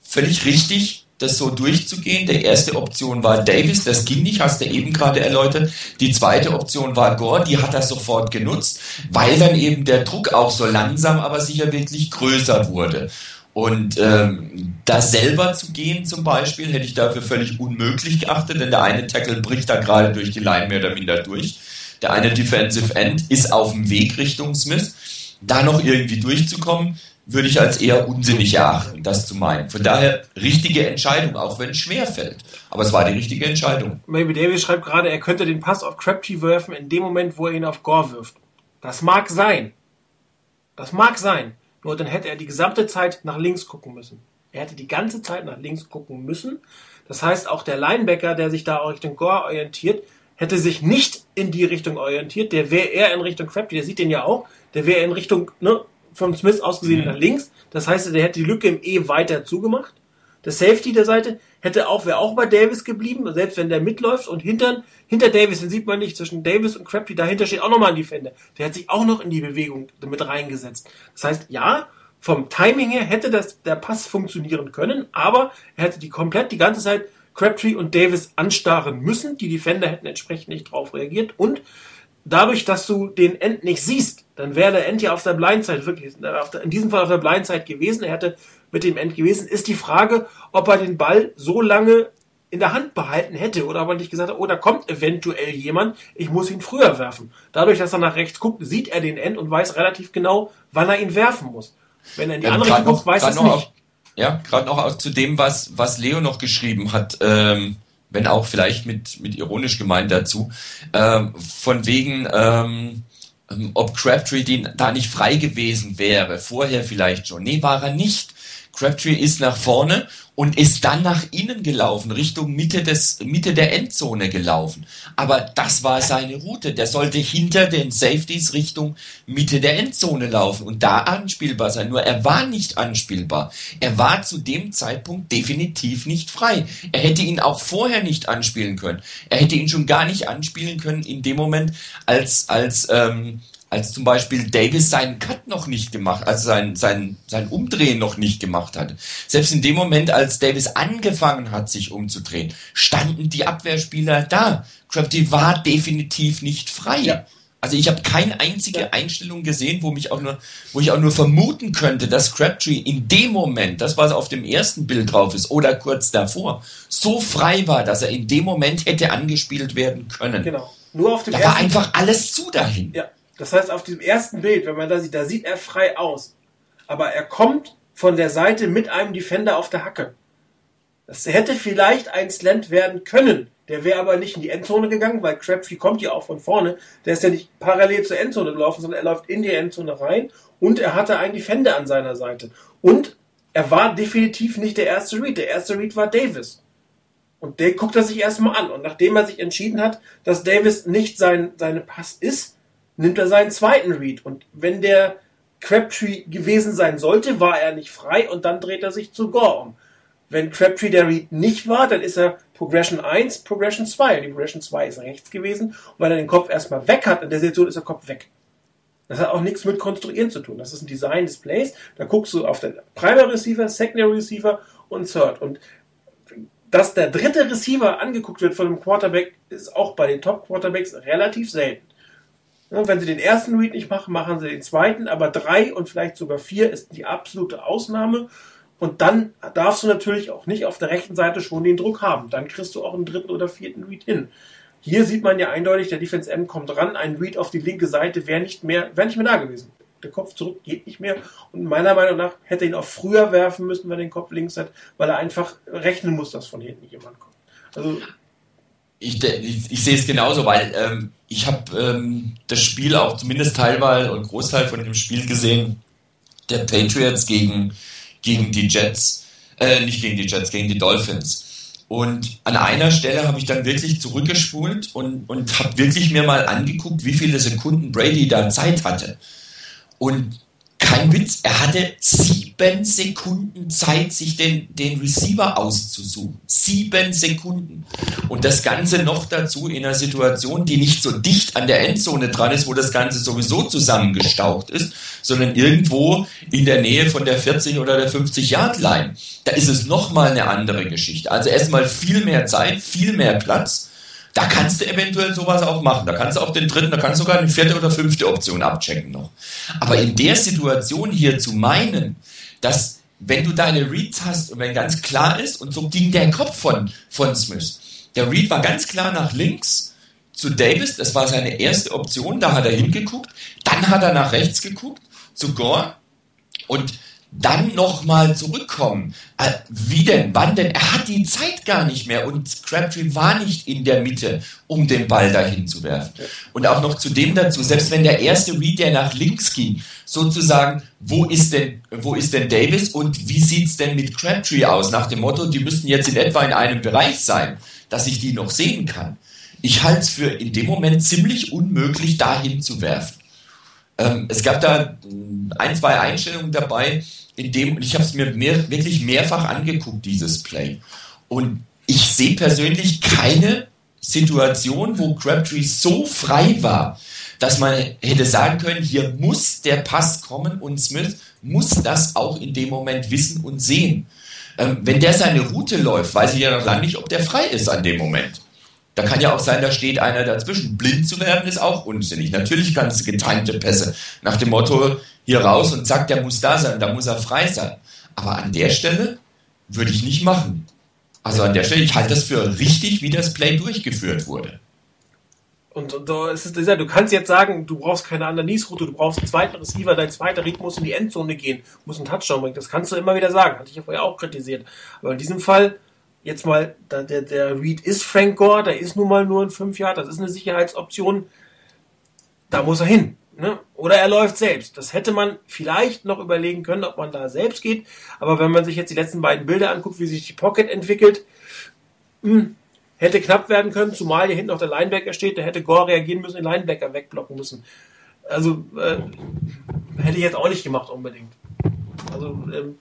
S2: völlig richtig, das so durchzugehen. Die erste Option war Davis, das ging nicht, hast du eben gerade erläutert. Die zweite Option war Gore, die hat er sofort genutzt, weil dann eben der Druck auch so langsam, aber sicher wirklich größer wurde. Und ähm, da selber zu gehen zum Beispiel, hätte ich dafür völlig unmöglich geachtet, denn der eine Tackle bricht da gerade durch die Line mehr oder minder durch. Der eine Defensive End ist auf dem Weg Richtung Smith. Da noch irgendwie durchzukommen, würde ich als eher unsinnig erachten, das zu meinen. Von daher richtige Entscheidung, auch wenn es schwer fällt. Aber es war die richtige Entscheidung.
S1: Maybe Davis schreibt gerade, er könnte den Pass auf Crabtree werfen in dem Moment, wo er ihn auf Gore wirft. Das mag sein. Das mag sein. Nur dann hätte er die gesamte Zeit nach links gucken müssen. Er hätte die ganze Zeit nach links gucken müssen. Das heißt, auch der Linebacker, der sich da Richtung Gore orientiert, hätte sich nicht in die Richtung orientiert. Der wäre eher in Richtung Crabtree. Der sieht den ja auch. Der wäre in Richtung ne, von Smith aus gesehen mhm. nach links. Das heißt, der hätte die Lücke im E weiter zugemacht. Der Safety der Seite hätte auch, wäre auch bei Davis geblieben, selbst wenn der mitläuft und hinter, hinter Davis, den sieht man nicht, zwischen Davis und Crabtree, dahinter steht auch nochmal ein Defender. Der hat sich auch noch in die Bewegung mit reingesetzt. Das heißt, ja, vom Timing her hätte das, der Pass funktionieren können, aber er hätte die komplett die ganze Zeit Crabtree und Davis anstarren müssen. Die Defender hätten entsprechend nicht drauf reagiert und dadurch, dass du den End nicht siehst, dann wäre der End ja auf der Blindside wirklich, in diesem Fall auf der Blindside gewesen. Er hätte mit dem End gewesen. Ist die Frage, ob er den Ball so lange in der Hand behalten hätte oder ob er nicht gesagt hat, oh, da kommt eventuell jemand, ich muss ihn früher werfen. Dadurch, dass er nach rechts guckt, sieht er den End und weiß relativ genau, wann er ihn werfen muss. Wenn er in die ja, andere Richtung guckt, weiß er es nicht. Auch,
S2: ja, gerade noch zu dem, was, was Leo noch geschrieben hat. Ähm, wenn auch vielleicht mit, mit ironisch gemeint dazu, ähm, von wegen, ähm, ähm ob Crabtree da nicht frei gewesen wäre, vorher vielleicht schon. Nee, war er nicht. Crabtree ist nach vorne und ist dann nach innen gelaufen, Richtung Mitte, des, Mitte der Endzone gelaufen. Aber das war seine Route. Der sollte hinter den Safeties Richtung Mitte der Endzone laufen und da anspielbar sein. Nur er war nicht anspielbar. Er war zu dem Zeitpunkt definitiv nicht frei. Er hätte ihn auch vorher nicht anspielen können. Er hätte ihn schon gar nicht anspielen können in dem Moment, als, als ähm, als zum Beispiel Davis seinen Cut noch nicht gemacht, also sein, sein, sein Umdrehen noch nicht gemacht hat. Selbst in dem Moment, als Davis angefangen hat, sich umzudrehen, standen die Abwehrspieler da. Crabtree war definitiv nicht frei. Ja. Also ich habe keine einzige ja. Einstellung gesehen, wo mich auch nur, wo ich auch nur vermuten könnte, dass Crabtree in dem Moment, das was auf dem ersten Bild drauf ist oder kurz davor, so frei war, dass er in dem Moment hätte angespielt werden können.
S1: Genau. Nur auf dem
S2: da war einfach alles zu dahin.
S1: Ja Das heißt, auf diesem ersten Bild, wenn man da sieht, da sieht er frei aus. Aber er kommt von der Seite mit einem Defender auf der Hacke. Das hätte vielleicht ein Slant werden können. Der wäre aber nicht in die Endzone gegangen, weil Crabtree kommt ja auch von vorne. Der ist ja nicht parallel zur Endzone gelaufen, sondern er läuft in die Endzone rein und er hatte einen Defender an seiner Seite. Und er war definitiv nicht der erste Read. Der erste Read war Davis. Und der guckt er sich erstmal an. Und nachdem er sich entschieden hat, dass Davis nicht sein seine Pass ist, nimmt er seinen zweiten Read. Und wenn der Crabtree gewesen sein sollte, war er nicht frei und dann dreht er sich zu Gore um. Wenn Crabtree der Read nicht war, dann ist er Progression 1, Progression 2. Und die Progression 2 ist rechts gewesen. Und weil er den Kopf erstmal weg hat, in der Situation ist der Kopf weg. Das hat auch nichts mit Konstruieren zu tun. Das ist ein Design des Plays. Da guckst du auf den Primary Receiver, Secondary Receiver und Third. Und dass der dritte Receiver angeguckt wird von einem Quarterback, ist auch bei den Top Quarterbacks relativ selten. Wenn sie den ersten Read nicht machen, machen sie den zweiten, aber drei und vielleicht sogar vier ist die absolute Ausnahme. Und dann darfst du natürlich auch nicht auf der rechten Seite schon den Druck haben. Dann kriegst du auch einen dritten oder vierten Read hin. Hier sieht man ja eindeutig, der Defense M kommt ran, ein Read auf die linke Seite wäre nicht mehr, wäre nicht mehr da gewesen. Der Kopf zurück geht nicht mehr. Und meiner Meinung nach hätte ihn auch früher werfen müssen, wenn er den Kopf links hat, weil er einfach rechnen muss, dass von hinten jemand kommt. Also
S2: ich, ich, ich, sehe es genauso, weil ähm, ich habe ähm, das Spiel auch zumindest teilweise und Großteil von dem Spiel gesehen, der Patriots gegen gegen die Jets, äh, nicht gegen die Jets, gegen die Dolphins. Und an einer Stelle habe ich dann wirklich zurückgespult und, und habe wirklich mir mal angeguckt, wie viele Sekunden Brady da Zeit hatte. Und kein Witz, er hatte sieben Sekunden Zeit, sich den, den Receiver auszusuchen. Sieben Sekunden. Und das Ganze noch dazu in einer Situation, die nicht so dicht an der Endzone dran ist, wo das Ganze sowieso zusammengestaucht ist, sondern irgendwo in der Nähe von der 40 oder der 50 Yard Line. Da ist es nochmal eine andere Geschichte. Also erstmal viel mehr Zeit, viel mehr Platz da kannst du eventuell sowas auch machen. Da kannst du auch den dritten, da kannst du sogar eine vierte oder fünfte Option abchecken noch. Aber in der Situation hier zu meinen, dass wenn du deine Reads hast und wenn ganz klar ist, und so ging der Kopf von, von Smith. Der Read war ganz klar nach links zu Davis, das war seine erste Option, da hat er hingeguckt. Dann hat er nach rechts geguckt zu Gore und dann nochmal zurückkommen. Äh, wie denn? Wann denn? Er hat die Zeit gar nicht mehr und Crabtree war nicht in der Mitte, um den Ball dahin zu werfen. Und auch noch zu dem dazu, selbst wenn der erste Read, der nach links ging, sozusagen, wo ist denn, wo ist denn Davis und wie sieht's denn mit Crabtree aus? Nach dem Motto, die müssten jetzt in etwa in einem Bereich sein, dass ich die noch sehen kann. Ich halte es für in dem Moment ziemlich unmöglich, dahin zu werfen. Ähm, es gab da ein, zwei Einstellungen dabei, in dem, ich habe es mir mehr, wirklich mehrfach angeguckt, dieses Play. Und ich sehe persönlich keine Situation, wo Crabtree so frei war, dass man hätte sagen können, hier muss der Pass kommen und Smith muss das auch in dem Moment wissen und sehen. Ähm, wenn der seine Route läuft, weiß ich ja noch lange nicht, ob der frei ist an dem Moment. Da kann ja auch sein, da steht einer dazwischen. Blind zu werden ist auch unsinnig. Natürlich kannst du getimte Pässe nach dem Motto, hier raus und zack, der muss da sein, da muss er frei sein. Aber an der Stelle würde ich nicht machen. Also an der Stelle, ich halte das für richtig, wie das Play durchgeführt wurde.
S1: Und, und so ist es, du kannst jetzt sagen, du brauchst keine Underneath-Route, du brauchst einen zweiten Receiver, dein zweiter Read muss in die Endzone gehen, muss einen Touchdown bringen. Das kannst du immer wieder sagen. Hatte ich ja vorher auch kritisiert. Aber in diesem Fall, jetzt mal, der, der Read ist Frank Gore, der ist nun mal nur in fünf Jahren, das ist eine Sicherheitsoption. Da muss er hin. Ne? Oder er läuft selbst. Das hätte man vielleicht noch überlegen können, ob man da selbst geht. Aber wenn man sich jetzt die letzten beiden Bilder anguckt, wie sich die Pocket entwickelt, mh, hm, hätte knapp werden können, zumal hier hinten noch der Linebacker steht, der hätte Gore reagieren müssen, den Linebacker wegblocken müssen. Also äh, hätte ich jetzt auch nicht gemacht unbedingt. Also ähm,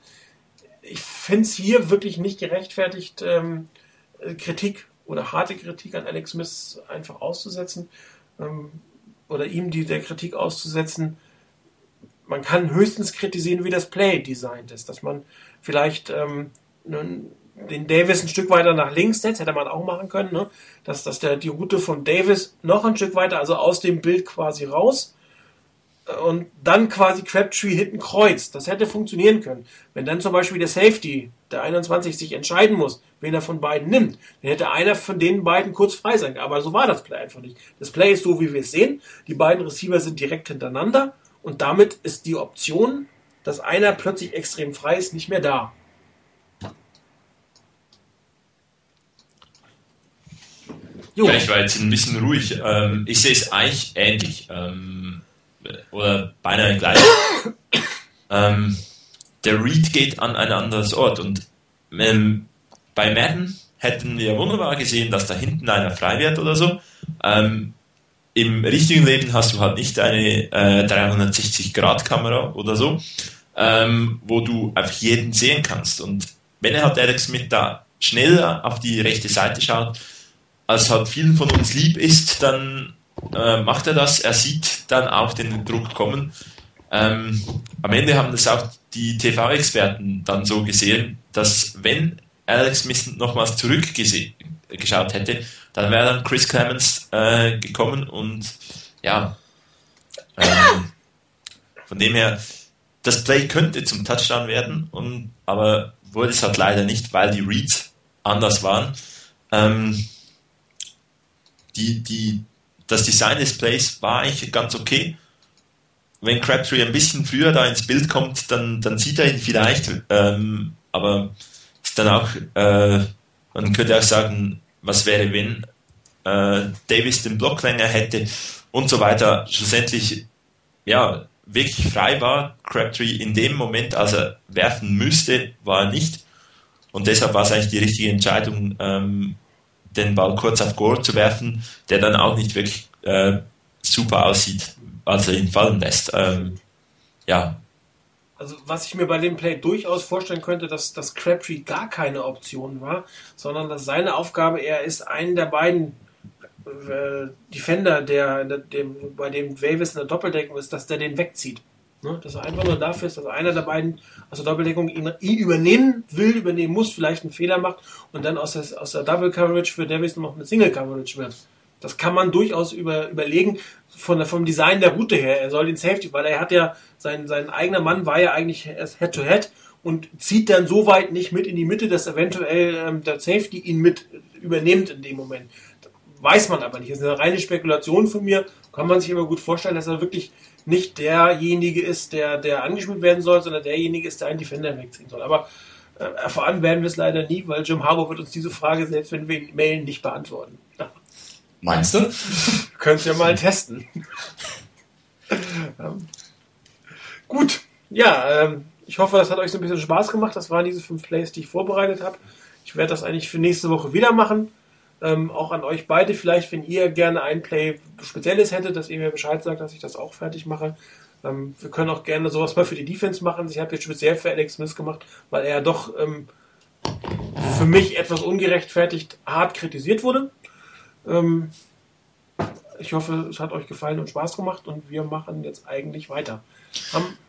S1: ich finde es hier wirklich nicht gerechtfertigt, ähm, Kritik oder harte Kritik an Alex Smith einfach auszusetzen. Ähm, oder ihm die der Kritik auszusetzen. Man kann höchstens kritisieren, wie das Play designt ist, dass man vielleicht ähm, den Davis ein Stück weiter nach links setzt, hätte man auch machen können, ne? dass, dass der, die Route von Davis noch ein Stück weiter, also aus dem Bild quasi raus, und dann quasi Crabtree hinten kreuzt. Das hätte funktionieren können. Wenn dann zum Beispiel der Safety, der 21, sich entscheiden muss, wen er von beiden nimmt, dann hätte einer von den beiden kurz frei sein. Aber so war das Play einfach nicht. Das Play ist so, wie wir es sehen. Die beiden Receiver sind direkt hintereinander und damit ist die Option, dass einer plötzlich extrem frei ist, nicht mehr da.
S3: Jo. Ja, ich war jetzt ein bisschen ruhig. Ähm, ich sehe es eigentlich ähnlich. Ähm, oder beinahe gleich. ähm, der Read geht an ein anderes Ort und ähm, bei Madden hätten wir wunderbar gesehen, dass da hinten einer frei wird oder so. Ähm, Im richtigen Leben hast du halt nicht eine äh, 360-Grad-Kamera oder so, ähm, wo du einfach jeden sehen kannst. Und wenn er halt Alex Smith da schnell auf die rechte Seite schaut, als halt vielen von uns lieb ist, dann äh, macht er das. Er sieht dann auch den Druck kommen. Ähm, am Ende haben das auch die TV-Experten dann so gesehen, dass wenn Alex Smith nochmals zurückgeschaut hätte, dann wäre dann Chris Clemens äh, gekommen und ja, ähm, von dem her, das Play könnte zum Touchdown werden, und, aber wurde es halt leider nicht, weil die Reads anders waren. Ähm, die, die, das Design des Plays war eigentlich ganz okay. Wenn Crabtree ein bisschen früher da ins Bild kommt, dann, dann sieht er ihn vielleicht, ähm, aber ist dann auch, äh, man könnte auch sagen, was wäre, wenn äh, Davis den Block länger hätte und so weiter. Schlussendlich, ja, wirklich frei war Crabtree in dem Moment, als er werfen müsste, war er nicht. Und deshalb war es eigentlich die richtige Entscheidung, ähm, den Ball kurz auf Gore zu werfen, der dann auch nicht wirklich äh, super aussieht, als er ihn fallen lässt. Ähm, ja.
S1: Also was ich mir bei dem Play durchaus vorstellen könnte, dass, dass Crabtree gar keine Option war, sondern dass seine Aufgabe eher ist, einen der beiden äh, Defender, der, der, dem, bei dem Davis in der Doppeldeckung ist, dass der den wegzieht. Ne? Dass er einfach nur dafür ist, dass einer der beiden aus der Doppeldeckung ihn, ihn übernehmen will, übernehmen muss, vielleicht einen Fehler macht und dann aus der, aus der Double Coverage für Davis noch eine Single Coverage wird. Das kann man durchaus über, überlegen von der, vom Design der Route her. Er soll den Safety, weil er hat ja, sein, sein eigener Mann war ja eigentlich Head-to-Head -head und zieht dann so weit nicht mit in die Mitte, dass eventuell ähm, der Safety ihn mit übernimmt in dem Moment. Weiß man aber nicht. Das ist eine reine Spekulation von mir. Kann man sich aber gut vorstellen, dass er wirklich nicht derjenige ist, der, der angespielt werden soll, sondern derjenige ist, der einen Defender wegziehen soll. Aber äh, erfahren werden wir es leider nie, weil Jim Harbour wird uns diese Frage, selbst wenn wir ihn mailen, nicht beantworten.
S2: Meinst du?
S1: Könnt ihr mal testen. ähm, gut, ja, ähm, ich hoffe, das hat euch so ein bisschen Spaß gemacht. Das waren diese fünf Plays, die ich vorbereitet habe. Ich werde das eigentlich für nächste Woche wieder machen. Ähm, auch an euch beide vielleicht, wenn ihr gerne ein Play Spezielles hättet, dass ihr mir Bescheid sagt, dass ich das auch fertig mache. Ähm, wir können auch gerne sowas mal für die Defense machen. Ich habe jetzt speziell für Alex Smith gemacht, weil er doch ähm, für mich etwas ungerechtfertigt hart kritisiert wurde. Ähm, ich hoffe, es hat euch gefallen und Spaß gemacht und wir machen jetzt eigentlich weiter.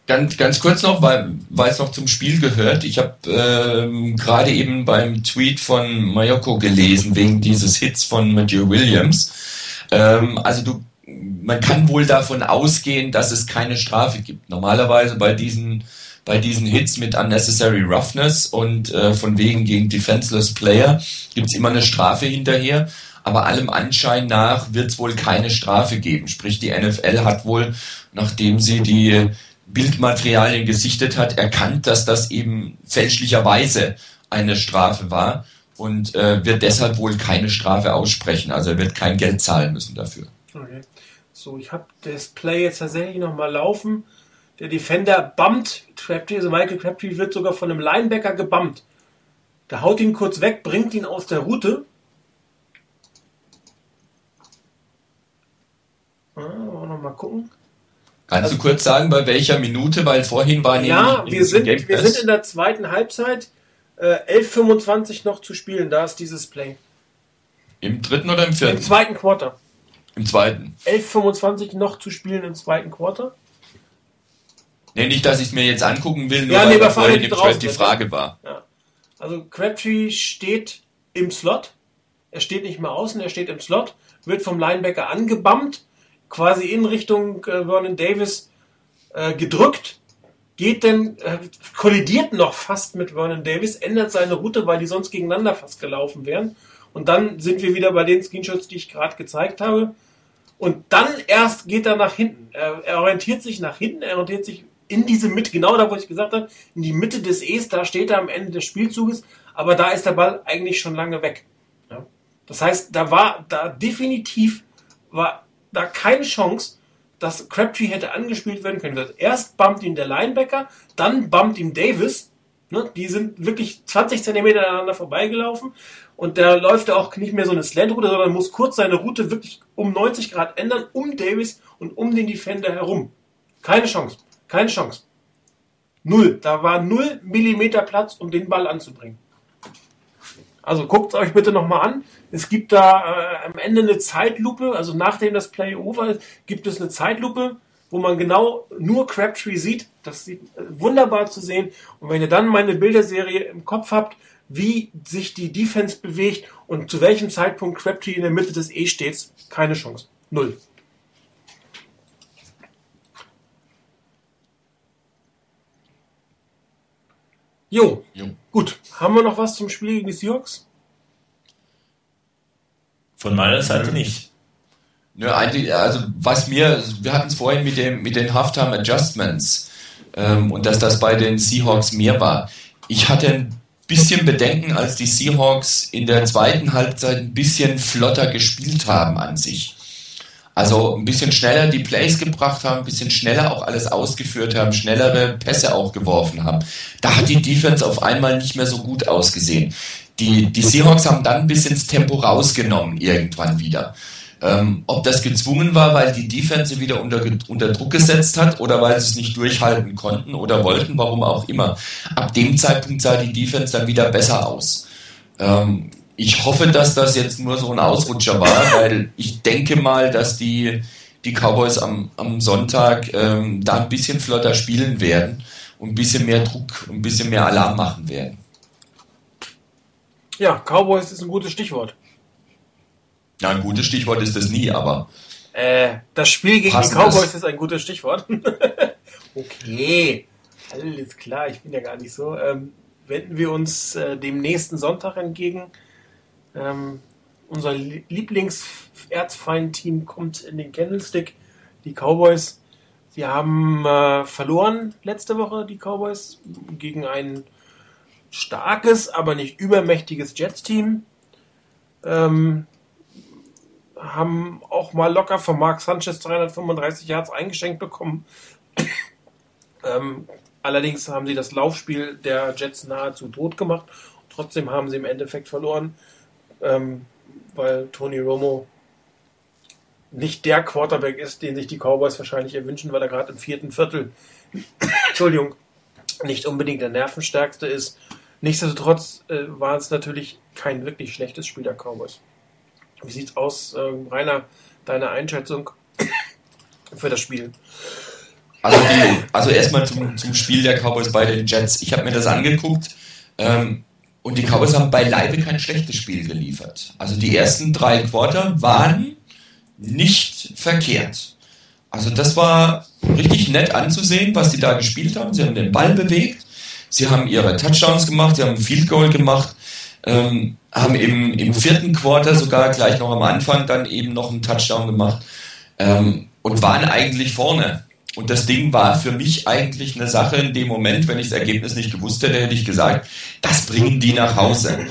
S2: Ganz, ganz kurz noch, weil, weil es noch zum Spiel gehört. Ich habe ähm, gerade eben beim Tweet von Mayoko gelesen, wegen dieses Hits von Matthew Williams. Ähm, also du, man kann wohl davon ausgehen, dass es keine Strafe gibt. Normalerweise bei diesen bei diesen Hits mit Unnecessary Roughness und äh, von wegen gegen Defenseless Player gibt's immer eine Strafe hinterher aber allem Anschein nach wird es wohl keine Strafe geben. Sprich, die NFL hat wohl, nachdem sie die Bildmaterialien gesichtet hat, erkannt, dass das eben fälschlicherweise eine Strafe war und äh, wird deshalb wohl keine Strafe aussprechen. Also er wird kein Geld zahlen müssen dafür.
S1: Okay. So, ich habe das Play jetzt tatsächlich nochmal laufen. Der Defender bumpt Crabtree, also Michael Crabtree wird sogar von einem Linebacker gebumpt. Der haut ihn kurz weg, bringt ihn aus der Route Ah, noch mal gucken.
S2: Kannst also, du kurz sagen, bei welcher Minute? Weil vorhin war
S1: Ja, wir, sind, wir sind in der zweiten Halbzeit. Äh, 11.25 noch zu spielen. Da ist dieses Play.
S2: Im dritten oder im vierten?
S1: Im zweiten Quarter.
S2: Im zweiten.
S1: 11.25 noch zu spielen im zweiten Quarter.
S2: Nee, nicht, dass ich es mir jetzt angucken will,
S1: nur ja, nee, weil vorhin
S2: im Thread die Frage war.
S1: Ja. Also Crabtree steht im Slot. Er steht nicht mehr außen, er steht im Slot, wird vom Linebacker angebammt quasi in Richtung äh, Vernon Davis äh, gedrückt, geht denn, äh, kollidiert noch fast mit Vernon Davis, ändert seine Route, weil die sonst gegeneinander fast gelaufen wären. Und dann sind wir wieder bei den Screenshots, die ich gerade gezeigt habe. Und dann erst geht er nach hinten. Er, er, orientiert sich nach hinten, er orientiert sich in diese Mitte, genau da, wo ich gesagt habe, in die Mitte des E's, da steht er am Ende des Spielzuges, aber da ist der Ball eigentlich schon lange weg. Ja? Das heißt, da war, da definitiv war da keine Chance, dass Crabtree hätte angespielt werden können. Erst bumpt ihn der Linebacker, dann bumpt ihm Davis. Ne? Die sind wirklich 20 Zentimeter aneinander vorbeigelaufen. Und da läuft er auch nicht mehr so eine Slant-Route, sondern muss kurz seine Route wirklich um 90 Grad ändern, um Davis und um den Defender herum. Keine Chance. Keine Chance. Null. Da war null Millimeter Platz, um den Ball anzubringen. Also guckt es euch bitte nochmal an. Es gibt da äh, am Ende eine Zeitlupe, also nachdem das Play over ist, gibt es eine Zeitlupe, wo man genau nur Crabtree sieht. Das sieht äh, wunderbar zu sehen. Und wenn ihr dann meine Bilderserie im Kopf habt, wie sich die Defense bewegt und zu welchem Zeitpunkt Crabtree in der Mitte des E steht, keine Chance. Null. Jo. jo. Gut. Haben wir noch was zum Spiel gegen die Seahawks?
S3: Von meiner Seite nicht.
S2: Ja, eigentlich, also was mir, wir hatten es vorhin mit dem mit den Halftime Adjustments ähm, und dass das bei den Seahawks mehr war. Ich hatte ein bisschen Bedenken, als die Seahawks in der zweiten Halbzeit ein bisschen flotter gespielt haben an sich. Also ein bisschen schneller die Plays gebracht haben, ein bisschen schneller auch alles ausgeführt haben, schnellere Pässe auch geworfen haben. Da hat die Defense auf einmal nicht mehr so gut ausgesehen. Die, die Seahawks haben dann bisschen das Tempo rausgenommen irgendwann wieder. Ähm, ob das gezwungen war, weil die Defense wieder unter, unter Druck gesetzt hat oder weil sie es nicht durchhalten konnten oder wollten, warum auch immer. Ab dem Zeitpunkt sah die Defense dann wieder besser aus. Ähm, ich hoffe, dass das jetzt nur so ein Ausrutscher war, weil ich denke mal, dass die, die Cowboys am, am Sonntag ähm, da ein bisschen flotter spielen werden und ein bisschen mehr Druck, ein bisschen mehr Alarm machen werden.
S1: Ja, Cowboys ist ein gutes Stichwort.
S2: Ja, ein gutes Stichwort ist das nie, aber.
S1: Äh, das Spiel gegen die Cowboys ist ein gutes Stichwort. okay, alles klar, ich bin ja gar nicht so. Ähm, wenden wir uns äh, dem nächsten Sonntag entgegen. Ähm, unser Lieblings-Erzfeind-Team kommt in den Candlestick. Die Cowboys. Sie haben äh, verloren letzte Woche, die Cowboys, gegen ein starkes, aber nicht übermächtiges Jets-Team. Ähm, haben auch mal locker von Mark Sanchez 335 Yards eingeschenkt bekommen. ähm, allerdings haben sie das Laufspiel der Jets nahezu tot gemacht. Trotzdem haben sie im Endeffekt verloren ähm, weil Tony Romo nicht der Quarterback ist, den sich die Cowboys wahrscheinlich erwünschen, weil er gerade im vierten Viertel, Entschuldigung, nicht unbedingt der Nervenstärkste ist. Nichtsdestotrotz äh, war es natürlich kein wirklich schlechtes Spiel der Cowboys. Wie sieht's aus, ähm, Rainer, deine Einschätzung für das Spiel?
S2: Also, also erstmal zum, zum Spiel der Cowboys bei den Jets. Ich habe mir das angeguckt. Ähm, und die Cowboys haben beileibe kein schlechtes Spiel geliefert. Also die ersten drei Quarter waren nicht verkehrt. Also das war richtig nett anzusehen, was die da gespielt haben. Sie haben den Ball bewegt, sie haben ihre Touchdowns gemacht, sie haben ein Field Goal gemacht, ähm, haben im, im vierten Quarter sogar gleich noch am Anfang dann eben noch einen Touchdown gemacht ähm, und waren eigentlich vorne. Und das Ding war für mich eigentlich eine Sache in dem Moment, wenn ich das Ergebnis nicht gewusst hätte, hätte ich gesagt, das bringen die nach Hause.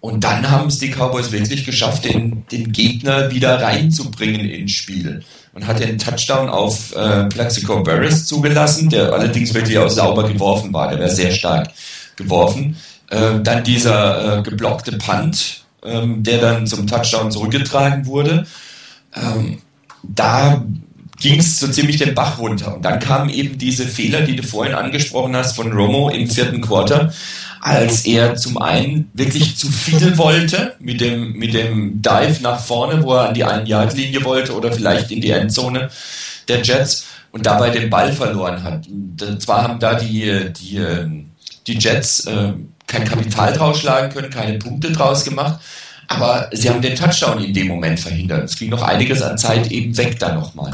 S2: Und dann haben es die Cowboys wirklich geschafft, den, den Gegner wieder reinzubringen ins Spiel. Und hat den Touchdown auf äh, Plaxico Barris zugelassen, der allerdings wirklich auch sauber geworfen war. Der wäre sehr stark geworfen. Äh, dann dieser äh, geblockte Punt, ähm, der dann zum Touchdown zurückgetragen wurde. Ähm, da ging es so ziemlich den Bach runter. Und dann kamen eben diese Fehler, die du vorhin angesprochen hast von Romo im vierten Quarter, als er zum einen wirklich zu viel wollte mit dem, mit dem Dive nach vorne, wo er an die Ein-Yard-Linie wollte oder vielleicht in die Endzone der Jets und dabei den Ball verloren hat. Und zwar haben da die, die, die Jets äh, kein Kapital draus schlagen können, keine Punkte draus gemacht, aber sie haben den Touchdown in dem Moment verhindert. Es ging noch einiges an Zeit eben weg da nochmal.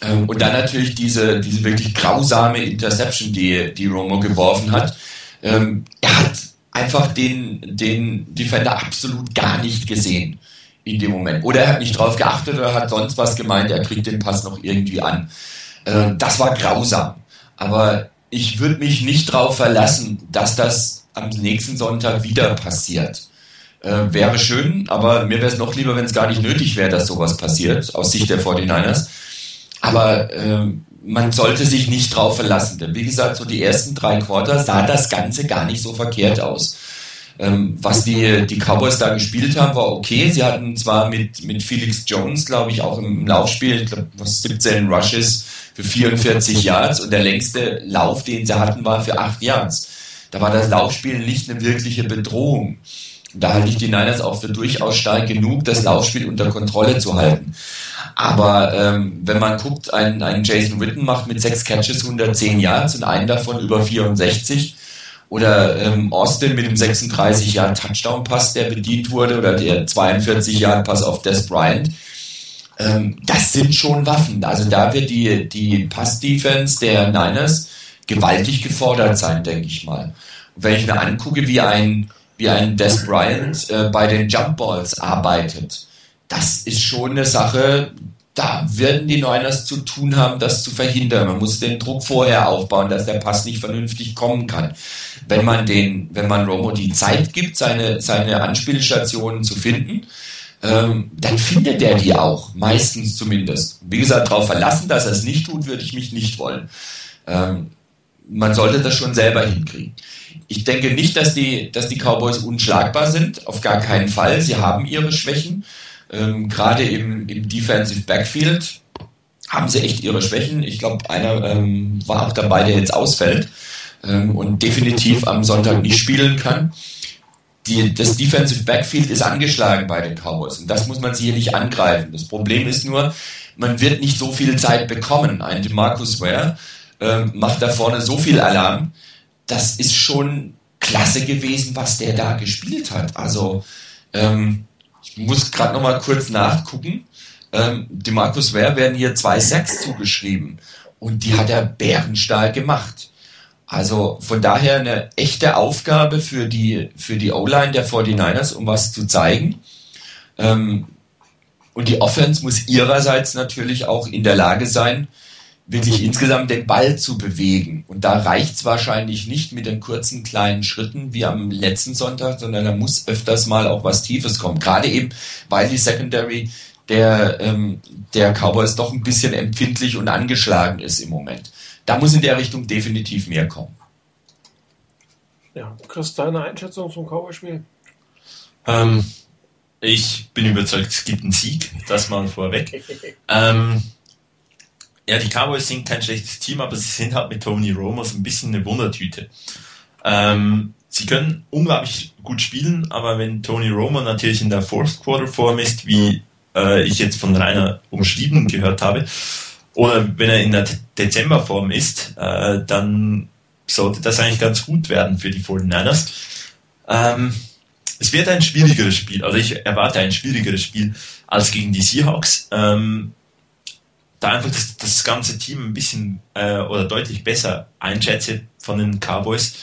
S2: Ähm, und dann natürlich diese, diese wirklich grausame Interception, die, die Romo geworfen hat. Ähm, er hat einfach den, den Defender absolut gar nicht gesehen in dem Moment. Oder er hat nicht drauf geachtet oder hat sonst was gemeint, er kriegt den Pass noch irgendwie an. Äh, das war grausam. Aber ich würde mich nicht darauf verlassen, dass das am nächsten Sonntag wieder passiert. Äh, wäre schön, aber mir wäre es noch lieber, wenn es gar nicht nötig wäre, dass sowas passiert, aus Sicht der 49ers. Aber äh, man sollte sich nicht drauf verlassen, denn wie gesagt, so die ersten drei Quarter sah das Ganze gar nicht so verkehrt aus. Ähm, was die, die Cowboys da gespielt haben, war okay. Sie hatten zwar mit, mit Felix Jones, glaube ich, auch im Laufspiel, ich glaube, 17 Rushes für 44 Yards und der längste Lauf, den sie hatten, war für 8 Yards. Da war das Laufspiel nicht eine wirkliche Bedrohung. Da halte ich die Niners auch für durchaus stark genug, das Laufspiel unter Kontrolle zu halten. Aber ähm, wenn man guckt, ein, ein Jason Witten macht mit sechs Catches 110 Yards und einen davon über 64. Oder ähm, Austin mit dem 36 Yard Touchdown Pass, der bedient wurde, oder der 42 Yard Pass auf Des Bryant. Ähm, das sind schon Waffen. Also da wird die, die Pass-Defense der Niners gewaltig gefordert sein, denke ich mal. Und wenn ich mir angucke, wie ein, wie ein Des Bryant äh, bei den Jump Balls arbeitet, das ist schon eine Sache, da werden die Niners zu tun haben, das zu verhindern. Man muss den Druck vorher aufbauen, dass der Pass nicht vernünftig kommen kann. Wenn man den, wenn man Romo die Zeit gibt, seine, seine Anspielstationen zu finden, ähm, dann findet er die auch, meistens zumindest. Wie gesagt, darauf verlassen, dass er es nicht tut, würde ich mich nicht wollen. Ähm, man sollte das schon selber hinkriegen. Ich denke nicht, dass die, dass die Cowboys unschlagbar sind, auf gar keinen Fall. Sie haben ihre Schwächen. Ähm, Gerade im, im Defensive Backfield haben sie echt ihre Schwächen. Ich glaube, einer ähm, war auch dabei, der jetzt ausfällt ähm, und definitiv am Sonntag nicht spielen kann die, das Defensive Backfield ist angeschlagen bei den Cowboys und das muss man sich hier nicht angreifen. Das Problem ist nur, man wird nicht so viel Zeit bekommen. Ein DeMarcus Ware äh, macht da vorne so viel Alarm. Das ist schon klasse gewesen, was der da gespielt hat. Also ähm, ich muss gerade noch mal kurz nachgucken. Ähm, DeMarcus Ware werden hier zwei Sacks zugeschrieben und die hat er bärenstark gemacht. Also von daher eine echte Aufgabe für die, für die O-Line der 49ers, um was zu zeigen. Ähm, und die Offense muss ihrerseits natürlich auch in der Lage sein, wirklich insgesamt den Ball zu bewegen. Und da reicht es wahrscheinlich nicht mit den kurzen kleinen Schritten wie am letzten Sonntag, sondern da muss öfters mal auch was Tiefes kommen. Gerade eben, weil die Secondary der, ähm, der Cowboys doch ein bisschen empfindlich und angeschlagen ist im Moment da muss in der Richtung definitiv mehr kommen.
S1: Ja, Chris, deine Einschätzung zum Cowboy-Spiel?
S3: Ähm, ich bin überzeugt, es gibt einen Sieg, das mal vorweg. ähm, ja, die Cowboys sind kein schlechtes Team, aber sie sind halt mit Tony Romo so ein bisschen eine Wundertüte. Ähm, sie können unglaublich gut spielen, aber wenn Tony Romo natürlich in der Fourth Quarter Form ist, wie äh, ich jetzt von Rainer umschrieben gehört habe, oder wenn er in der Dezemberform ist, äh, dann sollte das eigentlich ganz gut werden für die 49ers. Ähm, es wird ein schwierigeres Spiel, also ich erwarte ein schwierigeres Spiel als gegen die Seahawks. Ähm, da einfach das, das ganze Team ein bisschen äh, oder deutlich besser einschätze von den Cowboys,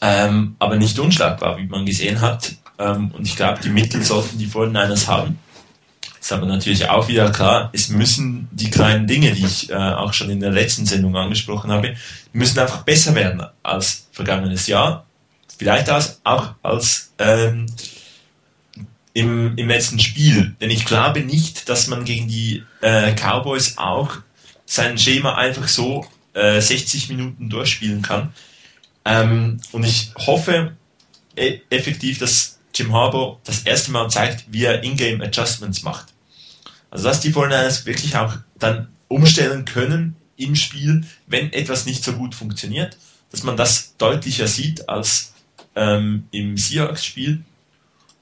S3: ähm, aber nicht unschlagbar, wie man gesehen hat. Ähm, und ich glaube, die Mittel sollten die 49ers haben. Ist aber natürlich auch wieder klar, es müssen die kleinen Dinge, die ich äh, auch schon in der letzten Sendung angesprochen habe, müssen einfach besser werden als vergangenes Jahr. Vielleicht auch als ähm, im, im letzten Spiel. Denn ich glaube nicht, dass man gegen die äh, Cowboys auch sein Schema einfach so äh, 60 Minuten durchspielen kann. Ähm, und ich hoffe e effektiv, dass Jim Harbour das erste Mal zeigt, wie er Ingame Adjustments macht. Also dass die 49 wirklich auch dann umstellen können im Spiel, wenn etwas nicht so gut funktioniert, dass man das deutlicher sieht als ähm, im Seahawks-Spiel.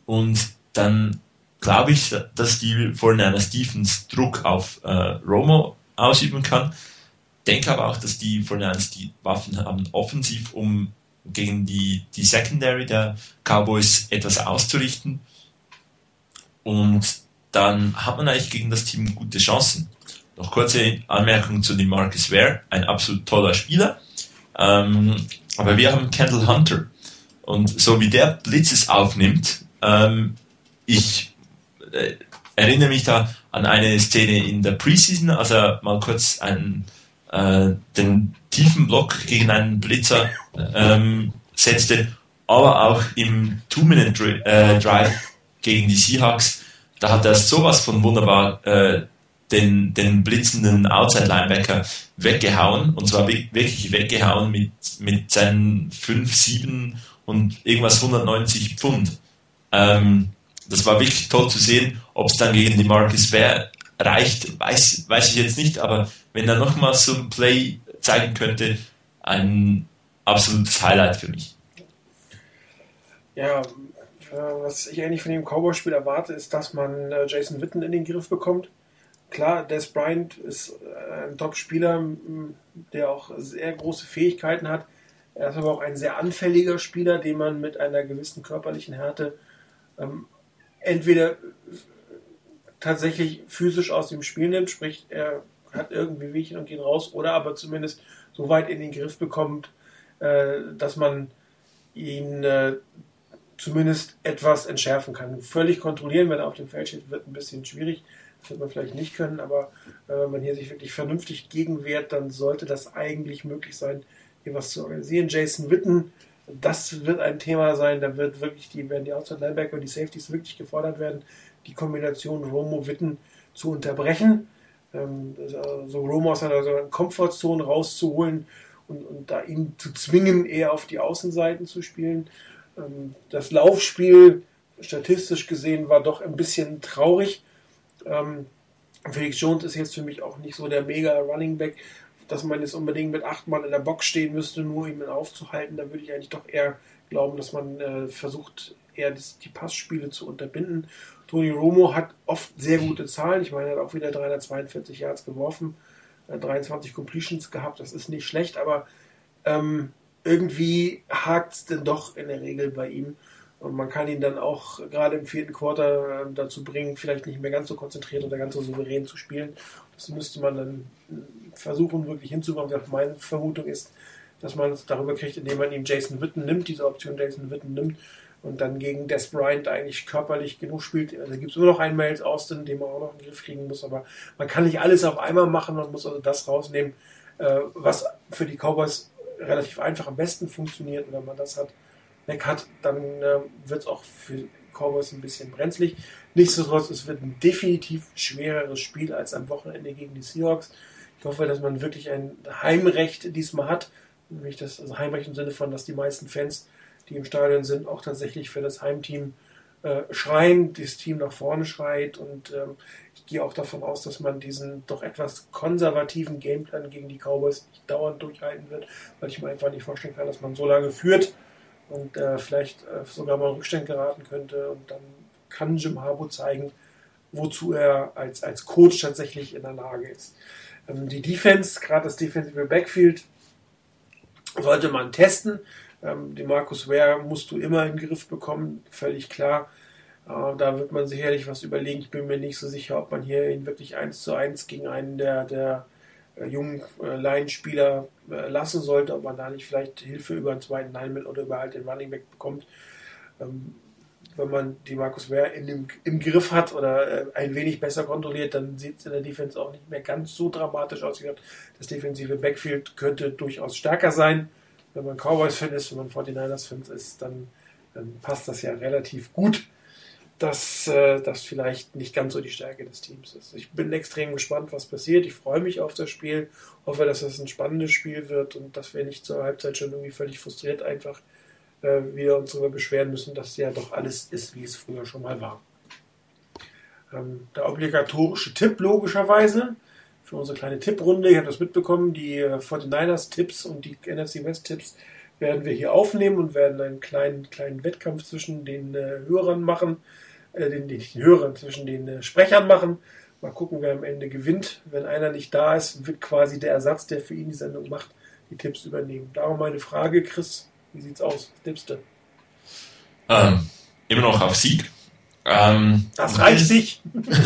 S3: Und dann glaube ich, dass die 49 Stephens Druck auf äh, Romo ausüben kann. Denke aber auch, dass die 49 die Waffen haben offensiv, um gegen die, die Secondary der Cowboys etwas auszurichten. Und dann hat man eigentlich gegen das Team gute Chancen. noch kurze Anmerkung zu dem Marcus Ware, ein absolut toller Spieler. Ähm, aber wir haben Kendall Hunter. Und so wie der Blitzes aufnimmt, ähm, ich äh, erinnere mich da an eine Szene in der Preseason, als er mal kurz einen, äh, den tiefen Block gegen einen Blitzer ähm, setzte, aber auch im Two-Minute-Drive äh, gegen die Seahawks, da hat er sowas von wunderbar äh, den, den blitzenden Outside-Linebacker weggehauen, und zwar wirklich weggehauen mit, mit seinen 5, 7 und irgendwas 190 Pfund. Ähm, das war wirklich toll zu sehen. Ob es dann gegen die Marcus Ware reicht, weiß, weiß ich jetzt nicht, aber wenn er nochmal so ein Play zeigen könnte, ein absolutes Highlight für mich.
S1: Ja, was ich eigentlich von dem Cowboy-Spiel erwarte, ist, dass man äh, Jason Witten in den Griff bekommt. Klar, Des Bryant ist äh, ein Top-Spieler, der auch sehr große Fähigkeiten hat. Er ist aber auch ein sehr anfälliger Spieler, den man mit einer gewissen körperlichen Härte ähm, entweder tatsächlich physisch aus dem Spiel nimmt, sprich er hat irgendwie Wehchen und geht raus, oder aber zumindest so weit in den Griff bekommt, äh, dass man ihn äh, zumindest etwas entschärfen kann. Völlig kontrollieren, wenn er auf dem Feld steht, wird ein bisschen schwierig. Das wird man vielleicht nicht können, aber äh, wenn man hier sich wirklich vernünftig gegenwehrt, dann sollte das eigentlich möglich sein, hier was zu organisieren. Jason Witten, das wird ein Thema sein, da wird wirklich die, werden die Outside Linebacker und die Safeties wirklich gefordert werden, die Kombination Romo-Witten zu unterbrechen. Ähm, so Romo aus seiner Komfortzone rauszuholen und, und da ihn zu zwingen, eher auf die Außenseiten zu spielen. Ähm, das Laufspiel, statistisch gesehen, war doch ein bisschen traurig. Ähm, Felix Jones ist jetzt für mich auch nicht so der mega Running Back, dass man jetzt unbedingt mit acht Mann in der Box stehen müsste, nur ihn aufzuhalten. Da würde ich eigentlich doch eher glauben, dass man äh, versucht, eher das, die Passspiele zu unterbinden. Tony Romo hat oft sehr gute Zahlen. Ich meine, er hat auch wieder 342 Yards geworfen, äh, 23 Completions gehabt. Das ist nicht schlecht, aber ähm, irgendwie hakt es denn doch in der Regel bei ihm. Und man kann ihn dann auch gerade im vierten Quarter äh, dazu bringen, vielleicht nicht mehr ganz so konzentriert oder ganz so souverän zu spielen. Das müsste man dann äh, versuchen, wirklich hinzubekommen. Meine Vermutung ist, dass man es darüber kriegt, indem man ihm Jason Witten nimmt, diese Option Jason Witten nimmt und dann gegen Des Bryant eigentlich körperlich genug spielt. Also gibt es immer noch einen Miles Austin, den man auch noch in den Griff kriegen muss, aber man kann nicht alles auf einmal machen, man muss also das rausnehmen, äh, was für die Cowboys relativ einfach am besten funktioniert. Wenn man das hat, weg hat, dann äh, wird es auch für Cowboys ein bisschen brenzlig. Nichtsdestotrotz, es wird ein definitiv schwereres Spiel als am Wochenende gegen die Seahawks. Ich hoffe, dass man wirklich ein Heimrecht diesmal hat. Nämlich das also Heimrecht im Sinne von, dass die meisten Fans, die im Stadion sind, auch tatsächlich für das Heimteam äh, schreien, das Team nach vorne schreit. Und ähm, ich gehe auch davon aus, dass man diesen doch etwas konservativen Gameplan gegen die Cowboys nicht dauernd durchhalten wird, weil ich mir einfach nicht vorstellen kann, dass man so lange führt und äh, vielleicht äh, sogar mal Rückstand geraten könnte. Und dann kann Jim Harbaugh zeigen, wozu er als, als Coach tatsächlich in der Lage ist. Ähm, die Defense, gerade das Defensive Backfield, sollte man testen. Ähm, den Markus Ware musst du immer in den Griff bekommen, völlig klar. Äh, da wird man sicherlich was überlegen. Ich bin mir nicht so sicher, ob man hier ihn wirklich eins zu eins gegen einen der, der äh, jungen äh, Laienspieler lassen sollte, ob man da nicht vielleicht Hilfe über einen zweiten Lineman oder über halt den Running Back bekommt. Ähm, wenn man die Markus Ware in dem, im Griff hat oder äh, ein wenig besser kontrolliert, dann sieht es in der Defense auch nicht mehr ganz so dramatisch aus. Das defensive Backfield könnte durchaus stärker sein. Wenn man Cowboys-Fan ist, wenn man 49ers-Fan ist, dann, dann passt das ja relativ gut dass äh, das vielleicht nicht ganz so die Stärke des Teams ist. Ich bin extrem gespannt, was passiert. Ich freue mich auf das Spiel, hoffe, dass es ein spannendes Spiel wird und dass wir nicht zur Halbzeit schon irgendwie völlig frustriert einfach äh, wieder uns darüber beschweren müssen, dass ja doch alles ist, wie es früher schon mal war. Ähm, der obligatorische Tipp logischerweise für unsere kleine Tipprunde. Ihr habt das mitbekommen, die äh, 49ers Tipps und die NFC West Tipps werden wir hier aufnehmen und werden einen kleinen, kleinen Wettkampf zwischen den äh, Hörern machen äh, den, den Hörern, zwischen den äh, Sprechern machen. Mal gucken, wer am Ende gewinnt. Wenn einer nicht da ist, wird quasi der Ersatz, der für ihn die Sendung macht, die Tipps übernehmen. Darum meine Frage, Chris, wie sieht's aus? Was tippst du?
S3: Ähm, immer noch auf Sieg. Ähm,
S1: das reicht sich.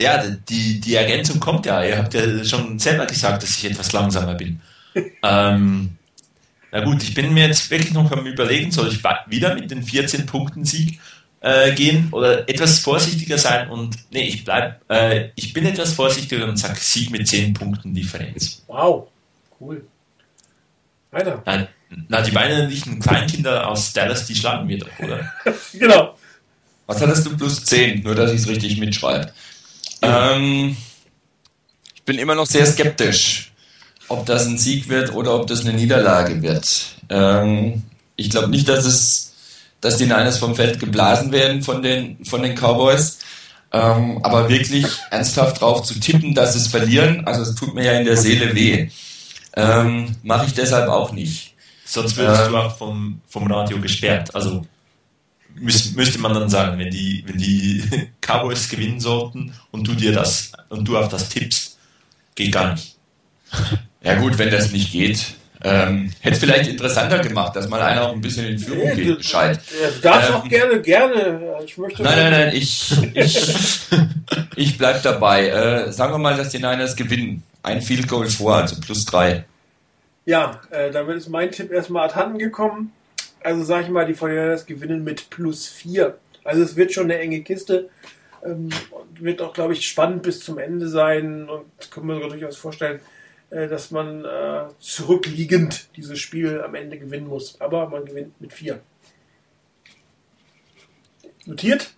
S3: Ja, die, die Ergänzung kommt ja. Ihr habt ja schon selber gesagt, dass ich etwas langsamer bin. ähm, na gut, ich bin mir jetzt wirklich noch am Überlegen, soll ich wieder mit den 14 Punkten Sieg äh, gehen oder etwas vorsichtiger sein und nee, ich bleib, äh, ich bin etwas vorsichtiger und sage Sieg mit 10 Punkten Differenz.
S1: Wow, cool. Weiter.
S3: Na, na die weinerlichen Kleinkinder aus Dallas, die schlagen wir doch, oder?
S1: genau.
S2: Was hattest du plus 10? Nur, dass ich es richtig mitschreibe. Ähm, ich bin immer noch sehr skeptisch, ob das ein Sieg wird oder ob das eine Niederlage wird. Ähm, ich glaube nicht, dass es, dass die Niners vom Feld geblasen werden von den, von den Cowboys. Ähm, aber wirklich ernsthaft drauf zu tippen, dass es verlieren, also es tut mir ja in der Seele weh, ähm, mache ich deshalb auch nicht.
S3: Sonst wirst ähm, du auch vom, vom Radio gesperrt. Also müß, müsste man dann sagen, wenn die, wenn die Cowboys gewinnen sollten und du dir das und du auf das tippst, geht gar nicht.
S2: Ja gut, wenn das nicht geht. Ähm, hätte vielleicht interessanter gemacht, dass mal einer auch ein bisschen in Führung geht, Bescheid.
S1: Du darfst ähm, auch gerne, gerne. Ich möchte
S2: nein, nein, nein, ich, ich, ich bleib dabei. Äh, sagen wir mal, dass die Niners gewinnen. Ein Field Goal vor, also plus drei.
S1: Ja, äh, damit ist mein Tipp erstmal ad Handen gekommen also sage ich mal, die 49ers gewinnen mit plus 4. Also es wird schon eine enge Kiste. Ähm, wird auch, glaube ich, spannend bis zum Ende sein und können wir uns durchaus vorstellen, äh, dass man äh, zurückliegend dieses Spiel am Ende gewinnen muss. Aber man gewinnt mit 4. Notiert?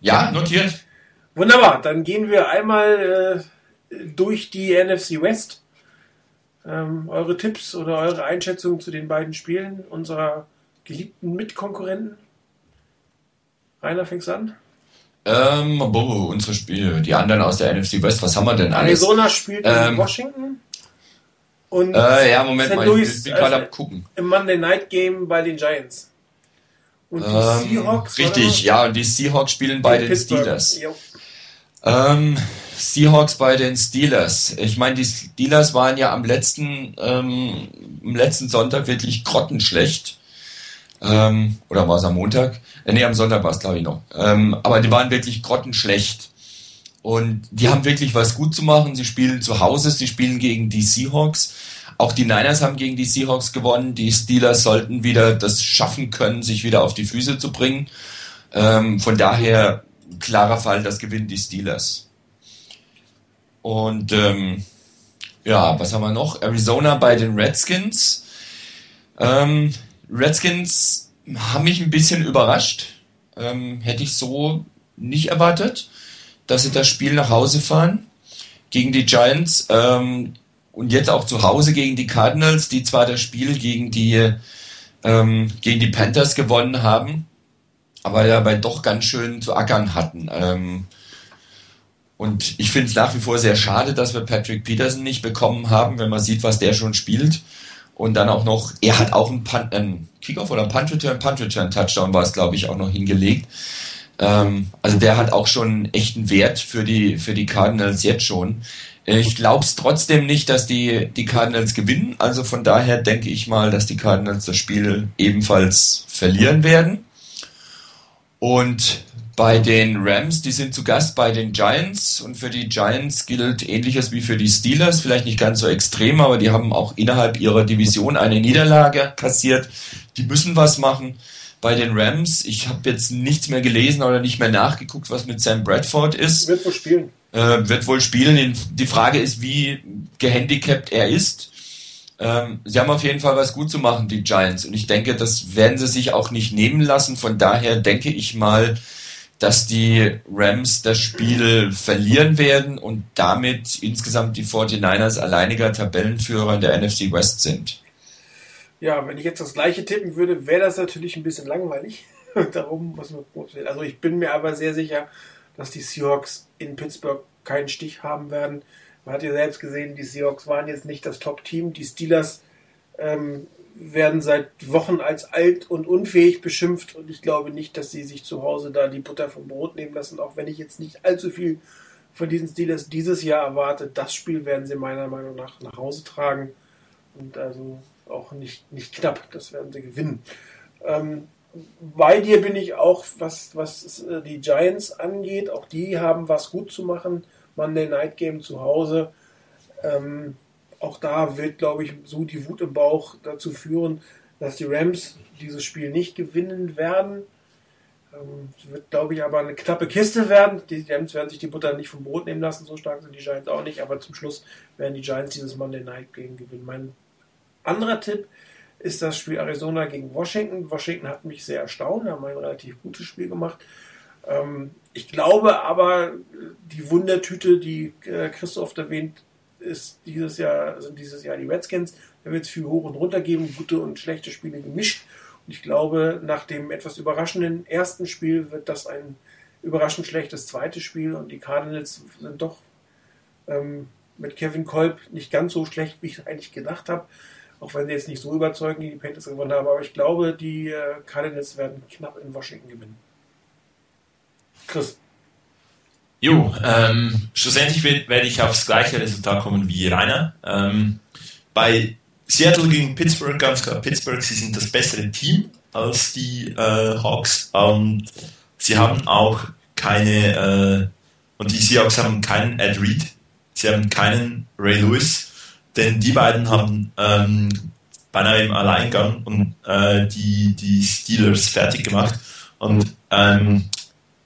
S2: Ja, notiert.
S1: Wunderbar, dann gehen wir einmal äh, durch die NFC West. Ähm, eure Tipps oder eure Einschätzung zu den beiden Spielen unserer geliebten Mitkonkurrenten? Rainer, fängst an?
S2: Ähm, boah, unsere Spiele, die anderen aus der NFC West, was haben wir denn
S1: alles? Arizona spielt ähm, in Washington.
S2: Und äh, ja, Moment St. mal, Louis, ich bin gerade am gucken.
S1: Im Monday Night Game bei den Giants.
S2: Und die ähm, Seahawks. Richtig, ja, und die Seahawks spielen bei den Pittsburgh. Steelers. Ähm, Seahawks bei den Steelers. Ich meine, die Steelers waren ja am letzten, ähm, am letzten Sonntag wirklich grottenschlecht. Ähm, oder war es am Montag? Äh, nee, am Sonntag war es, glaube ich, noch. Ähm, aber die waren wirklich grottenschlecht. Und die haben wirklich was gut zu machen. Sie spielen zu Hause, sie spielen gegen die Seahawks. Auch die Niners haben gegen die Seahawks gewonnen. Die Steelers sollten wieder das schaffen können, sich wieder auf die Füße zu bringen. Ähm, von daher klarer Fall, das gewinnen die Steelers. Und ähm, ja, was haben wir noch? Arizona bei den Redskins. Ähm, Redskins haben mich ein bisschen überrascht. Ähm, hätte ich so nicht erwartet, dass sie das Spiel nach Hause fahren gegen die Giants ähm, und jetzt auch zu Hause gegen die Cardinals, die zwar das Spiel gegen die ähm, gegen die Panthers gewonnen haben, aber dabei doch ganz schön zu ackern hatten. Ähm, und ich finde es nach wie vor sehr schade, dass wir Patrick Peterson nicht bekommen haben, wenn man sieht, was der schon spielt. Und dann auch noch, er hat auch einen, einen Kickoff oder einen Punt Return, Punt Return Touchdown war es, glaube ich, auch noch hingelegt. Ähm, also der hat auch schon echten Wert für die, für die Cardinals jetzt schon. Ich glaube es trotzdem nicht, dass die, die Cardinals gewinnen. Also von daher denke ich mal, dass die Cardinals das Spiel ebenfalls verlieren werden. Und bei den Rams, die sind zu Gast bei den Giants und für die Giants gilt ähnliches wie für die Steelers, vielleicht nicht ganz so extrem, aber die haben auch innerhalb ihrer Division eine Niederlage kassiert. Die müssen was machen. Bei den Rams, ich habe jetzt nichts mehr gelesen oder nicht mehr nachgeguckt, was mit Sam Bradford ist.
S1: Wird wohl spielen.
S2: Äh, wird wohl spielen. Die Frage ist, wie gehandicapt er ist. Ähm, sie haben auf jeden Fall was gut zu machen, die Giants. Und ich denke, das werden sie sich auch nicht nehmen lassen. Von daher denke ich mal, dass die Rams das Spiel verlieren werden und damit insgesamt die 49ers alleiniger Tabellenführer in der NFC West sind.
S1: Ja, wenn ich jetzt das gleiche tippen würde, wäre das natürlich ein bisschen langweilig. Darum muss man Also ich bin mir aber sehr sicher, dass die Seahawks in Pittsburgh keinen Stich haben werden. Man hat ja selbst gesehen, die Seahawks waren jetzt nicht das Top-Team. Die Steelers ähm, werden seit Wochen als alt und unfähig beschimpft und ich glaube nicht, dass sie sich zu Hause da die Butter vom Brot nehmen lassen, auch wenn ich jetzt nicht allzu viel von diesen Steelers dieses Jahr erwarte. Das Spiel werden sie meiner Meinung nach nach Hause tragen und also auch nicht, nicht knapp, das werden sie gewinnen. Ähm, bei dir bin ich auch, was, was äh, die Giants angeht. Auch die haben was gut zu machen. Monday Night Game zu Hause. Ähm, auch da wird, glaube ich, so die Wut im Bauch dazu führen, dass die Rams dieses Spiel nicht gewinnen werden. Ähm, wird, glaube ich, aber eine knappe Kiste werden. Die Rams werden sich die Butter nicht vom Brot nehmen lassen, so stark sind die Giants auch nicht. Aber zum Schluss werden die Giants dieses Monday Night Game gewinnen. Mein anderer Tipp ist das Spiel Arizona gegen Washington. Washington hat mich sehr erstaunt, haben ein relativ gutes Spiel gemacht. Ähm, ich glaube aber, die Wundertüte, die äh, Christoph erwähnt, ist dieses Jahr, sind dieses Jahr die Redskins. Da wird es viel hoch und runter geben, gute und schlechte Spiele gemischt. Und ich glaube, nach dem etwas überraschenden ersten Spiel wird das ein überraschend schlechtes zweites Spiel und die Cardinals sind doch ähm, mit Kevin Kolb nicht ganz so schlecht, wie ich eigentlich gedacht habe. Auch wenn sie jetzt nicht so überzeugend die Panthers gewonnen haben. Aber ich glaube, die äh, Cardinals werden knapp in Washington gewinnen.
S3: Chris. Jo, ähm, schlussendlich werde ich aufs gleiche Resultat kommen wie Rainer. Ähm, bei Seattle gegen Pittsburgh, ganz klar, Pittsburgh, sie sind das bessere Team als die äh, Hawks und sie haben auch keine, äh, und die Seahawks haben keinen Ed Reed, sie haben keinen Ray Lewis denn die beiden haben ähm, beinahe im Alleingang und äh, die, die Steelers fertig gemacht. Und ähm,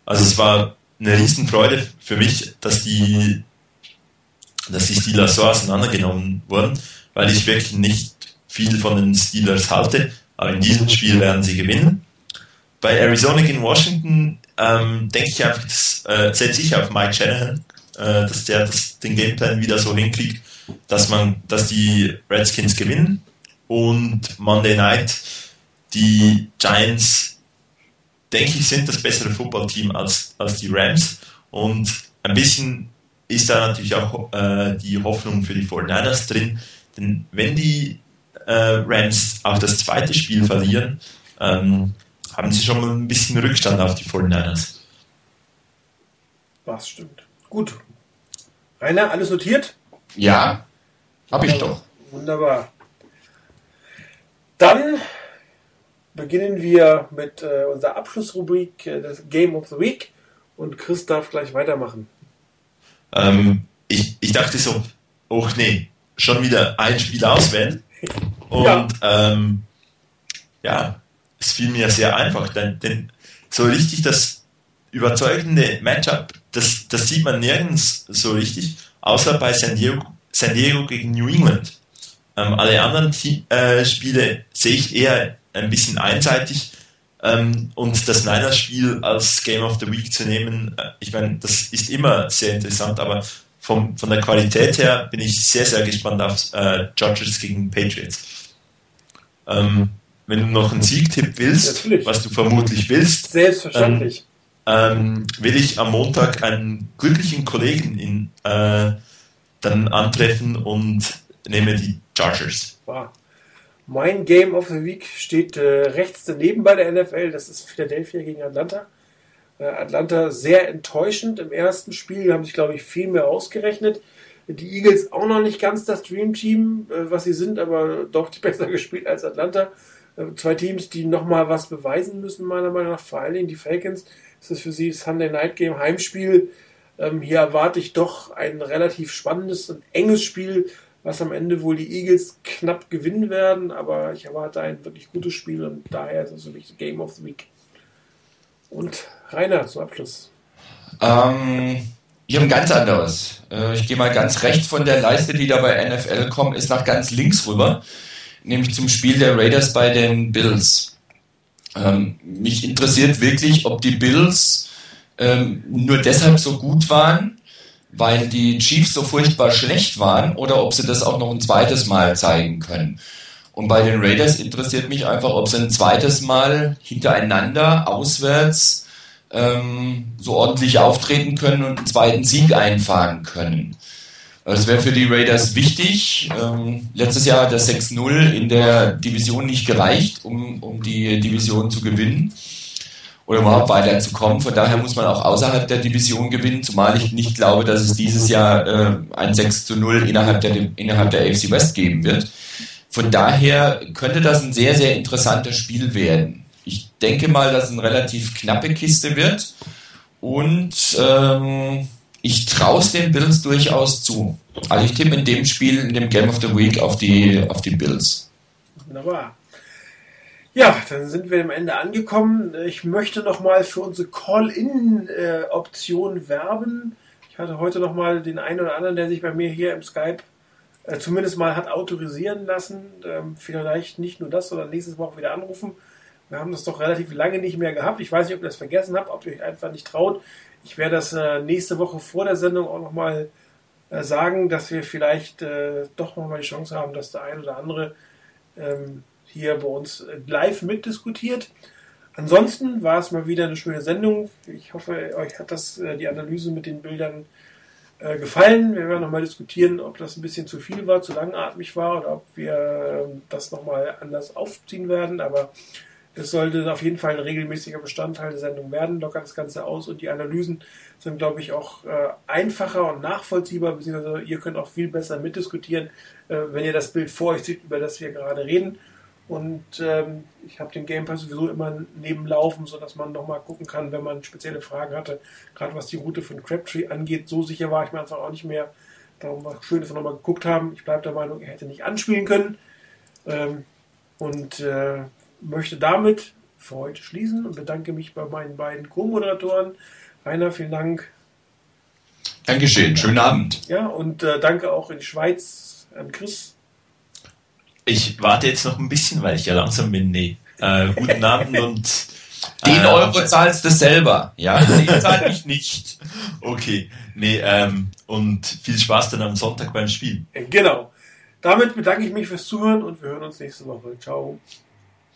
S3: also es war eine Riesenfreude für mich, dass die, dass die Steelers so auseinandergenommen wurden, weil ich wirklich nicht viel von den Steelers halte. Aber in diesem Spiel werden sie gewinnen. Bei Arizona gegen Washington ähm, denke ich einfach, das äh, setze ich auf Mike Shanahan, äh, dass der das, den Gameplan wieder so hinkriegt, dass man, dass die Redskins gewinnen und Monday Night die Giants, denke ich, sind das bessere Footballteam als, als die Rams und ein bisschen ist da natürlich auch äh, die Hoffnung für die 49ers drin, denn wenn die äh, Rams auch das zweite Spiel verlieren, ähm, haben sie schon mal ein bisschen Rückstand auf die 49ers.
S1: Das stimmt. Gut. Rainer, alles notiert?
S2: Ja, habe ich doch.
S1: Wunderbar. Dann beginnen wir mit äh, unserer Abschlussrubrik, äh, das Game of the Week. Und Chris darf gleich weitermachen.
S3: Ähm, ich, ich dachte so, oh nee, schon wieder ein Spiel auswählen. Und ja, ähm, ja es fiel mir sehr einfach, denn, denn so richtig das überzeugende Matchup, das, das sieht man nirgends so richtig, außer bei San Diego, San Diego gegen New England. Ähm, alle anderen äh, Spiele sehe ich eher ein bisschen einseitig. Ähm, und das Niners-Spiel als Game of the Week zu nehmen, äh, ich meine, das ist immer sehr interessant, aber vom, von der Qualität her bin ich sehr, sehr gespannt auf äh, Judges gegen Patriots. Ähm, wenn du noch einen Siegtipp willst, Natürlich. was du vermutlich willst,
S1: selbstverständlich,
S3: ähm, will ich am Montag einen glücklichen Kollegen in äh, dann antreffen und nehme die Chargers.
S1: Wow. Mein Game of the Week steht äh, rechts daneben bei der NFL. Das ist Philadelphia gegen Atlanta. Äh, Atlanta sehr enttäuschend im ersten Spiel. Haben sich, glaube ich, viel mehr ausgerechnet. Die Eagles auch noch nicht ganz das Dream Team, äh, was sie sind, aber doch besser gespielt als Atlanta. Äh, zwei Teams, die nochmal was beweisen müssen, meiner Meinung nach. Vor allen Dingen die Falcons. Das ist für sie Sunday Night Game Heimspiel ähm, hier erwarte ich doch ein relativ spannendes und enges Spiel, was am Ende wohl die Eagles knapp gewinnen werden, aber ich erwarte ein wirklich gutes Spiel und daher ist es für mich Game of the Week. Und Rainer zum Abschluss.
S2: Ähm, ich habe ein ganz anderes. Äh, ich gehe mal ganz rechts von der Leiste, die da bei NFL kommt, ist nach ganz links rüber, nämlich zum Spiel der Raiders bei den Bills. Ähm, mich interessiert wirklich, ob die Bills ähm, nur deshalb so gut waren, weil die Chiefs so furchtbar schlecht waren oder ob sie das auch noch ein zweites Mal zeigen können. Und bei den Raiders interessiert mich einfach, ob sie ein zweites Mal hintereinander auswärts ähm, so ordentlich auftreten können und einen zweiten Sieg einfahren können. Das wäre für die Raiders wichtig. Ähm, letztes Jahr hat das 6-0 in der Division nicht gereicht, um, um die Division zu gewinnen oder überhaupt weiterzukommen. Von daher muss man auch außerhalb der Division gewinnen, zumal ich nicht glaube, dass es dieses Jahr äh, ein 6 zu 0 innerhalb der, innerhalb der AFC West geben wird. Von daher könnte das ein sehr, sehr interessantes Spiel werden. ich denke mal, dass es eine relativ knappe Kiste wird. Und ähm, ich traue es den Bills durchaus zu. Also ich tippe in dem Spiel, in dem Game of the Week auf die, auf die Bills.
S1: Wunderbar. Ja, dann sind wir am Ende angekommen. Ich möchte nochmal für unsere Call-In-Option werben. Ich hatte heute nochmal den einen oder anderen, der sich bei mir hier im Skype äh, zumindest mal hat autorisieren lassen. Ähm, vielleicht nicht nur das, sondern nächstes Mal auch wieder anrufen. Wir haben das doch relativ lange nicht mehr gehabt. Ich weiß nicht, ob ihr das vergessen habt, ob ihr euch einfach nicht traut. Ich werde das äh, nächste Woche vor der Sendung auch nochmal äh, sagen, dass wir vielleicht äh, doch nochmal die Chance haben, dass der ein oder andere ähm, hier bei uns äh, live mitdiskutiert. Ansonsten war es mal wieder eine schöne Sendung. Ich hoffe, euch hat das äh, die Analyse mit den Bildern äh, gefallen. Wir werden nochmal diskutieren, ob das ein bisschen zu viel war, zu langatmig war oder ob wir ähm, das nochmal anders aufziehen werden. Aber es sollte auf jeden Fall ein regelmäßiger Bestandteil der Sendung werden, lockert das Ganze aus und die Analysen sind, glaube ich, auch äh, einfacher und nachvollziehbar, beziehungsweise ihr könnt auch viel besser mitdiskutieren, äh, wenn ihr das Bild vor euch seht, über das wir gerade reden. Und ähm, ich habe den Game Pass sowieso immer nebenlaufen, sodass man nochmal gucken kann, wenn man spezielle Fragen hatte, gerade was die Route von Crabtree angeht. So sicher war ich mir einfach auch nicht mehr. Darum war es schön, dass wir nochmal geguckt haben. Ich bleibe der Meinung, er hätte nicht anspielen können. Ähm, und äh, möchte damit für heute schließen und bedanke mich bei meinen beiden Co-Moderatoren. Rainer, vielen Dank.
S2: Dankeschön, schönen Abend.
S1: Ja, und äh, danke auch in die Schweiz an Chris.
S3: Ich warte jetzt noch ein bisschen, weil ich ja langsam bin. Nee. Äh, guten Abend und.
S2: Den
S3: äh,
S2: Euro zahlst du selber. Ja, den zahle ich nicht.
S3: Okay. Nee, ähm, und viel Spaß dann am Sonntag beim Spiel.
S1: Genau. Damit bedanke ich mich fürs Zuhören und wir hören uns nächste Woche. Ciao.